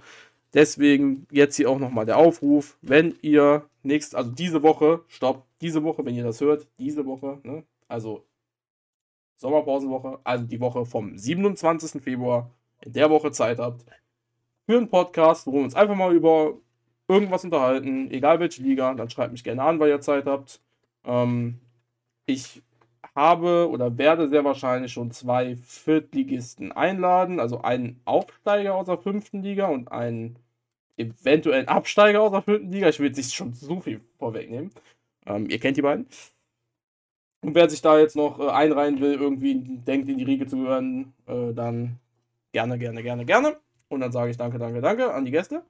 Deswegen jetzt hier auch nochmal der Aufruf, wenn ihr nächst, also diese Woche, stopp, diese Woche, wenn ihr das hört, diese Woche, ne, also Sommerpausenwoche, also die Woche vom 27. Februar, in der Woche Zeit habt, für einen Podcast, wo wir uns einfach mal über irgendwas unterhalten, egal welche Liga, dann schreibt mich gerne an, weil ihr Zeit habt. Ähm, ich habe oder werde sehr wahrscheinlich schon zwei Viertligisten einladen, also einen Aufsteiger aus der fünften Liga und einen eventuellen Absteiger aus der vierten Liga. Ich will jetzt nicht schon so viel vorwegnehmen. Ähm, ihr kennt die beiden. Und wer sich da jetzt noch äh, einreihen will, irgendwie denkt, in die Riege zu gehören, äh, dann gerne, gerne, gerne, gerne. Und dann sage ich danke, danke, danke an die Gäste.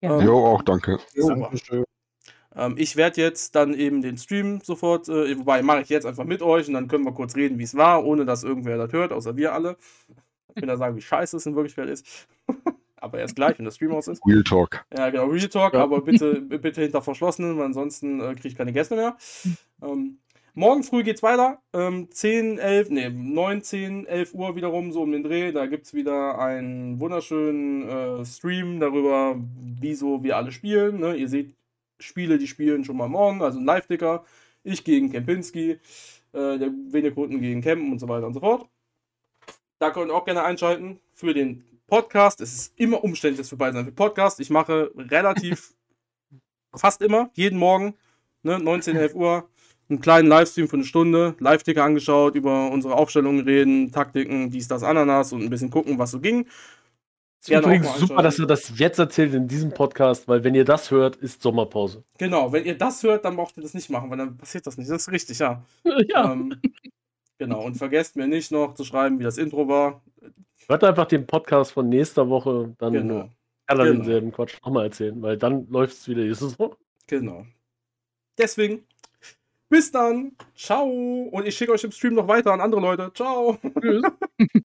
Ja. Ähm, Jo, auch danke. Ähm, ich werde jetzt dann eben den Stream sofort, äh, wobei mache ich jetzt einfach mit euch und dann können wir kurz reden, wie es war, ohne dass irgendwer das hört, außer wir alle. Ich will da sagen, wie scheiße es in Wirklichkeit ist. aber erst gleich, wenn der Stream aus ist. Real Talk. Ja, genau, Real Talk, aber bitte, bitte hinter verschlossenen, weil ansonsten äh, kriege ich keine Gäste mehr. Ähm, morgen früh geht's weiter. Ähm, 10, 11, nee, 9, 10, 11 Uhr wiederum, so um den Dreh. Da gibt's wieder einen wunderschönen äh, Stream darüber, wieso wir alle spielen. Ne? Ihr seht Spiele, die spielen schon mal morgen, also ein Live-Ticker. Ich gegen Kempinski, äh, der Venekunden gegen Kempen und so weiter und so fort. Da könnt ihr auch gerne einschalten für den Podcast. Es ist immer umständlich, das für beide sein. Für Podcast, ich mache relativ fast immer, jeden Morgen, ne, 19, 11 Uhr, einen kleinen Livestream für eine Stunde, Live-Ticker angeschaut, über unsere Aufstellungen reden, Taktiken, dies, das, Ananas und ein bisschen gucken, was so ging. Ist Gerne auch übrigens super, dass ihr das jetzt erzählt in diesem Podcast, weil wenn ihr das hört, ist Sommerpause. Genau, wenn ihr das hört, dann braucht ihr das nicht machen, weil dann passiert das nicht. Das ist richtig, ja. ja. Ähm, genau, und vergesst mir nicht noch zu schreiben, wie das Intro war. Hört einfach den Podcast von nächster Woche, dann Genau, kann er Genau. denselben Quatsch nochmal erzählen, weil dann läuft es wieder die Saison. genau. Deswegen, bis dann. Ciao. Und ich schicke euch im Stream noch weiter an andere Leute. Ciao. Tschüss.